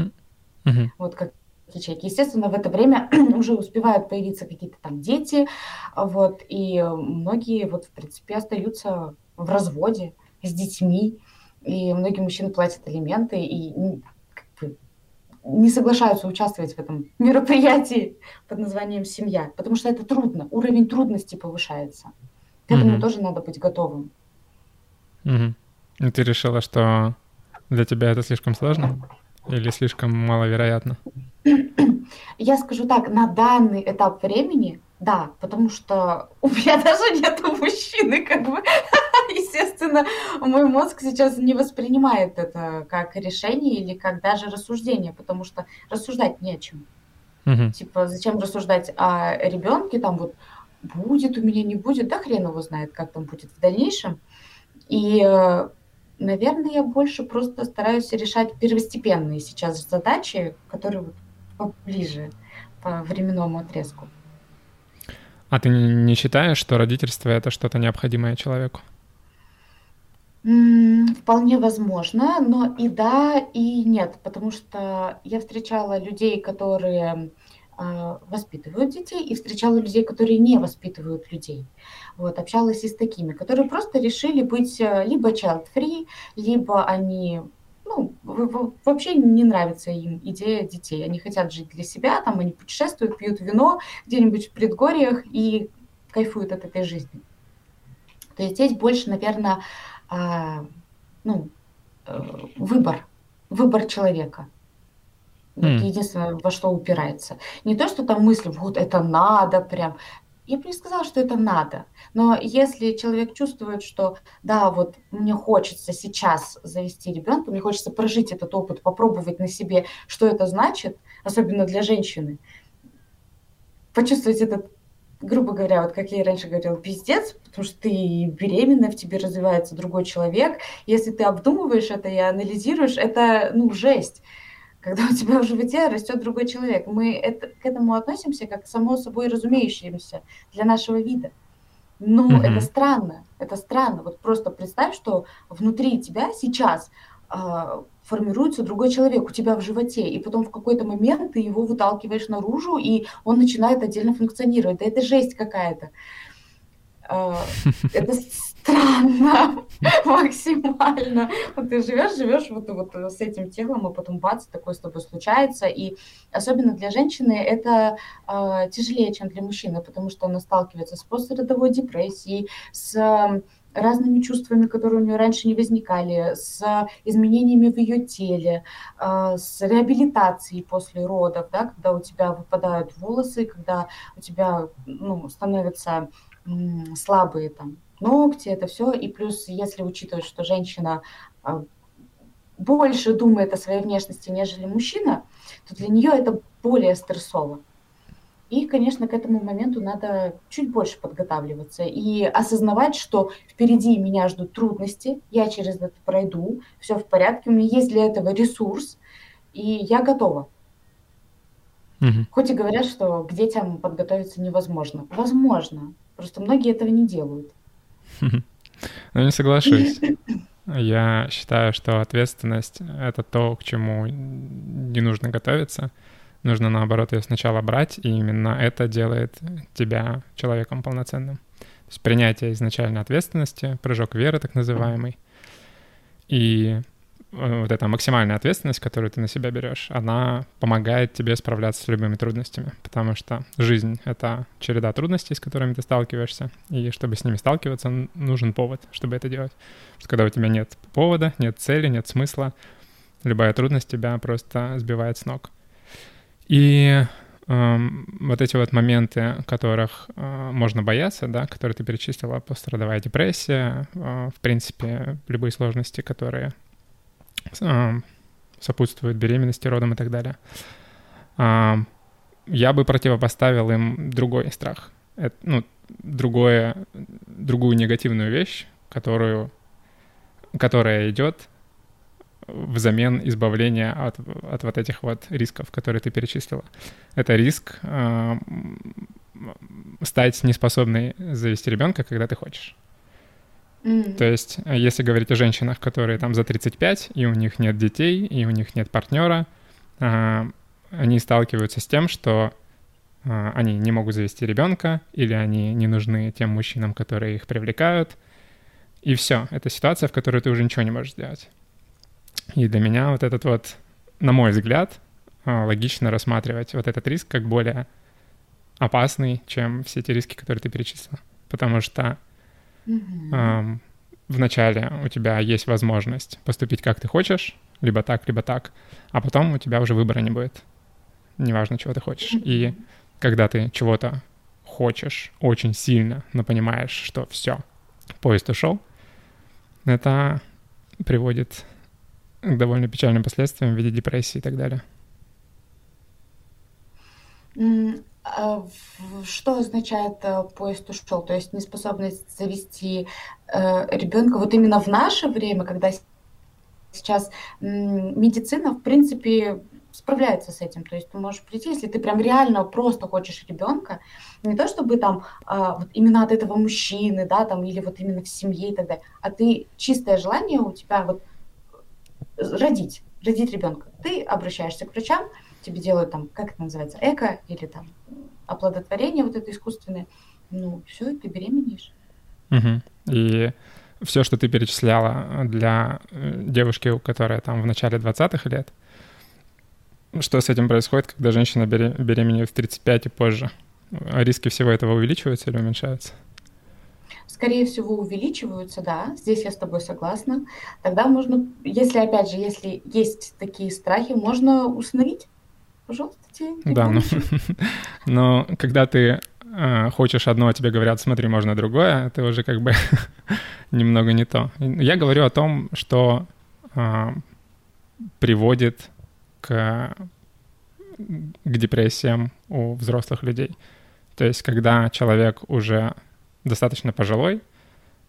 Mm-hmm. Вот как ячейки. Естественно, в это время уже успевают появиться какие-то там дети, вот, и многие вот, в принципе, остаются в разводе с детьми, и многие мужчины платят алименты и не соглашаются участвовать в этом мероприятии под названием «семья», потому что это трудно, уровень трудности повышается. К этому mm-hmm. тоже надо быть готовым. Mm-hmm. И ты решила, что для тебя это слишком сложно или слишком маловероятно? Я скажу так, на данный этап времени, да, потому что у меня даже нет мужчины, как бы, естественно, мой мозг сейчас не воспринимает это как решение или как даже рассуждение, потому что рассуждать не о чем. Угу. Типа, зачем рассуждать о ребенке, там вот будет у меня, не будет, да хрен его знает, как там будет в дальнейшем. И э, наверное, я больше просто стараюсь решать первостепенные сейчас задачи, которые вот поближе по временному отрезку. А ты не считаешь, что родительство это что-то необходимое человеку? Вполне возможно, но и да, и нет, потому что я встречала людей, которые воспитывают детей, и встречала людей, которые не воспитывают людей. Вот, общалась и с такими, которые просто решили быть э, либо child-free, либо они ну, вообще не нравится им идея детей. Они хотят жить для себя, там они путешествуют, пьют вино где-нибудь в предгорьях и кайфуют от этой жизни. То есть здесь больше, наверное, а, ну, э, выбор, выбор человека. Вот mm. единственное, во что упирается. Не то, что там мысли, вот это надо прям. Я бы не сказала, что это надо. Но если человек чувствует, что да, вот мне хочется сейчас завести ребенка, мне хочется прожить этот опыт, попробовать на себе, что это значит, особенно для женщины, почувствовать этот, грубо говоря, вот как я и раньше говорила, пиздец, потому что ты беременна, в тебе развивается другой человек. Если ты обдумываешь это и анализируешь, это, ну, жесть когда у тебя в животе растет другой человек. Мы это, к этому относимся как само собой разумеющимся для нашего вида. Но mm-hmm. это странно, это странно. Вот просто представь, что внутри тебя сейчас э, формируется другой человек у тебя в животе, и потом в какой-то момент ты его выталкиваешь наружу, и он начинает отдельно функционировать. Да это жесть какая-то. Э, это странно максимально. Вот ты живешь, живешь вот, вот с этим телом, и потом бац, такое с тобой случается. И особенно для женщины это э, тяжелее, чем для мужчины, потому что она сталкивается с послеродовой депрессией, с э, разными чувствами, которые у нее раньше не возникали, с изменениями в ее теле, э, с реабилитацией после родов, да, когда у тебя выпадают волосы, когда у тебя ну, становятся слабые там ногти, это все. И плюс, если учитывать, что женщина а, больше думает о своей внешности, нежели мужчина, то для нее это более стрессово. И, конечно, к этому моменту надо чуть больше подготавливаться и осознавать, что впереди меня ждут трудности, я через это пройду, все в порядке, у меня есть для этого ресурс, и я готова. Угу. Хоть и говорят, что к детям подготовиться невозможно. Возможно, просто многие этого не делают. Ну, не соглашусь. Я считаю, что ответственность — это то, к чему не нужно готовиться. Нужно, наоборот, ее сначала брать, и именно это делает тебя человеком полноценным. То есть принятие изначально ответственности, прыжок веры так называемый, и вот эта максимальная ответственность, которую ты на себя берешь, она помогает тебе справляться с любыми трудностями, потому что жизнь — это череда трудностей, с которыми ты сталкиваешься, и чтобы с ними сталкиваться, нужен повод, чтобы это делать. когда у тебя нет повода, нет цели, нет смысла, любая трудность тебя просто сбивает с ног. И эм, вот эти вот моменты, которых э, можно бояться, да, которые ты перечислила, пострадовая депрессия, э, в принципе, любые сложности, которые сопутствует беременности, родам и так далее. Я бы противопоставил им другой страх. Ну, другое, другую негативную вещь, которую, которая идет взамен избавления от, от вот этих вот рисков, которые ты перечислила. Это риск э, стать неспособной завести ребенка, когда ты хочешь. Mm. То есть, э, если говорить о женщинах, которые там за 35, и у них нет детей, и у них нет партнера, а, они сталкиваются с тем, что а, они не могут завести ребенка, или они не нужны тем мужчинам, которые их привлекают. И все, это ситуация, в которой ты уже ничего не можешь сделать. И для меня вот этот вот, на мой взгляд, а, логично рассматривать вот этот риск как более опасный, чем все те риски, которые ты перечислила. Потому что Mm-hmm. Вначале у тебя есть возможность поступить как ты хочешь, либо так, либо так, а потом у тебя уже выбора не будет. Неважно, чего ты хочешь. Mm-hmm. И когда ты чего-то хочешь очень сильно, но понимаешь, что все, поезд ушел, это приводит к довольно печальным последствиям в виде депрессии и так далее. А что означает э, поезд ушел? То есть неспособность завести э, ребенка вот именно в наше время, когда сейчас медицина, в принципе, справляется с этим. То есть ты можешь прийти, если ты прям реально просто хочешь ребенка, не то чтобы там а, вот именно от этого мужчины, да, там, или вот именно в семье и так далее, а ты чистое желание у тебя вот родить, родить ребенка. Ты обращаешься к врачам, тебе делают там, как это называется, эко или там оплодотворение вот это искусственное, ну, все, ты беременеешь. Угу. И все, что ты перечисляла для э, девушки, которая там в начале 20-х лет, что с этим происходит, когда женщина беременеет в 35 и позже? Риски всего этого увеличиваются или уменьшаются? Скорее всего, увеличиваются, да, здесь я с тобой согласна. Тогда можно, если, опять же, если есть такие страхи, можно установить, пожалуйста. Да, ну, но когда ты э, хочешь одно, а тебе говорят, смотри, можно другое, это уже как бы немного не то. Я говорю о том, что э, приводит к, к депрессиям у взрослых людей. То есть, когда человек уже достаточно пожилой,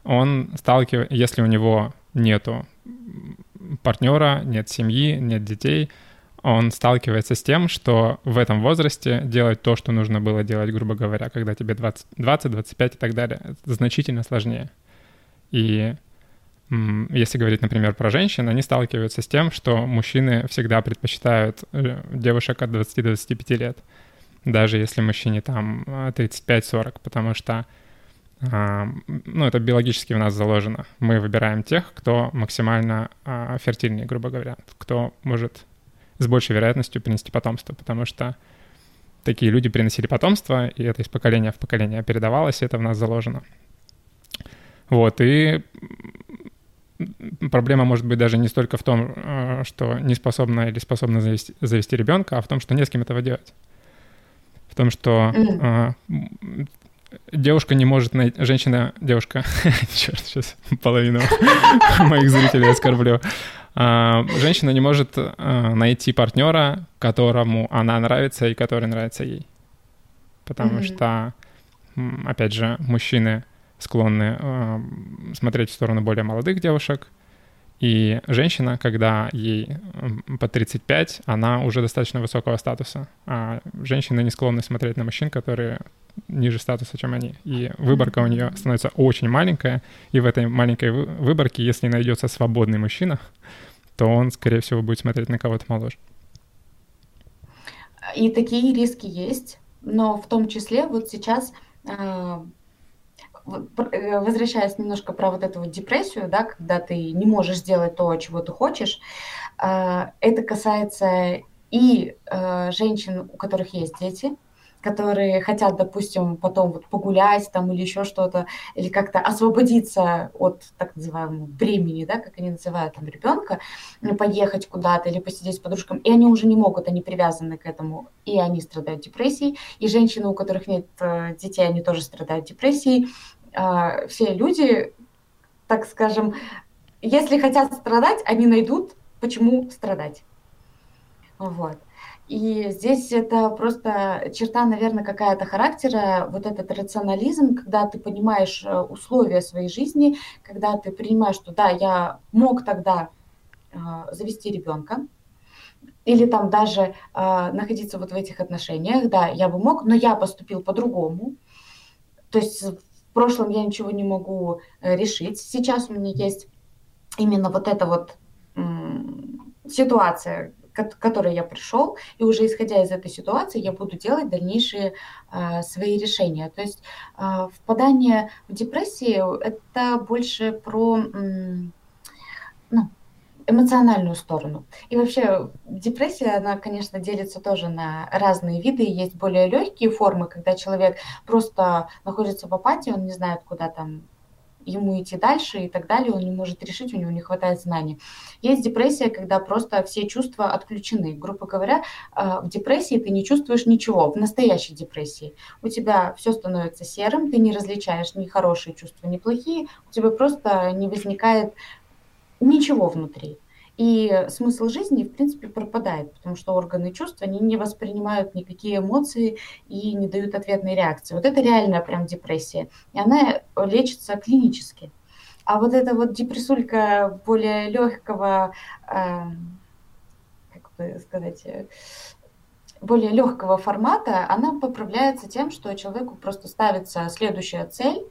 он сталкивается, если у него нету партнера, нет семьи, нет детей, он сталкивается с тем, что в этом возрасте делать то, что нужно было делать, грубо говоря, когда тебе 20, 20 25 и так далее, значительно сложнее. И если говорить, например, про женщин, они сталкиваются с тем, что мужчины всегда предпочитают э, девушек от 20-25 лет, даже если мужчине там 35-40, потому что а, ну, это биологически в нас заложено. Мы выбираем тех, кто максимально а, фертильный, грубо говоря, кто может с большей вероятностью принести потомство, потому что такие люди приносили потомство, и это из поколения в поколение передавалось, и это в нас заложено. Вот, и проблема может быть даже не столько в том, э, что не способна или способна завести, завести ребенка, а в том, что не с кем этого делать. В том, что mm. девушка не может найти... Женщина, девушка... Черт, сейчас половину моих зрителей оскорблю. А, женщина не может э, найти партнера, которому она нравится и который нравится ей. Потому mm-hmm. что, опять же, мужчины склонны э, смотреть в сторону более молодых девушек. И женщина, когда ей по 35, она уже достаточно высокого статуса. А женщины не склонны смотреть на мужчин, которые ниже статуса, чем они. И выборка у нее становится очень маленькая. И в этой маленькой выборке, если найдется свободный мужчина, то он, скорее всего, будет смотреть на кого-то моложе. И такие риски есть, но в том числе вот сейчас э, Э, возвращаясь немножко про вот эту вот депрессию, да, когда ты не можешь сделать то, чего ты хочешь, э, это касается и женщин, у которых есть дети, которые хотят, допустим, потом вот погулять там или еще что-то, или как-то освободиться от так называемого бремени, да, как они называют там ребенка, поехать куда-то или посидеть с подружками, и они уже не могут, они привязаны к этому, и они страдают депрессией, и женщины, у которых нет э, детей, они тоже страдают депрессией. Э, все люди, так скажем, если хотят страдать, они найдут, почему страдать. Вот. И здесь это просто черта, наверное, какая-то характера, вот этот рационализм, когда ты понимаешь э, условия своей жизни, когда ты принимаешь, что да, я мог тогда э, завести ребенка, или там даже э, находиться вот в этих отношениях, да, я бы мог, но я поступил по-другому. То есть в прошлом я ничего не могу э, решить. Сейчас у меня есть именно вот эта вот ситуация, к которой я пришел, и уже исходя из этой ситуации я буду делать дальнейшие э, свои решения. То есть э, впадание в депрессию это больше про м, ну, эмоциональную сторону. И вообще депрессия, она, конечно, делится тоже на разные виды. Есть более легкие формы, когда человек просто находится в апатии, он не знает, куда там ему идти дальше и так далее, он не может решить, у него не хватает знаний. Есть депрессия, когда просто все чувства отключены. Грубо говоря, э, в депрессии ты не чувствуешь ничего, в настоящей депрессии. У тебя все становится серым, ты не различаешь ни хорошие чувства, ни плохие, у тебя просто не возникает ничего внутри. И смысл жизни, в принципе, пропадает, потому что органы чувств, они не воспринимают никакие эмоции и не дают ответной реакции. Вот это реальная прям депрессия. И она лечится клинически. А вот эта вот депрессулька более легкого, э, как бы сказать, более легкого формата, она поправляется тем, что человеку просто ставится следующая цель,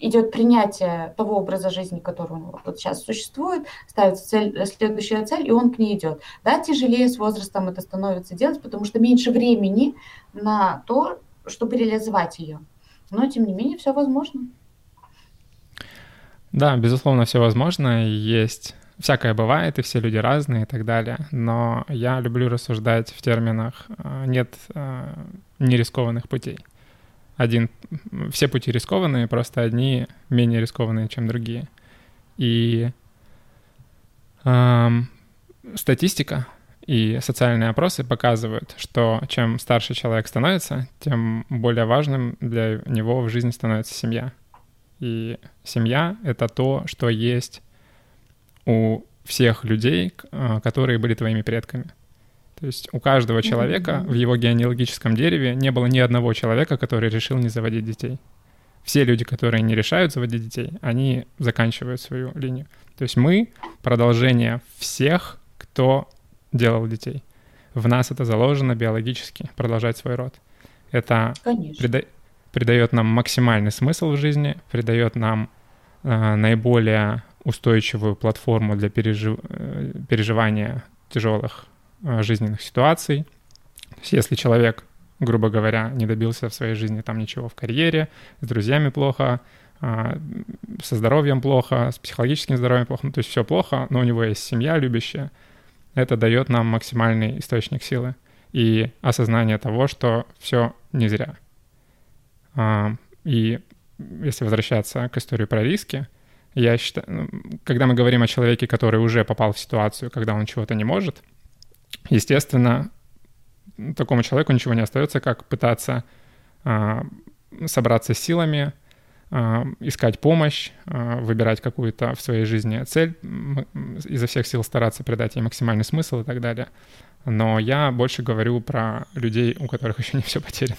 идет принятие того образа жизни, который вот сейчас существует, ставится цель, следующая цель, и он к ней идет. Да, тяжелее с возрастом это становится делать, потому что меньше времени на то, чтобы реализовать ее. Но, тем не менее, все возможно. Да, безусловно, все возможно. Есть всякое бывает, и все люди разные и так далее. Но я люблю рассуждать в терминах э, «нет э, нерискованных путей» один, все пути рискованные, просто одни менее рискованные, чем другие. И эм, статистика и социальные опросы показывают, что чем старше человек становится, тем более важным для него в жизни становится семья. И семья — это то, что есть у всех людей, э, которые были твоими предками. То есть у каждого человека в его генеалогическом дереве не было ни одного человека, который решил не заводить детей. Все люди, которые не решают заводить детей, они заканчивают свою линию. То есть мы продолжение всех, кто делал детей. В нас это заложено биологически, продолжать свой род. Это прида- придает нам максимальный смысл в жизни, придает нам э, наиболее устойчивую платформу для пережив- э, переживания тяжелых жизненных ситуаций. То есть если человек, грубо говоря, не добился в своей жизни там ничего в карьере, с друзьями плохо, а, со здоровьем плохо, с психологическим здоровьем плохо, ну, то есть все плохо, но у него есть семья любящая, это дает нам максимальный источник силы и осознание того, что все не зря. А, и если возвращаться к истории про риски, я считаю, ну, когда мы говорим о человеке, который уже попал в ситуацию, когда он чего-то не может — естественно, такому человеку ничего не остается, как пытаться а, собраться силами, а, искать помощь, а, выбирать какую-то в своей жизни цель, изо всех сил стараться придать ей максимальный смысл и так далее. Но я больше говорю про людей, у которых еще не все потеряно.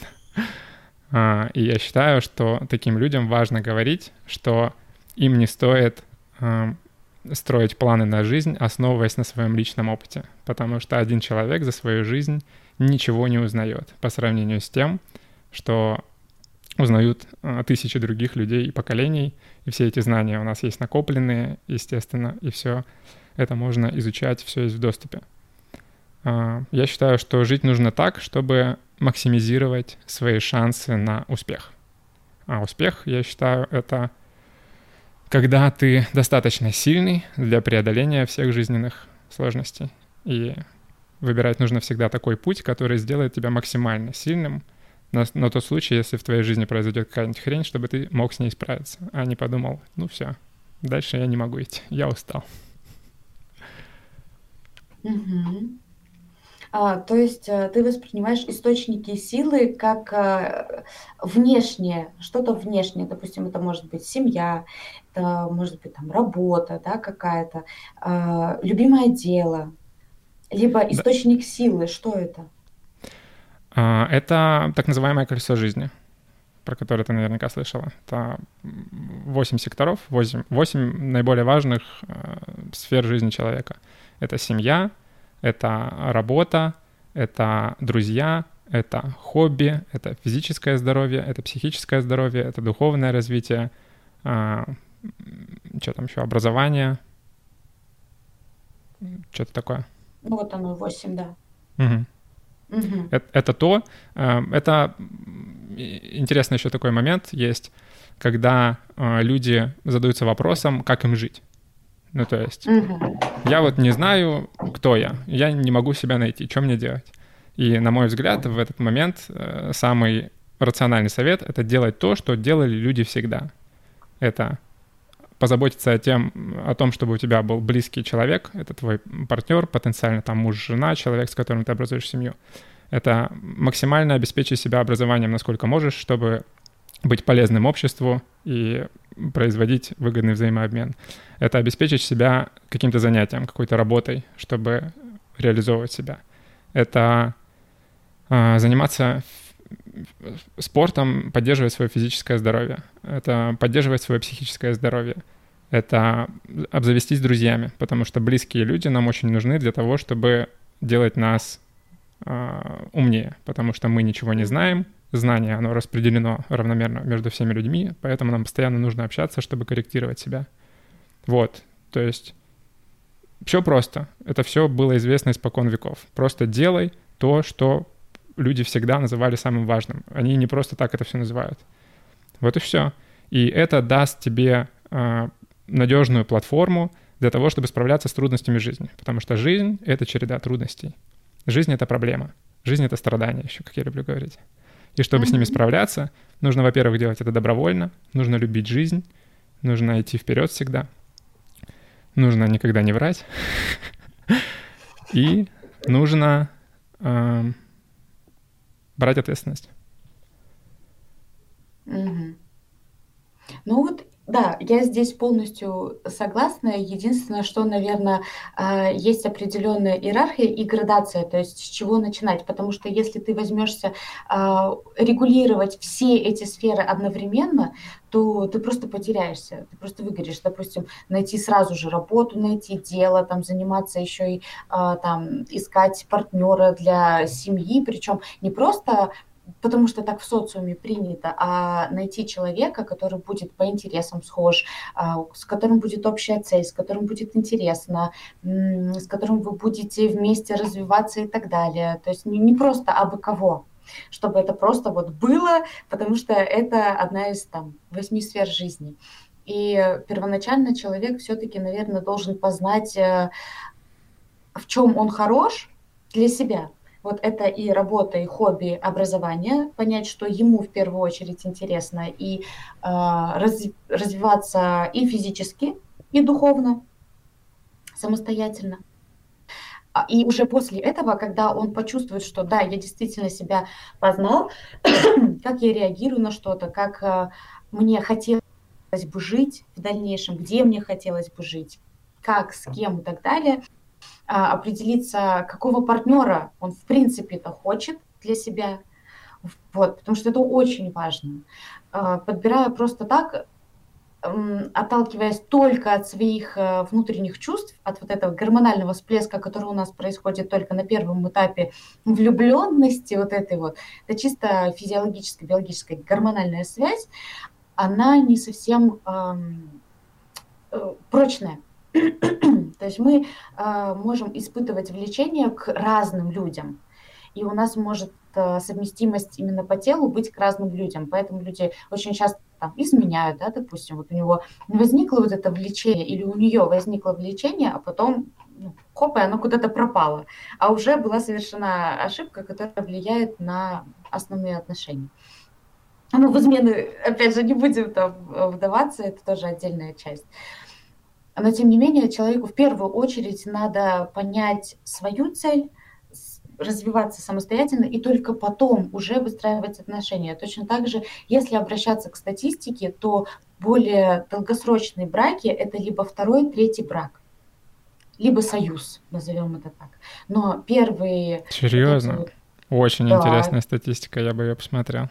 И я считаю, что таким людям важно говорить, что им не стоит строить планы на жизнь, основываясь на своем личном опыте, потому что один человек за свою жизнь ничего не узнает по сравнению с тем, что узнают а, тысячи других людей и поколений, и все эти знания у нас есть накопленные, естественно, и все это можно изучать, все есть в доступе. А, я считаю, что жить нужно так, чтобы максимизировать свои шансы на успех. А успех, я считаю, это когда ты достаточно сильный для преодоления всех жизненных сложностей. И выбирать нужно всегда такой путь, который сделает тебя максимально сильным на, на тот случай, если в твоей жизни произойдет какая-нибудь хрень, чтобы ты мог с ней справиться, а не подумал, ну все, дальше я не могу идти, я устал. Угу. А, то есть э, ты воспринимаешь источники силы как а, внешнее, что-то внешнее. Допустим, это может быть семья, это может быть там работа, да, какая-то, а, любимое дело, либо источник да. силы. Что это? А, это так называемое колесо жизни про которое ты наверняка слышала. Это 8 секторов, 8, 8 наиболее важных э, сфер жизни человека. Это семья, это работа, это друзья, это хобби, это физическое здоровье, это психическое здоровье, это духовное развитие, а, что там еще, образование, что-то такое. Вот оно, 8, да. Угу. Угу. Это, это то, э, это интересный еще такой момент есть, когда э, люди задаются вопросом, как им жить. Ну, то есть, угу. я вот не знаю, кто я, я не могу себя найти, что мне делать? И, на мой взгляд, в этот момент э, самый рациональный совет — это делать то, что делали люди всегда. Это позаботиться о, тем, о том, чтобы у тебя был близкий человек, это твой партнер, потенциально там муж, жена, человек, с которым ты образуешь семью. Это максимально обеспечить себя образованием, насколько можешь, чтобы быть полезным обществу и производить выгодный взаимообмен. Это обеспечить себя каким-то занятием, какой-то работой, чтобы реализовывать себя. Это э, заниматься спортом, поддерживать свое физическое здоровье. Это поддерживать свое психическое здоровье. Это обзавестись друзьями, потому что близкие люди нам очень нужны для того, чтобы делать нас э, умнее, потому что мы ничего не знаем, знание, оно распределено равномерно между всеми людьми, поэтому нам постоянно нужно общаться, чтобы корректировать себя. Вот, то есть все просто. Это все было известно испокон веков. Просто делай то, что люди всегда называли самым важным. Они не просто так это все называют. Вот и все. И это даст тебе э, надежную платформу для того, чтобы справляться с трудностями жизни. Потому что жизнь — это череда трудностей. Жизнь — это проблема. Жизнь — это страдание еще, как я люблю говорить. И чтобы mm-hmm. с ними справляться, нужно, во-первых, делать это добровольно, нужно любить жизнь, нужно идти вперед всегда, нужно никогда не врать, и нужно э, брать ответственность. Mm-hmm. Ну вот да, я здесь полностью согласна. Единственное, что, наверное, а, есть определенная иерархия и градация, то есть с чего начинать. Потому что если ты возьмешься а, регулировать все эти сферы одновременно, то ты просто потеряешься, ты просто выгоришь. Допустим, найти сразу же работу, найти дело, там заниматься еще и а, там искать партнера для семьи, причем не просто потому что так в социуме принято, а найти человека, который будет по интересам схож, а, с которым будет общая цель, с которым будет интересно, с которым вы будете вместе развиваться и так далее. То есть не просто абы кого, чтобы это просто вот было, потому что это одна из там восьми сфер жизни. И первоначально человек все-таки, наверное, должен познать, э, в чем он хорош для себя, вот это и работа, и хобби, образование, понять, что ему в первую очередь интересно, и э, раз, развиваться и физически, и духовно, самостоятельно. А, и уже после этого, когда он почувствует, что да, я действительно себя познал, как я реагирую на что-то, как э, мне хотелось бы жить в дальнейшем, где мне хотелось бы жить, как, с кем и так далее – а, определиться, какого партнера он в принципе-то хочет для себя. Вот, потому что это очень важно. А, подбирая просто так, отталкиваясь только от своих э, внутренних чувств, от вот этого гормонального всплеска, который у нас происходит только на первом этапе влюбленности, вот этой вот, это чисто физиологическая, биологическая гормональная связь, она не совсем эм, прочная. То есть мы э, можем испытывать влечение к разным людям. И у нас может э, совместимость именно по телу быть к разным людям. Поэтому люди очень часто там, изменяют, да, допустим, вот у него возникло вот это влечение, или у нее возникло влечение, а потом ну, хоп, и оно куда-то пропало. А уже была совершена ошибка, которая влияет на основные отношения. Ну, в измены, опять же, не будем там вдаваться, это тоже отдельная часть. Но тем не менее, человеку в первую очередь надо понять свою цель, развиваться самостоятельно и только потом уже выстраивать отношения. Точно так же, если обращаться к статистике, то более долгосрочные браки – это либо второй, третий брак, либо союз, назовем это так. Но первые... Серьезно? Вот Очень да. интересная статистика, я бы ее посмотрел.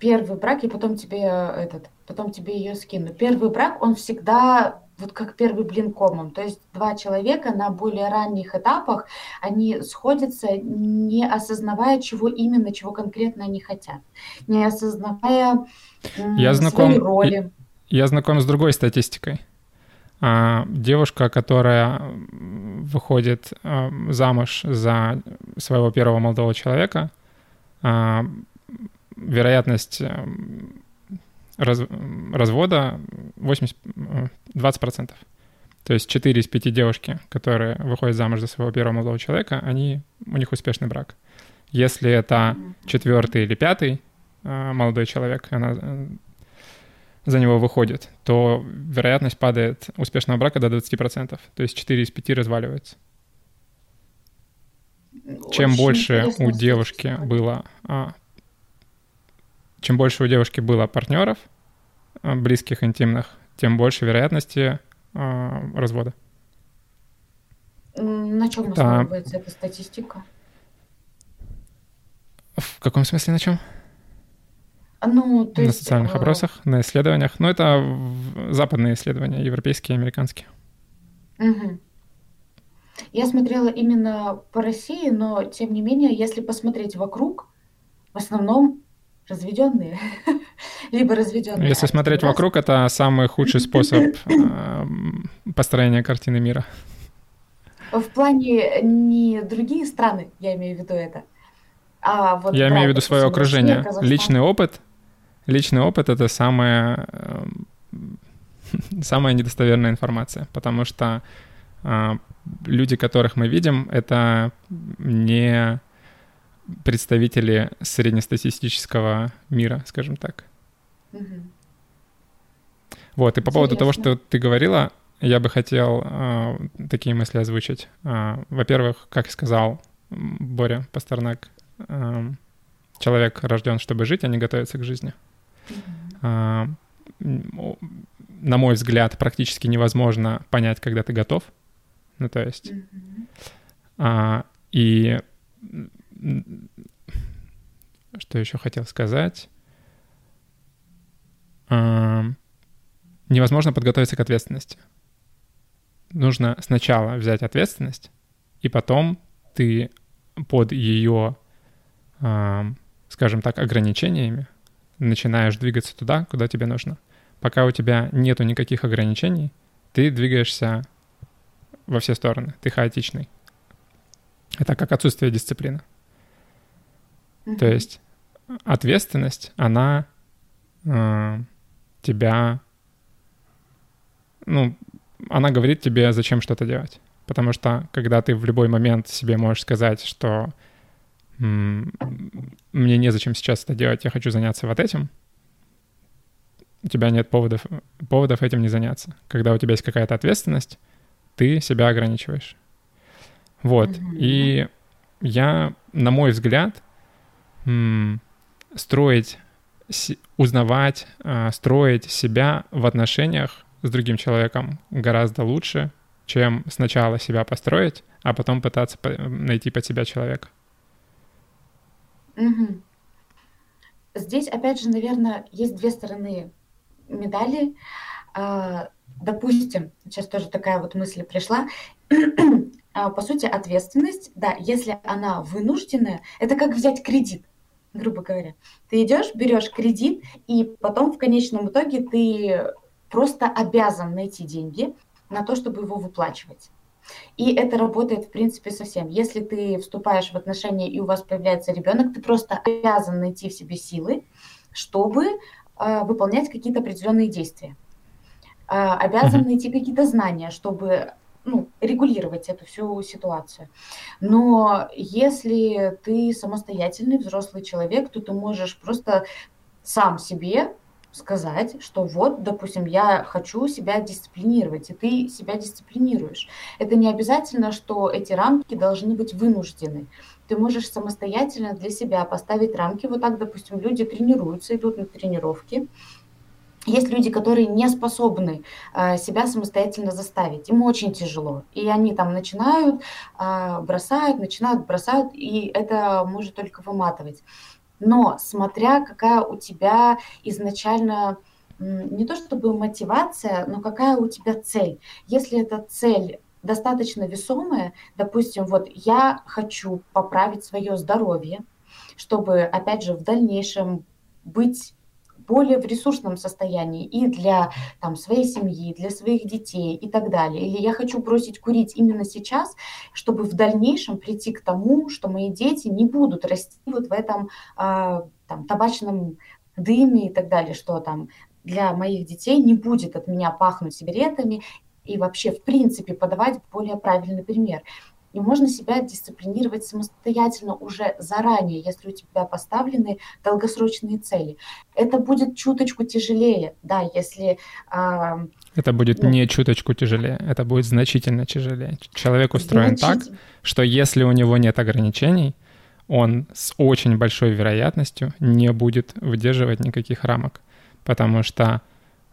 Первый брак, и потом тебе этот, потом тебе ее скину. Первый брак, он всегда вот как первый блин комом. То есть два человека на более ранних этапах, они сходятся, не осознавая, чего именно, чего конкретно они хотят, не осознавая я знаком, роли. Я, я знаком с другой статистикой. А, девушка, которая выходит а, замуж за своего первого молодого человека, а, вероятность раз, развода 80, 20%. То есть 4 из 5 девушки, которые выходят замуж за своего первого молодого человека, они, у них успешный брак. Если это четвертый или пятый э, молодой человек, она э, за него выходит, то вероятность падает успешного брака до 20%. То есть 4 из 5 разваливаются. Очень Чем больше у девушки было а, чем больше у девушки было партнеров, э, близких, интимных, тем больше вероятности э, развода. На чем основывается эта статистика? В каком смысле на чем? Ну, то на есть, социальных э... опросах, на исследованиях. Ну, это западные исследования, европейские, американские. Угу. Я смотрела именно по России, но тем не менее, если посмотреть вокруг, в основном разведенные, либо разведенные. Если смотреть вокруг, это самый худший способ э, построения картины мира. В плане не другие страны, я имею в виду это, а вот, я да, имею в виду свое окружение. Россия, личный опыт, личный опыт это самая эм, самая недостоверная информация, потому что э, люди, которых мы видим, это не представители среднестатистического мира, скажем так. Угу. Вот, и по Интересно. поводу того, что ты говорила, я бы хотел э, такие мысли озвучить. Э, во-первых, как сказал Боря Пастернак, э, человек рожден, чтобы жить, а не готовиться к жизни. Mm-hmm. Э, на мой взгляд, практически невозможно понять, когда ты готов. Ну, то есть... Mm-hmm. А, и что еще хотел сказать? Невозможно подготовиться к ответственности. Нужно сначала взять ответственность, и потом ты под ее, скажем так, ограничениями начинаешь двигаться туда, куда тебе нужно. Пока у тебя нету никаких ограничений, ты двигаешься во все стороны, ты хаотичный. Это как отсутствие дисциплины. Mm-hmm. То есть ответственность, она э, тебя, ну, она говорит тебе, зачем что-то делать. Потому что когда ты в любой момент себе можешь сказать, что м- мне незачем сейчас это делать, я хочу заняться вот этим, у тебя нет поводов, поводов этим не заняться. Когда у тебя есть какая-то ответственность, ты себя ограничиваешь. Вот. Mm-hmm. И я, на мой взгляд, строить, узнавать, а, строить себя в отношениях с другим человеком гораздо лучше, чем сначала себя построить, а потом пытаться найти под себя человека. Угу. Здесь, опять же, наверное, есть две стороны медали. А, допустим, сейчас тоже такая вот мысль пришла. А, по сути, ответственность, да, если она вынужденная, это как взять кредит грубо говоря. Ты идешь, берешь кредит, и потом в конечном итоге ты просто обязан найти деньги на то, чтобы его выплачивать. И это работает, в принципе, совсем. Если ты вступаешь в отношения и у вас появляется ребенок, ты просто обязан найти в себе силы, чтобы э, выполнять какие-то определенные действия. Э, обязан найти какие-то знания, чтобы ну, регулировать эту всю ситуацию. Но если ты самостоятельный взрослый человек, то ты можешь просто сам себе сказать, что вот, допустим, я хочу себя дисциплинировать, и ты себя дисциплинируешь. Это не обязательно, что эти рамки должны быть вынуждены. Ты можешь самостоятельно для себя поставить рамки. Вот так, допустим, люди тренируются, идут на тренировки, есть люди, которые не способны э, себя самостоятельно заставить. Им очень тяжело. И они там начинают, э, бросают, начинают, бросают, и это может только выматывать. Но смотря какая у тебя изначально не то чтобы мотивация, но какая у тебя цель. Если эта цель достаточно весомая, допустим, вот я хочу поправить свое здоровье, чтобы, опять же, в дальнейшем быть более в ресурсном состоянии и для там, своей семьи, для своих детей и так далее. Или я хочу бросить курить именно сейчас, чтобы в дальнейшем прийти к тому, что мои дети не будут расти вот в этом а, там, табачном дыме и так далее, что там для моих детей не будет от меня пахнуть сигаретами и вообще, в принципе, подавать более правильный пример. И можно себя дисциплинировать самостоятельно уже заранее, если у тебя поставлены долгосрочные цели. Это будет чуточку тяжелее, да, если... А, это будет ну, не чуточку тяжелее, это будет значительно тяжелее. Человек устроен так, что если у него нет ограничений, он с очень большой вероятностью не будет выдерживать никаких рамок, потому что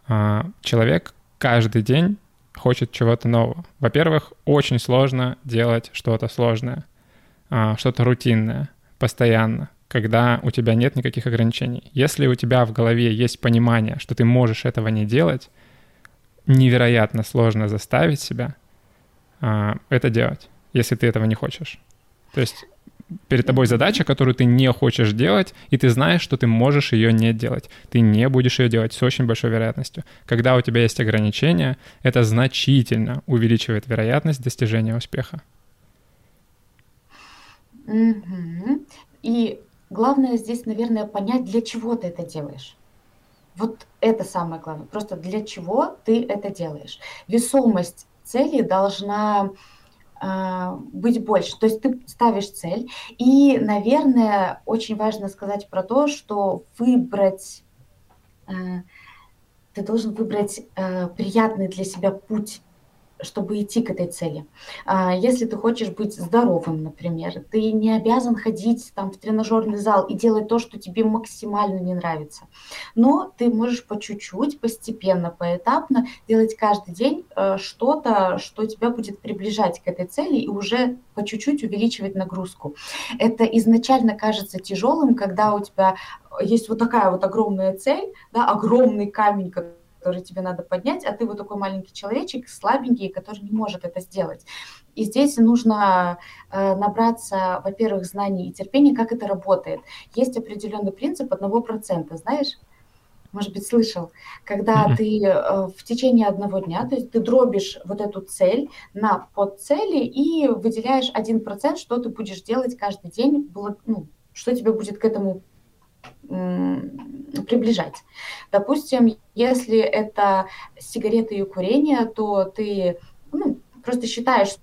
а, человек каждый день хочет чего-то нового. Во-первых, очень сложно делать что-то сложное, а, что-то рутинное, постоянно, когда у тебя нет никаких ограничений. Если у тебя в голове есть понимание, что ты можешь этого не делать, невероятно сложно заставить себя а, это делать, если ты этого не хочешь. То есть перед тобой задача, которую ты не хочешь делать, и ты знаешь, что ты можешь ее не делать. Ты не будешь ее делать с очень большой вероятностью. Когда у тебя есть ограничения, это значительно увеличивает вероятность достижения успеха. Угу. И главное здесь, наверное, понять, для чего ты это делаешь. Вот это самое главное. Просто для чего ты это делаешь. Весомость цели должна быть больше. То есть ты ставишь цель. И, наверное, очень важно сказать про то, что выбрать, э, ты должен выбрать э, приятный для себя путь чтобы идти к этой цели. А, если ты хочешь быть здоровым, например, ты не обязан ходить там в тренажерный зал и делать то, что тебе максимально не нравится. Но ты можешь по чуть-чуть, постепенно, поэтапно делать каждый день э, что-то, что тебя будет приближать к этой цели и уже по чуть-чуть увеличивать нагрузку. Это изначально кажется тяжелым, когда у тебя есть вот такая вот огромная цель, да, огромный камень, который тебе надо поднять, а ты вот такой маленький человечек, слабенький, который не может это сделать. И здесь нужно э, набраться, во-первых, знаний и терпения, как это работает. Есть определенный принцип одного процента, знаешь? может быть, слышал, когда mm-hmm. ты э, в течение одного дня, то есть ты дробишь вот эту цель на подцели и выделяешь один процент, что ты будешь делать каждый день, ну, что тебе будет к этому приближать. Допустим, если это сигареты и курение, то ты ну, просто считаешь,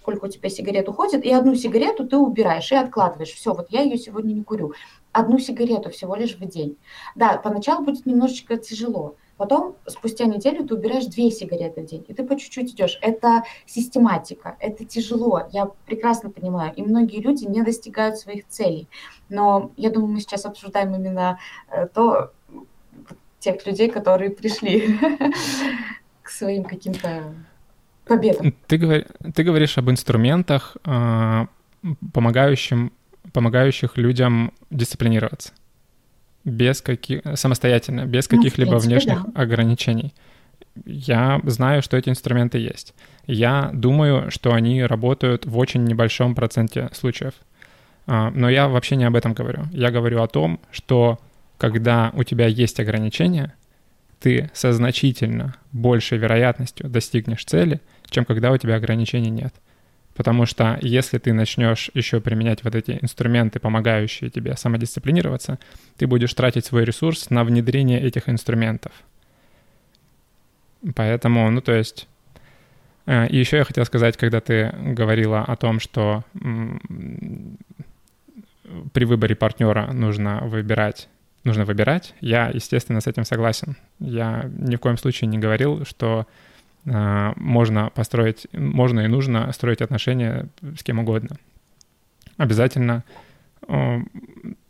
сколько у тебя сигарет уходит, и одну сигарету ты убираешь и откладываешь. Все, вот я ее сегодня не курю. Одну сигарету всего лишь в день. Да, поначалу будет немножечко тяжело, Потом, спустя неделю, ты убираешь две сигареты в день, и ты по чуть-чуть идешь. Это систематика, это тяжело, я прекрасно понимаю. И многие люди не достигают своих целей. Но я думаю, мы сейчас обсуждаем именно э, то, тех людей, которые пришли к своим каким-то победам. Ты, ты говоришь об инструментах, помогающим, помогающих людям дисциплинироваться без каких самостоятельно, без ну, каких-либо ну, внешних да. ограничений. Я знаю, что эти инструменты есть. Я думаю, что они работают в очень небольшом проценте случаев. А, но я вообще не об этом говорю. Я говорю о том, что когда у тебя есть ограничения, ты со значительно большей вероятностью достигнешь цели, чем когда у тебя ограничений нет. Потому что если ты начнешь еще применять вот эти инструменты, помогающие тебе самодисциплинироваться, ты будешь тратить свой ресурс на внедрение этих инструментов. Поэтому, ну то есть... Э, и еще я хотел сказать, когда ты говорила о том, что при выборе партнера нужно выбирать нужно выбирать. Я, естественно, с этим согласен. Я ни в коем случае не говорил, что можно построить, можно и нужно строить отношения с кем угодно. Обязательно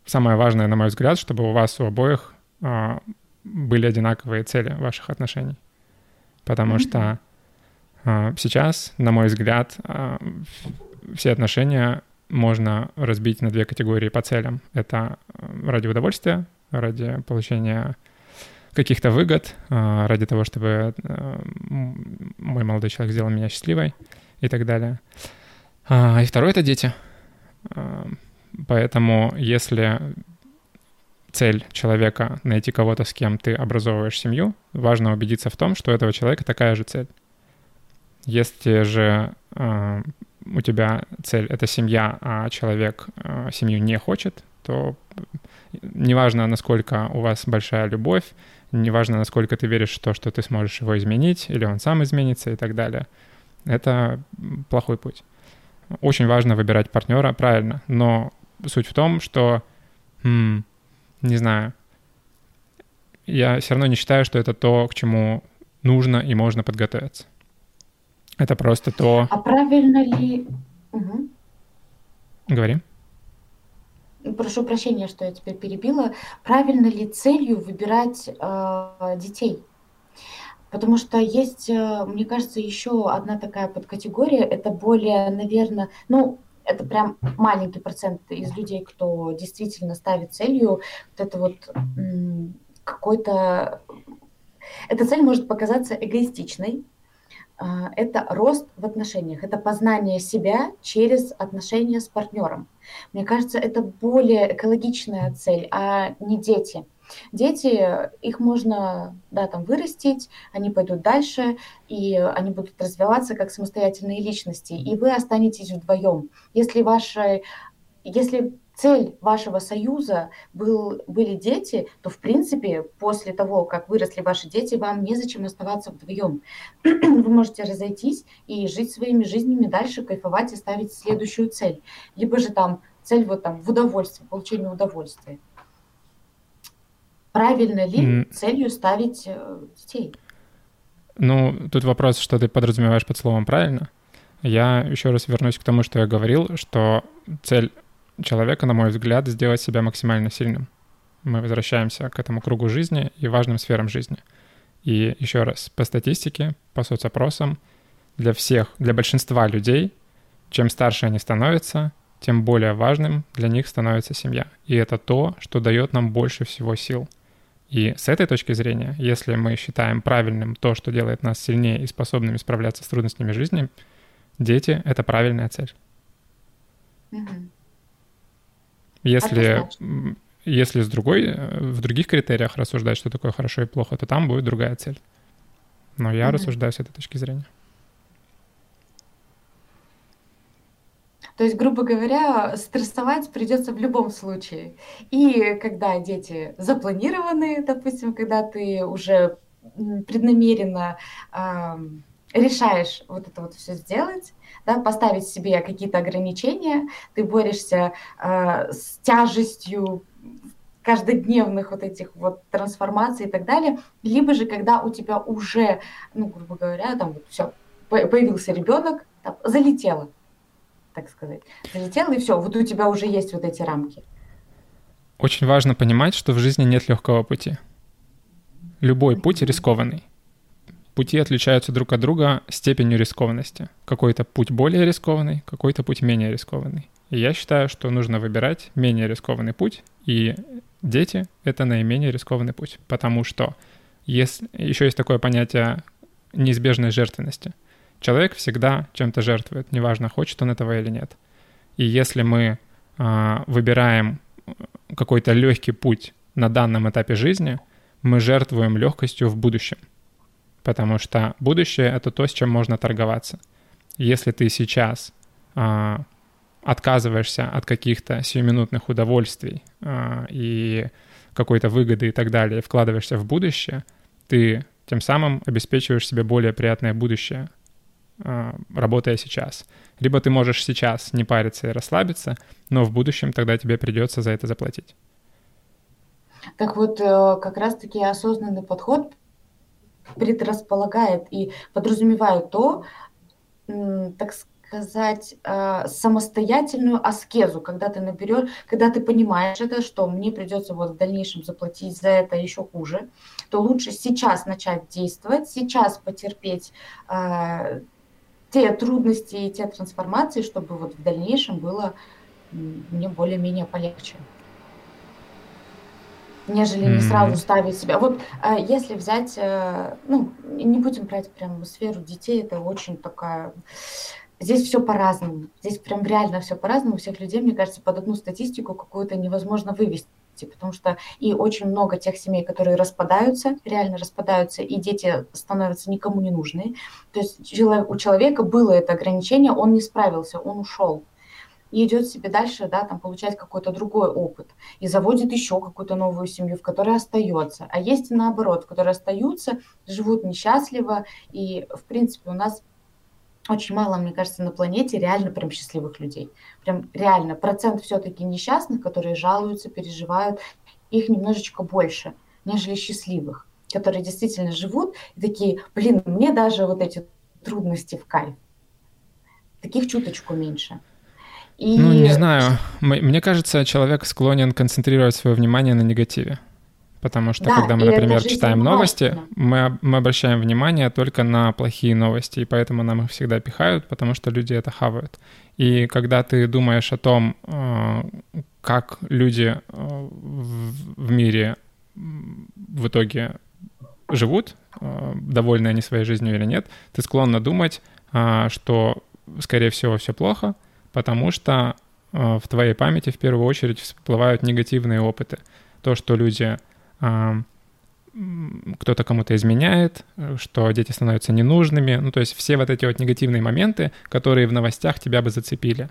самое важное, на мой взгляд, чтобы у вас у обоих а, были одинаковые цели ваших отношений. Потому mm-hmm. что сейчас, на мой взгляд, все отношения можно разбить на две категории по целям. Это ради удовольствия, ради получения каких-то выгод а, ради того, чтобы а, мой молодой человек сделал меня счастливой и так далее. А, и второе — это дети. Поэтому если цель человека — найти кого-то, с кем ты образовываешь семью, важно убедиться в том, что у этого человека такая же цель. Если же у тебя цель — это семья, а человек семью не хочет, то неважно, насколько у вас большая любовь, неважно, насколько ты веришь в то, что ты сможешь его изменить, или он сам изменится и так далее. Это плохой путь. Очень важно выбирать партнера правильно, но суть в том, что, м, не знаю, я все равно не считаю, что это то, к чему нужно и можно подготовиться. Это просто то... А правильно ли... Угу. Говори прошу прощения, что я тебя перебила, правильно ли целью выбирать э, детей? Потому что есть, э, мне кажется, еще одна такая подкатегория, это более, наверное, ну, это прям маленький процент из людей, кто действительно ставит целью вот это вот какой-то... Эта цель может показаться эгоистичной, а, это рост в отношениях, это познание себя через отношения с партнером. Мне кажется, это более экологичная цель, а не дети. Дети, их можно, да, там вырастить, они пойдут дальше, и они будут развиваться как самостоятельные личности, и вы останетесь вдвоем. Если ваша, если цель вашего союза был, были дети, то, в принципе, после того, как выросли ваши дети, вам незачем оставаться вдвоем. Вы можете разойтись и жить своими жизнями дальше, кайфовать и ставить следующую цель. Либо же там цель вот там в удовольствии, получение удовольствия. Правильно ли mm. целью ставить э, детей? Ну, тут вопрос, что ты подразумеваешь под словом «правильно». Я еще раз вернусь к тому, что я говорил, что цель человека, на мой взгляд, сделать себя максимально сильным. Мы возвращаемся к этому кругу жизни и важным сферам жизни. И еще раз, по статистике, по соцопросам, для всех, для большинства людей, чем старше они становятся, тем более важным для них становится семья. И это то, что дает нам больше всего сил. И с этой точки зрения, если мы считаем правильным то, что делает нас сильнее и способными справляться с трудностями жизни, дети — это правильная цель. Угу. Если, если с другой, э, в других критериях рассуждать, что такое хорошо и плохо, то там будет другая цель. Но я mm-hmm. рассуждаю с этой точки зрения. То есть, грубо говоря, стрессовать придется в любом случае. И когда дети запланированы, допустим, когда ты уже преднамеренно решаешь вот это вот все сделать, да, поставить себе какие-то ограничения, ты борешься э, с тяжестью каждодневных вот этих вот трансформаций и так далее, либо же когда у тебя уже, ну, грубо говоря, там вот все, появился ребенок, там, залетело, так сказать, залетело и все, вот у тебя уже есть вот эти рамки. Очень важно понимать, что в жизни нет легкого пути. Любой путь рискованный пути отличаются друг от друга степенью рискованности. Какой-то путь более рискованный, какой-то путь менее рискованный. И я считаю, что нужно выбирать менее рискованный путь, и дети — это наименее рискованный путь, потому что если... еще есть такое понятие неизбежной жертвенности. Человек всегда чем-то жертвует, неважно, хочет он этого или нет. И если мы а, выбираем какой-то легкий путь на данном этапе жизни, мы жертвуем легкостью в будущем потому что будущее — это то, с чем можно торговаться. Если ты сейчас а, отказываешься от каких-то сиюминутных удовольствий а, и какой-то выгоды и так далее, вкладываешься в будущее, ты тем самым обеспечиваешь себе более приятное будущее, а, работая сейчас. Либо ты можешь сейчас не париться и расслабиться, но в будущем тогда тебе придется за это заплатить. Так вот, э, как раз-таки осознанный подход предрасполагает и подразумевает то, так сказать, а, самостоятельную аскезу, когда ты наберешь, когда ты понимаешь это, что мне придется вот в дальнейшем заплатить за это еще хуже, то лучше сейчас начать действовать, сейчас потерпеть э, те трудности и те трансформации, чтобы вот в дальнейшем было мне более-менее полегче нежели mm-hmm. не сразу ставить себя. Вот э, если взять, э, ну, не будем брать прям сферу детей, это очень такая... Здесь все по-разному. Здесь прям реально все по-разному. У всех людей, мне кажется, под одну статистику какую-то невозможно вывести потому что и очень много тех семей, которые распадаются, реально распадаются, и дети становятся никому не нужны. То есть у человека было это ограничение, он не справился, он ушел и идет себе дальше, да, там получать какой-то другой опыт и заводит еще какую-то новую семью, в которой остается. А есть и наоборот, которые остаются, живут несчастливо, и, в принципе, у нас очень мало, мне кажется, на планете реально прям счастливых людей. Прям реально. Процент все-таки несчастных, которые жалуются, переживают, их немножечко больше, нежели счастливых, которые действительно живут и такие, блин, мне даже вот эти трудности в кайф. Таких чуточку меньше. И... Ну, не знаю. Мне кажется, человек склонен концентрировать свое внимание на негативе. Потому что, да, когда мы, например, читаем новости, мы, мы обращаем внимание только на плохие новости, и поэтому нам их всегда пихают, потому что люди это хавают. И когда ты думаешь о том, э, как люди э, в мире в итоге живут, э, довольны они своей жизнью или нет, ты склонна думать, что, скорее всего, все плохо, потому что в твоей памяти в первую очередь всплывают негативные опыты. То, что люди кто-то кому-то изменяет, что дети становятся ненужными. Ну, то есть все вот эти вот негативные моменты, которые в новостях тебя бы зацепили.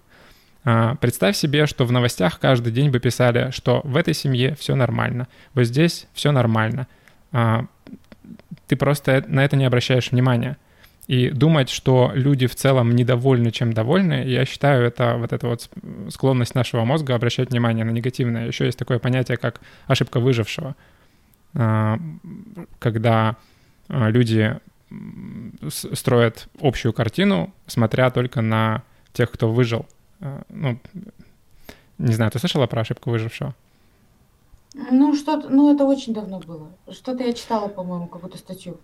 А, представь себе, что в новостях каждый день бы писали, что в этой семье все нормально, вот здесь все нормально. А, ты просто на это не обращаешь внимания. И думать, что люди в целом недовольны, чем довольны, я считаю, это вот эта вот склонность нашего мозга обращать внимание на негативное. Еще есть такое понятие, как ошибка выжившего. А, когда а, люди строят общую картину, смотря только на тех, кто выжил. А, ну, не знаю, ты слышала про ошибку выжившего? Ну, что-то, ну, это очень давно было. Что-то я читала, по-моему, какую-то статью.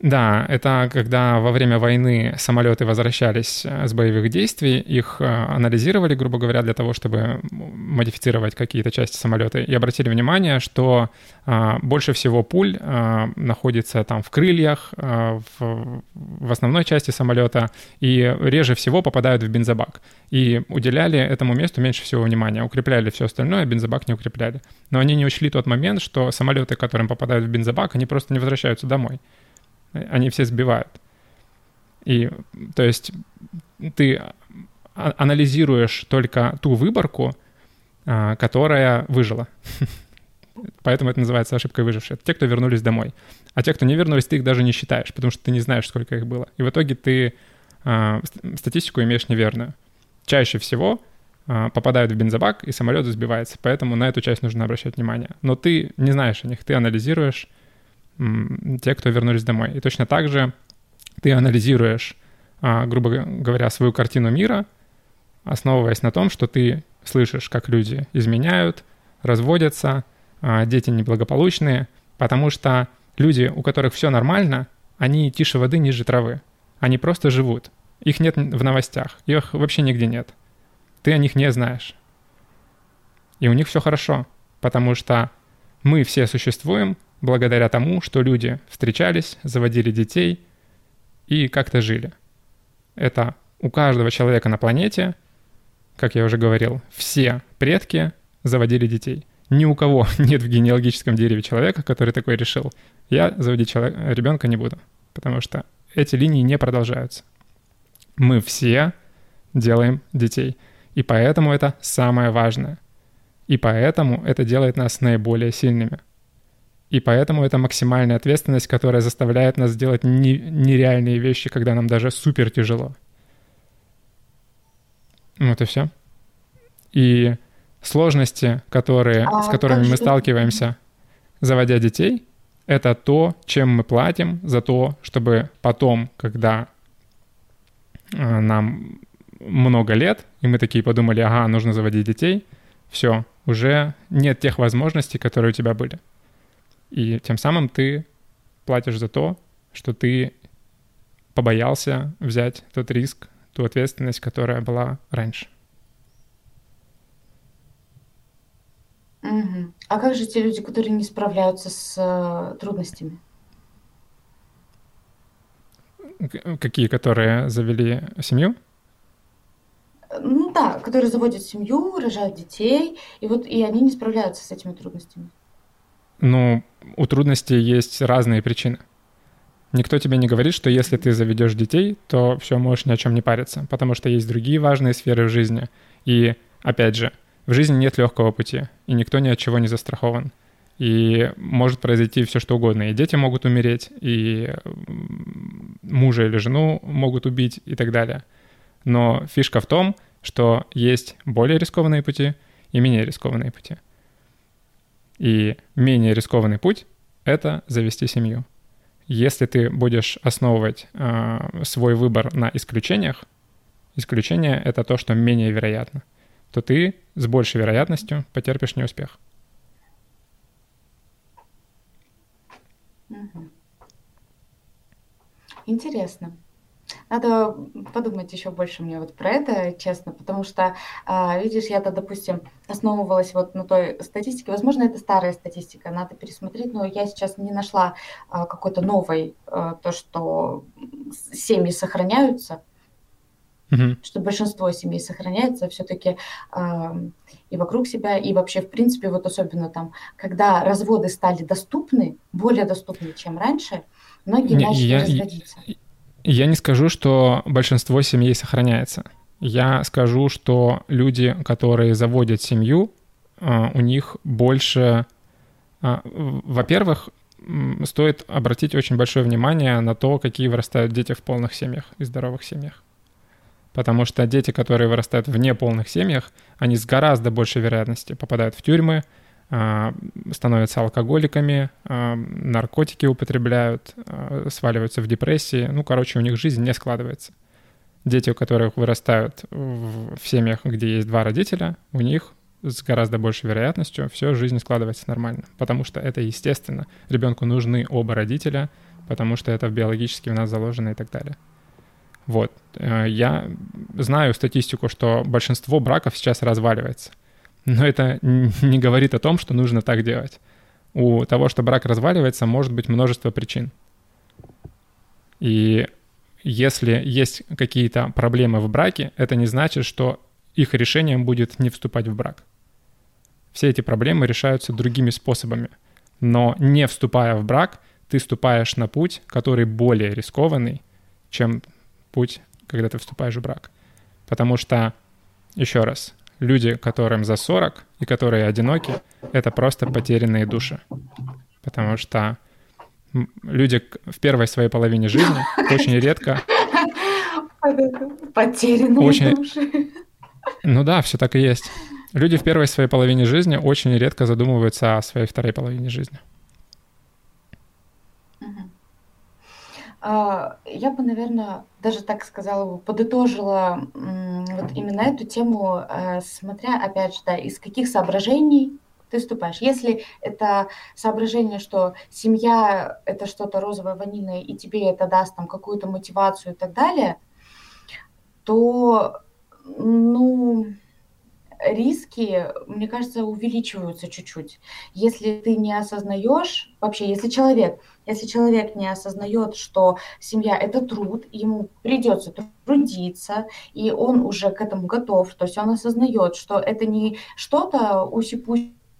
Да, это когда во время войны самолеты возвращались э, с боевых действий, их э, анализировали, грубо говоря, для того, чтобы модифицировать какие-то части самолета, и обратили внимание, что а, больше всего пуль а, находится там в крыльях, а, в, в основной части самолета, и реже всего попадают в бензобак. И уделяли этому месту меньше всего внимания, укрепляли все остальное, а бензобак не укрепляли. Но они не учли тот момент, что самолеты, которым попадают в бензобак, они просто не возвращаются домой они все сбивают. И, то есть, ты анализируешь только ту выборку, а, которая выжила. Поэтому это называется ошибкой выжившей. Это те, кто вернулись домой. А те, кто не вернулись, ты их даже не считаешь, потому что ты не знаешь, сколько их было. И в итоге ты э, статистику имеешь неверную. Чаще всего э, попадают в бензобак, и самолет сбивается. Поэтому на эту часть нужно обращать внимание. Но ты не знаешь о них, ты анализируешь те, кто вернулись домой. И точно так же ты анализируешь, а, грубо говоря, свою картину мира, основываясь на том, что ты слышишь, как люди изменяют, разводятся, а, дети неблагополучные, потому что люди, у которых все нормально, они тише воды, ниже травы. Они просто живут. Их нет в новостях, их вообще нигде нет. Ты о них не знаешь. И у них все хорошо, потому что мы все существуем благодаря тому, что люди встречались, заводили детей и как-то жили. Это у каждого человека на планете, как я уже говорил, все предки заводили детей. Ни у кого нет в генеалогическом дереве человека, который такой решил. Я заводить человека, ребенка не буду, потому что эти линии не продолжаются. Мы все делаем детей. И поэтому это самое важное. И поэтому это делает нас наиболее сильными. И поэтому это максимальная ответственность, которая заставляет нас делать не, нереальные вещи, когда нам даже супер тяжело. Вот и все. И сложности, которые, а, с которыми мы сталкиваемся, заводя детей, это то, чем мы платим за то, чтобы потом, когда э, нам много лет, и мы такие подумали, ага, нужно заводить детей, все, уже нет тех возможностей, которые у тебя были. И тем самым ты платишь за то, что ты побоялся взять тот риск, ту ответственность, которая была раньше. Угу. А как же те люди, которые не справляются с э, трудностями? Какие, которые завели семью? Ну да, которые заводят семью, рожают детей, и вот и они не справляются с этими трудностями. Ну, у трудностей есть разные причины. Никто тебе не говорит, что если ты заведешь детей, то все, можешь ни о чем не париться, потому что есть другие важные сферы в жизни. И, опять же, в жизни нет легкого пути, и никто ни от чего не застрахован. И может произойти все что угодно. И дети могут умереть, и мужа или жену могут убить и так далее. Но фишка в том, что есть более рискованные пути и менее рискованные пути. И менее рискованный путь — это завести семью. Если ты будешь основывать э, свой выбор на исключениях, исключение — это то, что менее вероятно, то ты с большей вероятностью потерпишь неуспех. Интересно. Надо подумать еще больше мне вот про это, честно, потому что, а, видишь, я-то, допустим, основывалась вот на той статистике. Возможно, это старая статистика, надо пересмотреть, но я сейчас не нашла а, какой-то новой, а, то, что семьи сохраняются, угу. что большинство семей сохраняется все-таки и вокруг себя, и вообще, в принципе, вот особенно там, когда разводы стали доступны, более доступны, чем раньше, многие не, начали я, разводиться. Я не скажу, что большинство семей сохраняется. Я скажу, что люди, которые заводят семью, а, у них больше... А, во-первых, стоит обратить очень большое внимание на то, какие вырастают дети в полных семьях и здоровых семьях. Потому что дети, которые вырастают в неполных семьях, они с гораздо большей вероятностью попадают в тюрьмы, становятся алкоголиками, а, наркотики употребляют, а, сваливаются в депрессии. Ну, короче, у них жизнь не складывается. Дети, у которых вырастают в семьях, где есть два родителя, у них с гораздо большей вероятностью все жизнь складывается нормально, потому что это естественно. Ребенку нужны оба родителя, потому что это биологически в нас заложено и так далее. Вот. Э, я знаю статистику, что большинство браков сейчас разваливается — но это не говорит о том, что нужно так делать. У того, что брак разваливается, может быть множество причин. И если есть какие-то проблемы в браке, это не значит, что их решением будет не вступать в брак. Все эти проблемы решаются другими способами. Но не вступая в брак, ты вступаешь на путь, который более рискованный, чем путь, когда ты вступаешь в брак. Потому что, еще раз, люди, которым за 40 и которые одиноки, это просто потерянные души. Потому что люди в первой своей половине жизни очень редко... Потерянные очень... души. Ну да, все так и есть. Люди в первой своей половине жизни очень редко задумываются о своей второй половине жизни. Я бы, наверное, даже так сказала, подытожила вот именно эту тему, э, смотря, опять же, да, из каких соображений ты вступаешь. Если это соображение, что семья – это что-то розовое, ванильное, и тебе это даст там какую-то мотивацию и так далее, то, ну, риски, мне кажется, увеличиваются чуть-чуть. Если ты не осознаешь, вообще, если человек, если человек не осознает, что семья это труд, ему придется трудиться, и он уже к этому готов, то есть он осознает, что это не что-то уси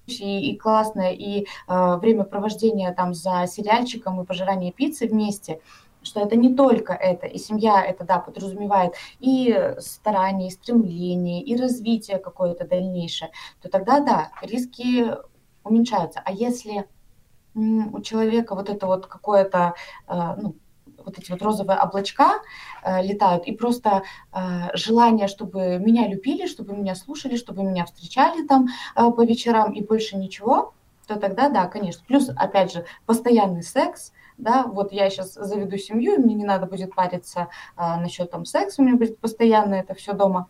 и классное, и э, времяпровождение там за сериальчиком и пожирание пиццы вместе, что это не только это, и семья это, да, подразумевает и старание, и стремление, и развитие какое-то дальнейшее, то тогда, да, риски уменьшаются. А если у человека вот это вот какое-то, э, ну, вот эти вот розовые облачка э, летают, и просто э, желание, чтобы меня любили, чтобы меня слушали, чтобы меня встречали там по вечерам и больше ничего, то тогда да, конечно. Плюс, опять же, постоянный секс, да, вот я сейчас заведу семью, и мне не надо будет париться а, насчет там секса, у меня будет постоянно это все дома.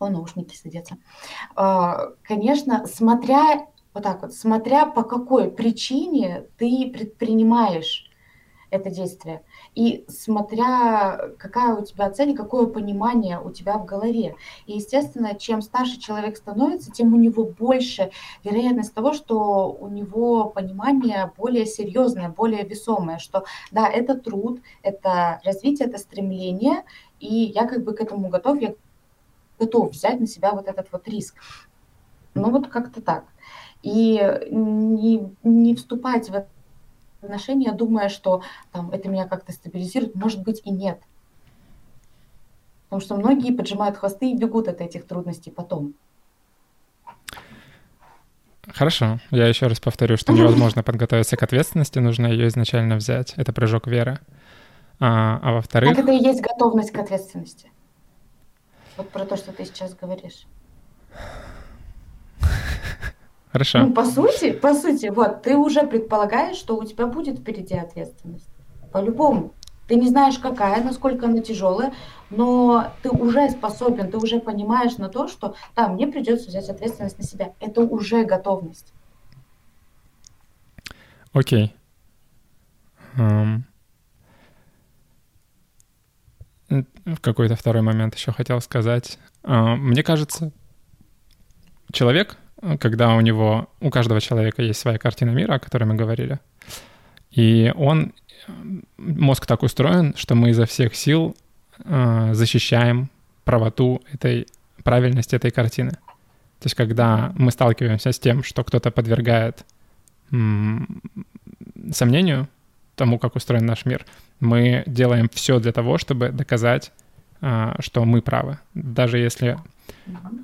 О, наушники садятся. А, конечно, смотря вот так вот, смотря по какой причине ты предпринимаешь это действие. И смотря какая у тебя цель, какое понимание у тебя в голове. И, естественно, чем старше человек становится, тем у него больше вероятность того, что у него понимание более серьезное, более весомое, что да, это труд, это развитие, это стремление, и я как бы к этому готов, я готов взять на себя вот этот вот риск. Ну вот как-то так. И не, не вступать в отношения, думая, что там, это меня как-то стабилизирует, может быть и нет. Потому что многие поджимают хвосты и бегут от этих трудностей потом. Хорошо. Я еще раз повторю, что невозможно подготовиться к ответственности, нужно ее изначально взять. Это прыжок веры. А, а во-вторых... Так это и есть готовность к ответственности. Вот про то, что ты сейчас говоришь. Хорошо. Ну, по сути, по сути, вот, ты уже предполагаешь, что у тебя будет впереди ответственность. По-любому. Ты не знаешь, какая, насколько она тяжелая, но ты уже способен, ты уже понимаешь на то, что да, мне придется взять ответственность на себя. Это уже готовность. Окей. Um, в какой-то второй момент еще хотел сказать. А, мне кажется, человек, когда у него, у каждого человека есть своя картина мира, о которой мы говорили, и он, мозг так устроен, что мы изо всех сил а, защищаем правоту этой правильности этой картины. То есть, когда мы сталкиваемся с тем, что кто-то подвергает сомнению тому, как устроен наш мир, мы делаем все для того, чтобы доказать, а, что мы правы. Даже если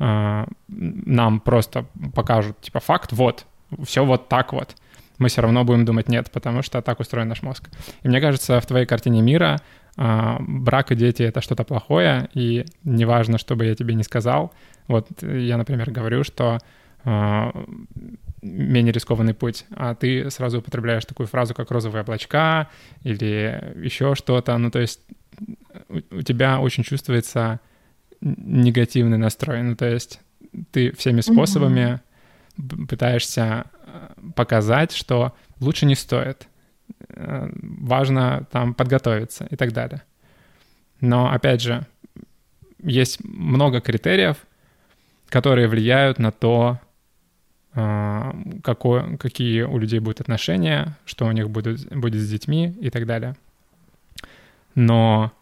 а, нам просто покажут, типа, факт, вот, все вот так вот, мы все равно будем думать нет, потому что так устроен наш мозг. И мне кажется, в твоей картине мира а, брак и дети — это что-то плохое, и неважно, что бы я тебе не сказал. Вот я, например, говорю, что менее рискованный путь, а ты сразу употребляешь такую фразу, как розовые облачка или еще что-то. Ну, то есть у тебя очень чувствуется негативный настрой. Ну, то есть ты всеми способами mm-hmm. пытаешься э, показать, что лучше не стоит. Э, важно там подготовиться и так далее. Но, опять же, есть много критериев, которые влияют на то, а, какое, какие у людей будут отношения, что у них будет, будет с детьми и так далее. Но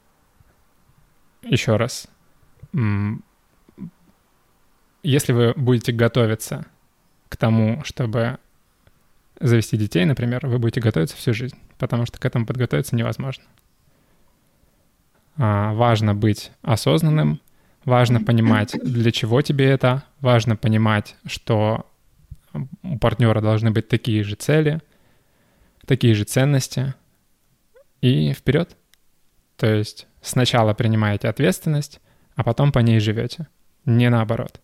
еще раз, если вы будете готовиться к тому, чтобы завести детей, например, вы будете готовиться всю жизнь, потому что к этому подготовиться невозможно. А, важно быть осознанным, важно понимать, для чего тебе это, важно понимать, что у партнера должны быть такие же цели, такие же ценности, и вперед. То есть сначала принимаете ответственность, а потом по ней живете, не наоборот.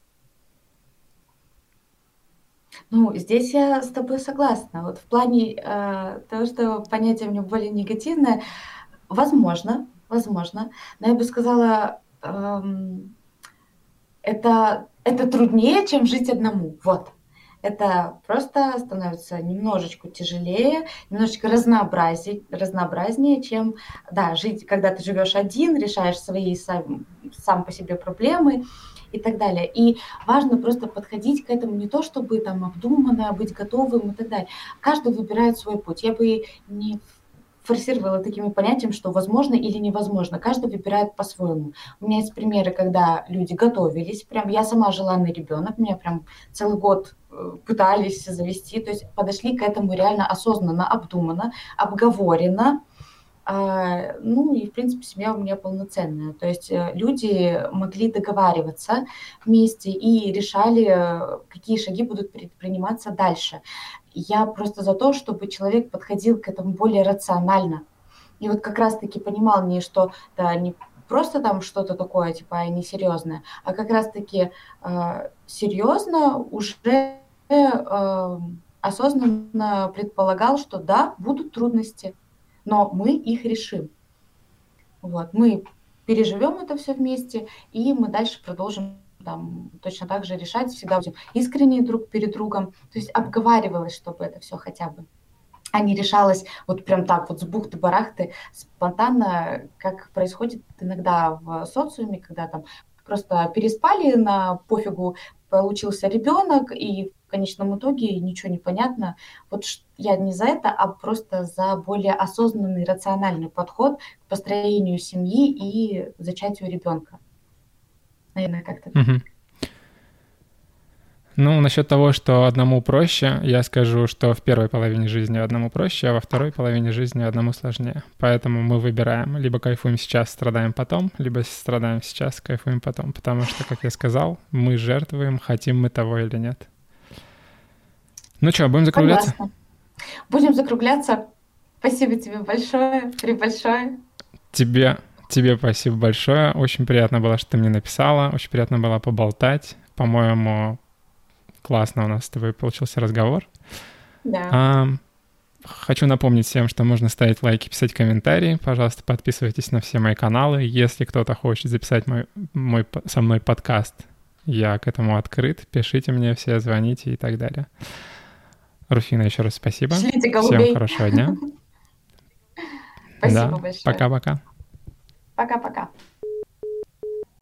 Ну, здесь я с тобой согласна. Вот в плане э, того, что понятие у меня более негативное, возможно, возможно, но я бы сказала, эм, это, это труднее, чем жить одному. Вот это просто становится немножечко тяжелее, немножечко разнообразнее, разнообразнее, чем, да, жить, когда ты живешь один, решаешь свои сам, сам по себе проблемы и так далее. И важно просто подходить к этому не то, чтобы там обдуманно, быть готовым и так далее. Каждый выбирает свой путь. Я бы не форсировала такими понятиями, что возможно или невозможно. Каждый выбирает по-своему. У меня есть примеры, когда люди готовились, прям я сама желанный ребенок, меня прям целый год э, пытались завести, то есть подошли к этому реально осознанно, обдуманно, обговорено, а, ну и, в принципе, семья у меня полноценная. То есть э, люди могли договариваться вместе и решали, какие шаги будут предприниматься дальше. Я просто за то, чтобы человек подходил к этому более рационально. И вот как раз-таки понимал не, что да, не просто там что-то такое, типа, несерьезное, а как раз-таки э, серьезно уже э, осознанно предполагал, что да, будут трудности, но мы их решим. Вот, мы переживем это все вместе, и мы дальше продолжим там точно так же решать, всегда будем искренние друг перед другом. То есть обговаривалось, чтобы это все хотя бы а не решалось вот прям так вот с бухты-барахты спонтанно, как происходит иногда в социуме, когда там просто переспали на пофигу, получился ребенок, и в конечном итоге ничего не понятно. Вот я не за это, а просто за более осознанный, рациональный подход к построению семьи и зачатию ребенка. Наверное, как-то угу. Ну, насчет того, что одному проще, я скажу, что в первой половине жизни одному проще, а во второй половине жизни одному сложнее. Поэтому мы выбираем, либо кайфуем сейчас, страдаем потом, либо страдаем сейчас, кайфуем потом. Потому что, как я сказал, мы жертвуем, хотим мы того или нет. Ну что, будем закругляться? Согласна. Будем закругляться. Спасибо тебе большое, при большое. Тебе Тебе спасибо большое. Очень приятно было, что ты мне написала. Очень приятно было поболтать. По-моему, классно у нас с тобой получился разговор. Да. А, хочу напомнить всем, что можно ставить лайки, писать комментарии. Пожалуйста, подписывайтесь на все мои каналы. Если кто-то хочет записать мой, мой, со мной подкаст, я к этому открыт. Пишите мне все, звоните и так далее. Руфина, еще раз спасибо. Всем хорошего дня. Спасибо большое. Пока-пока. Пока-пока.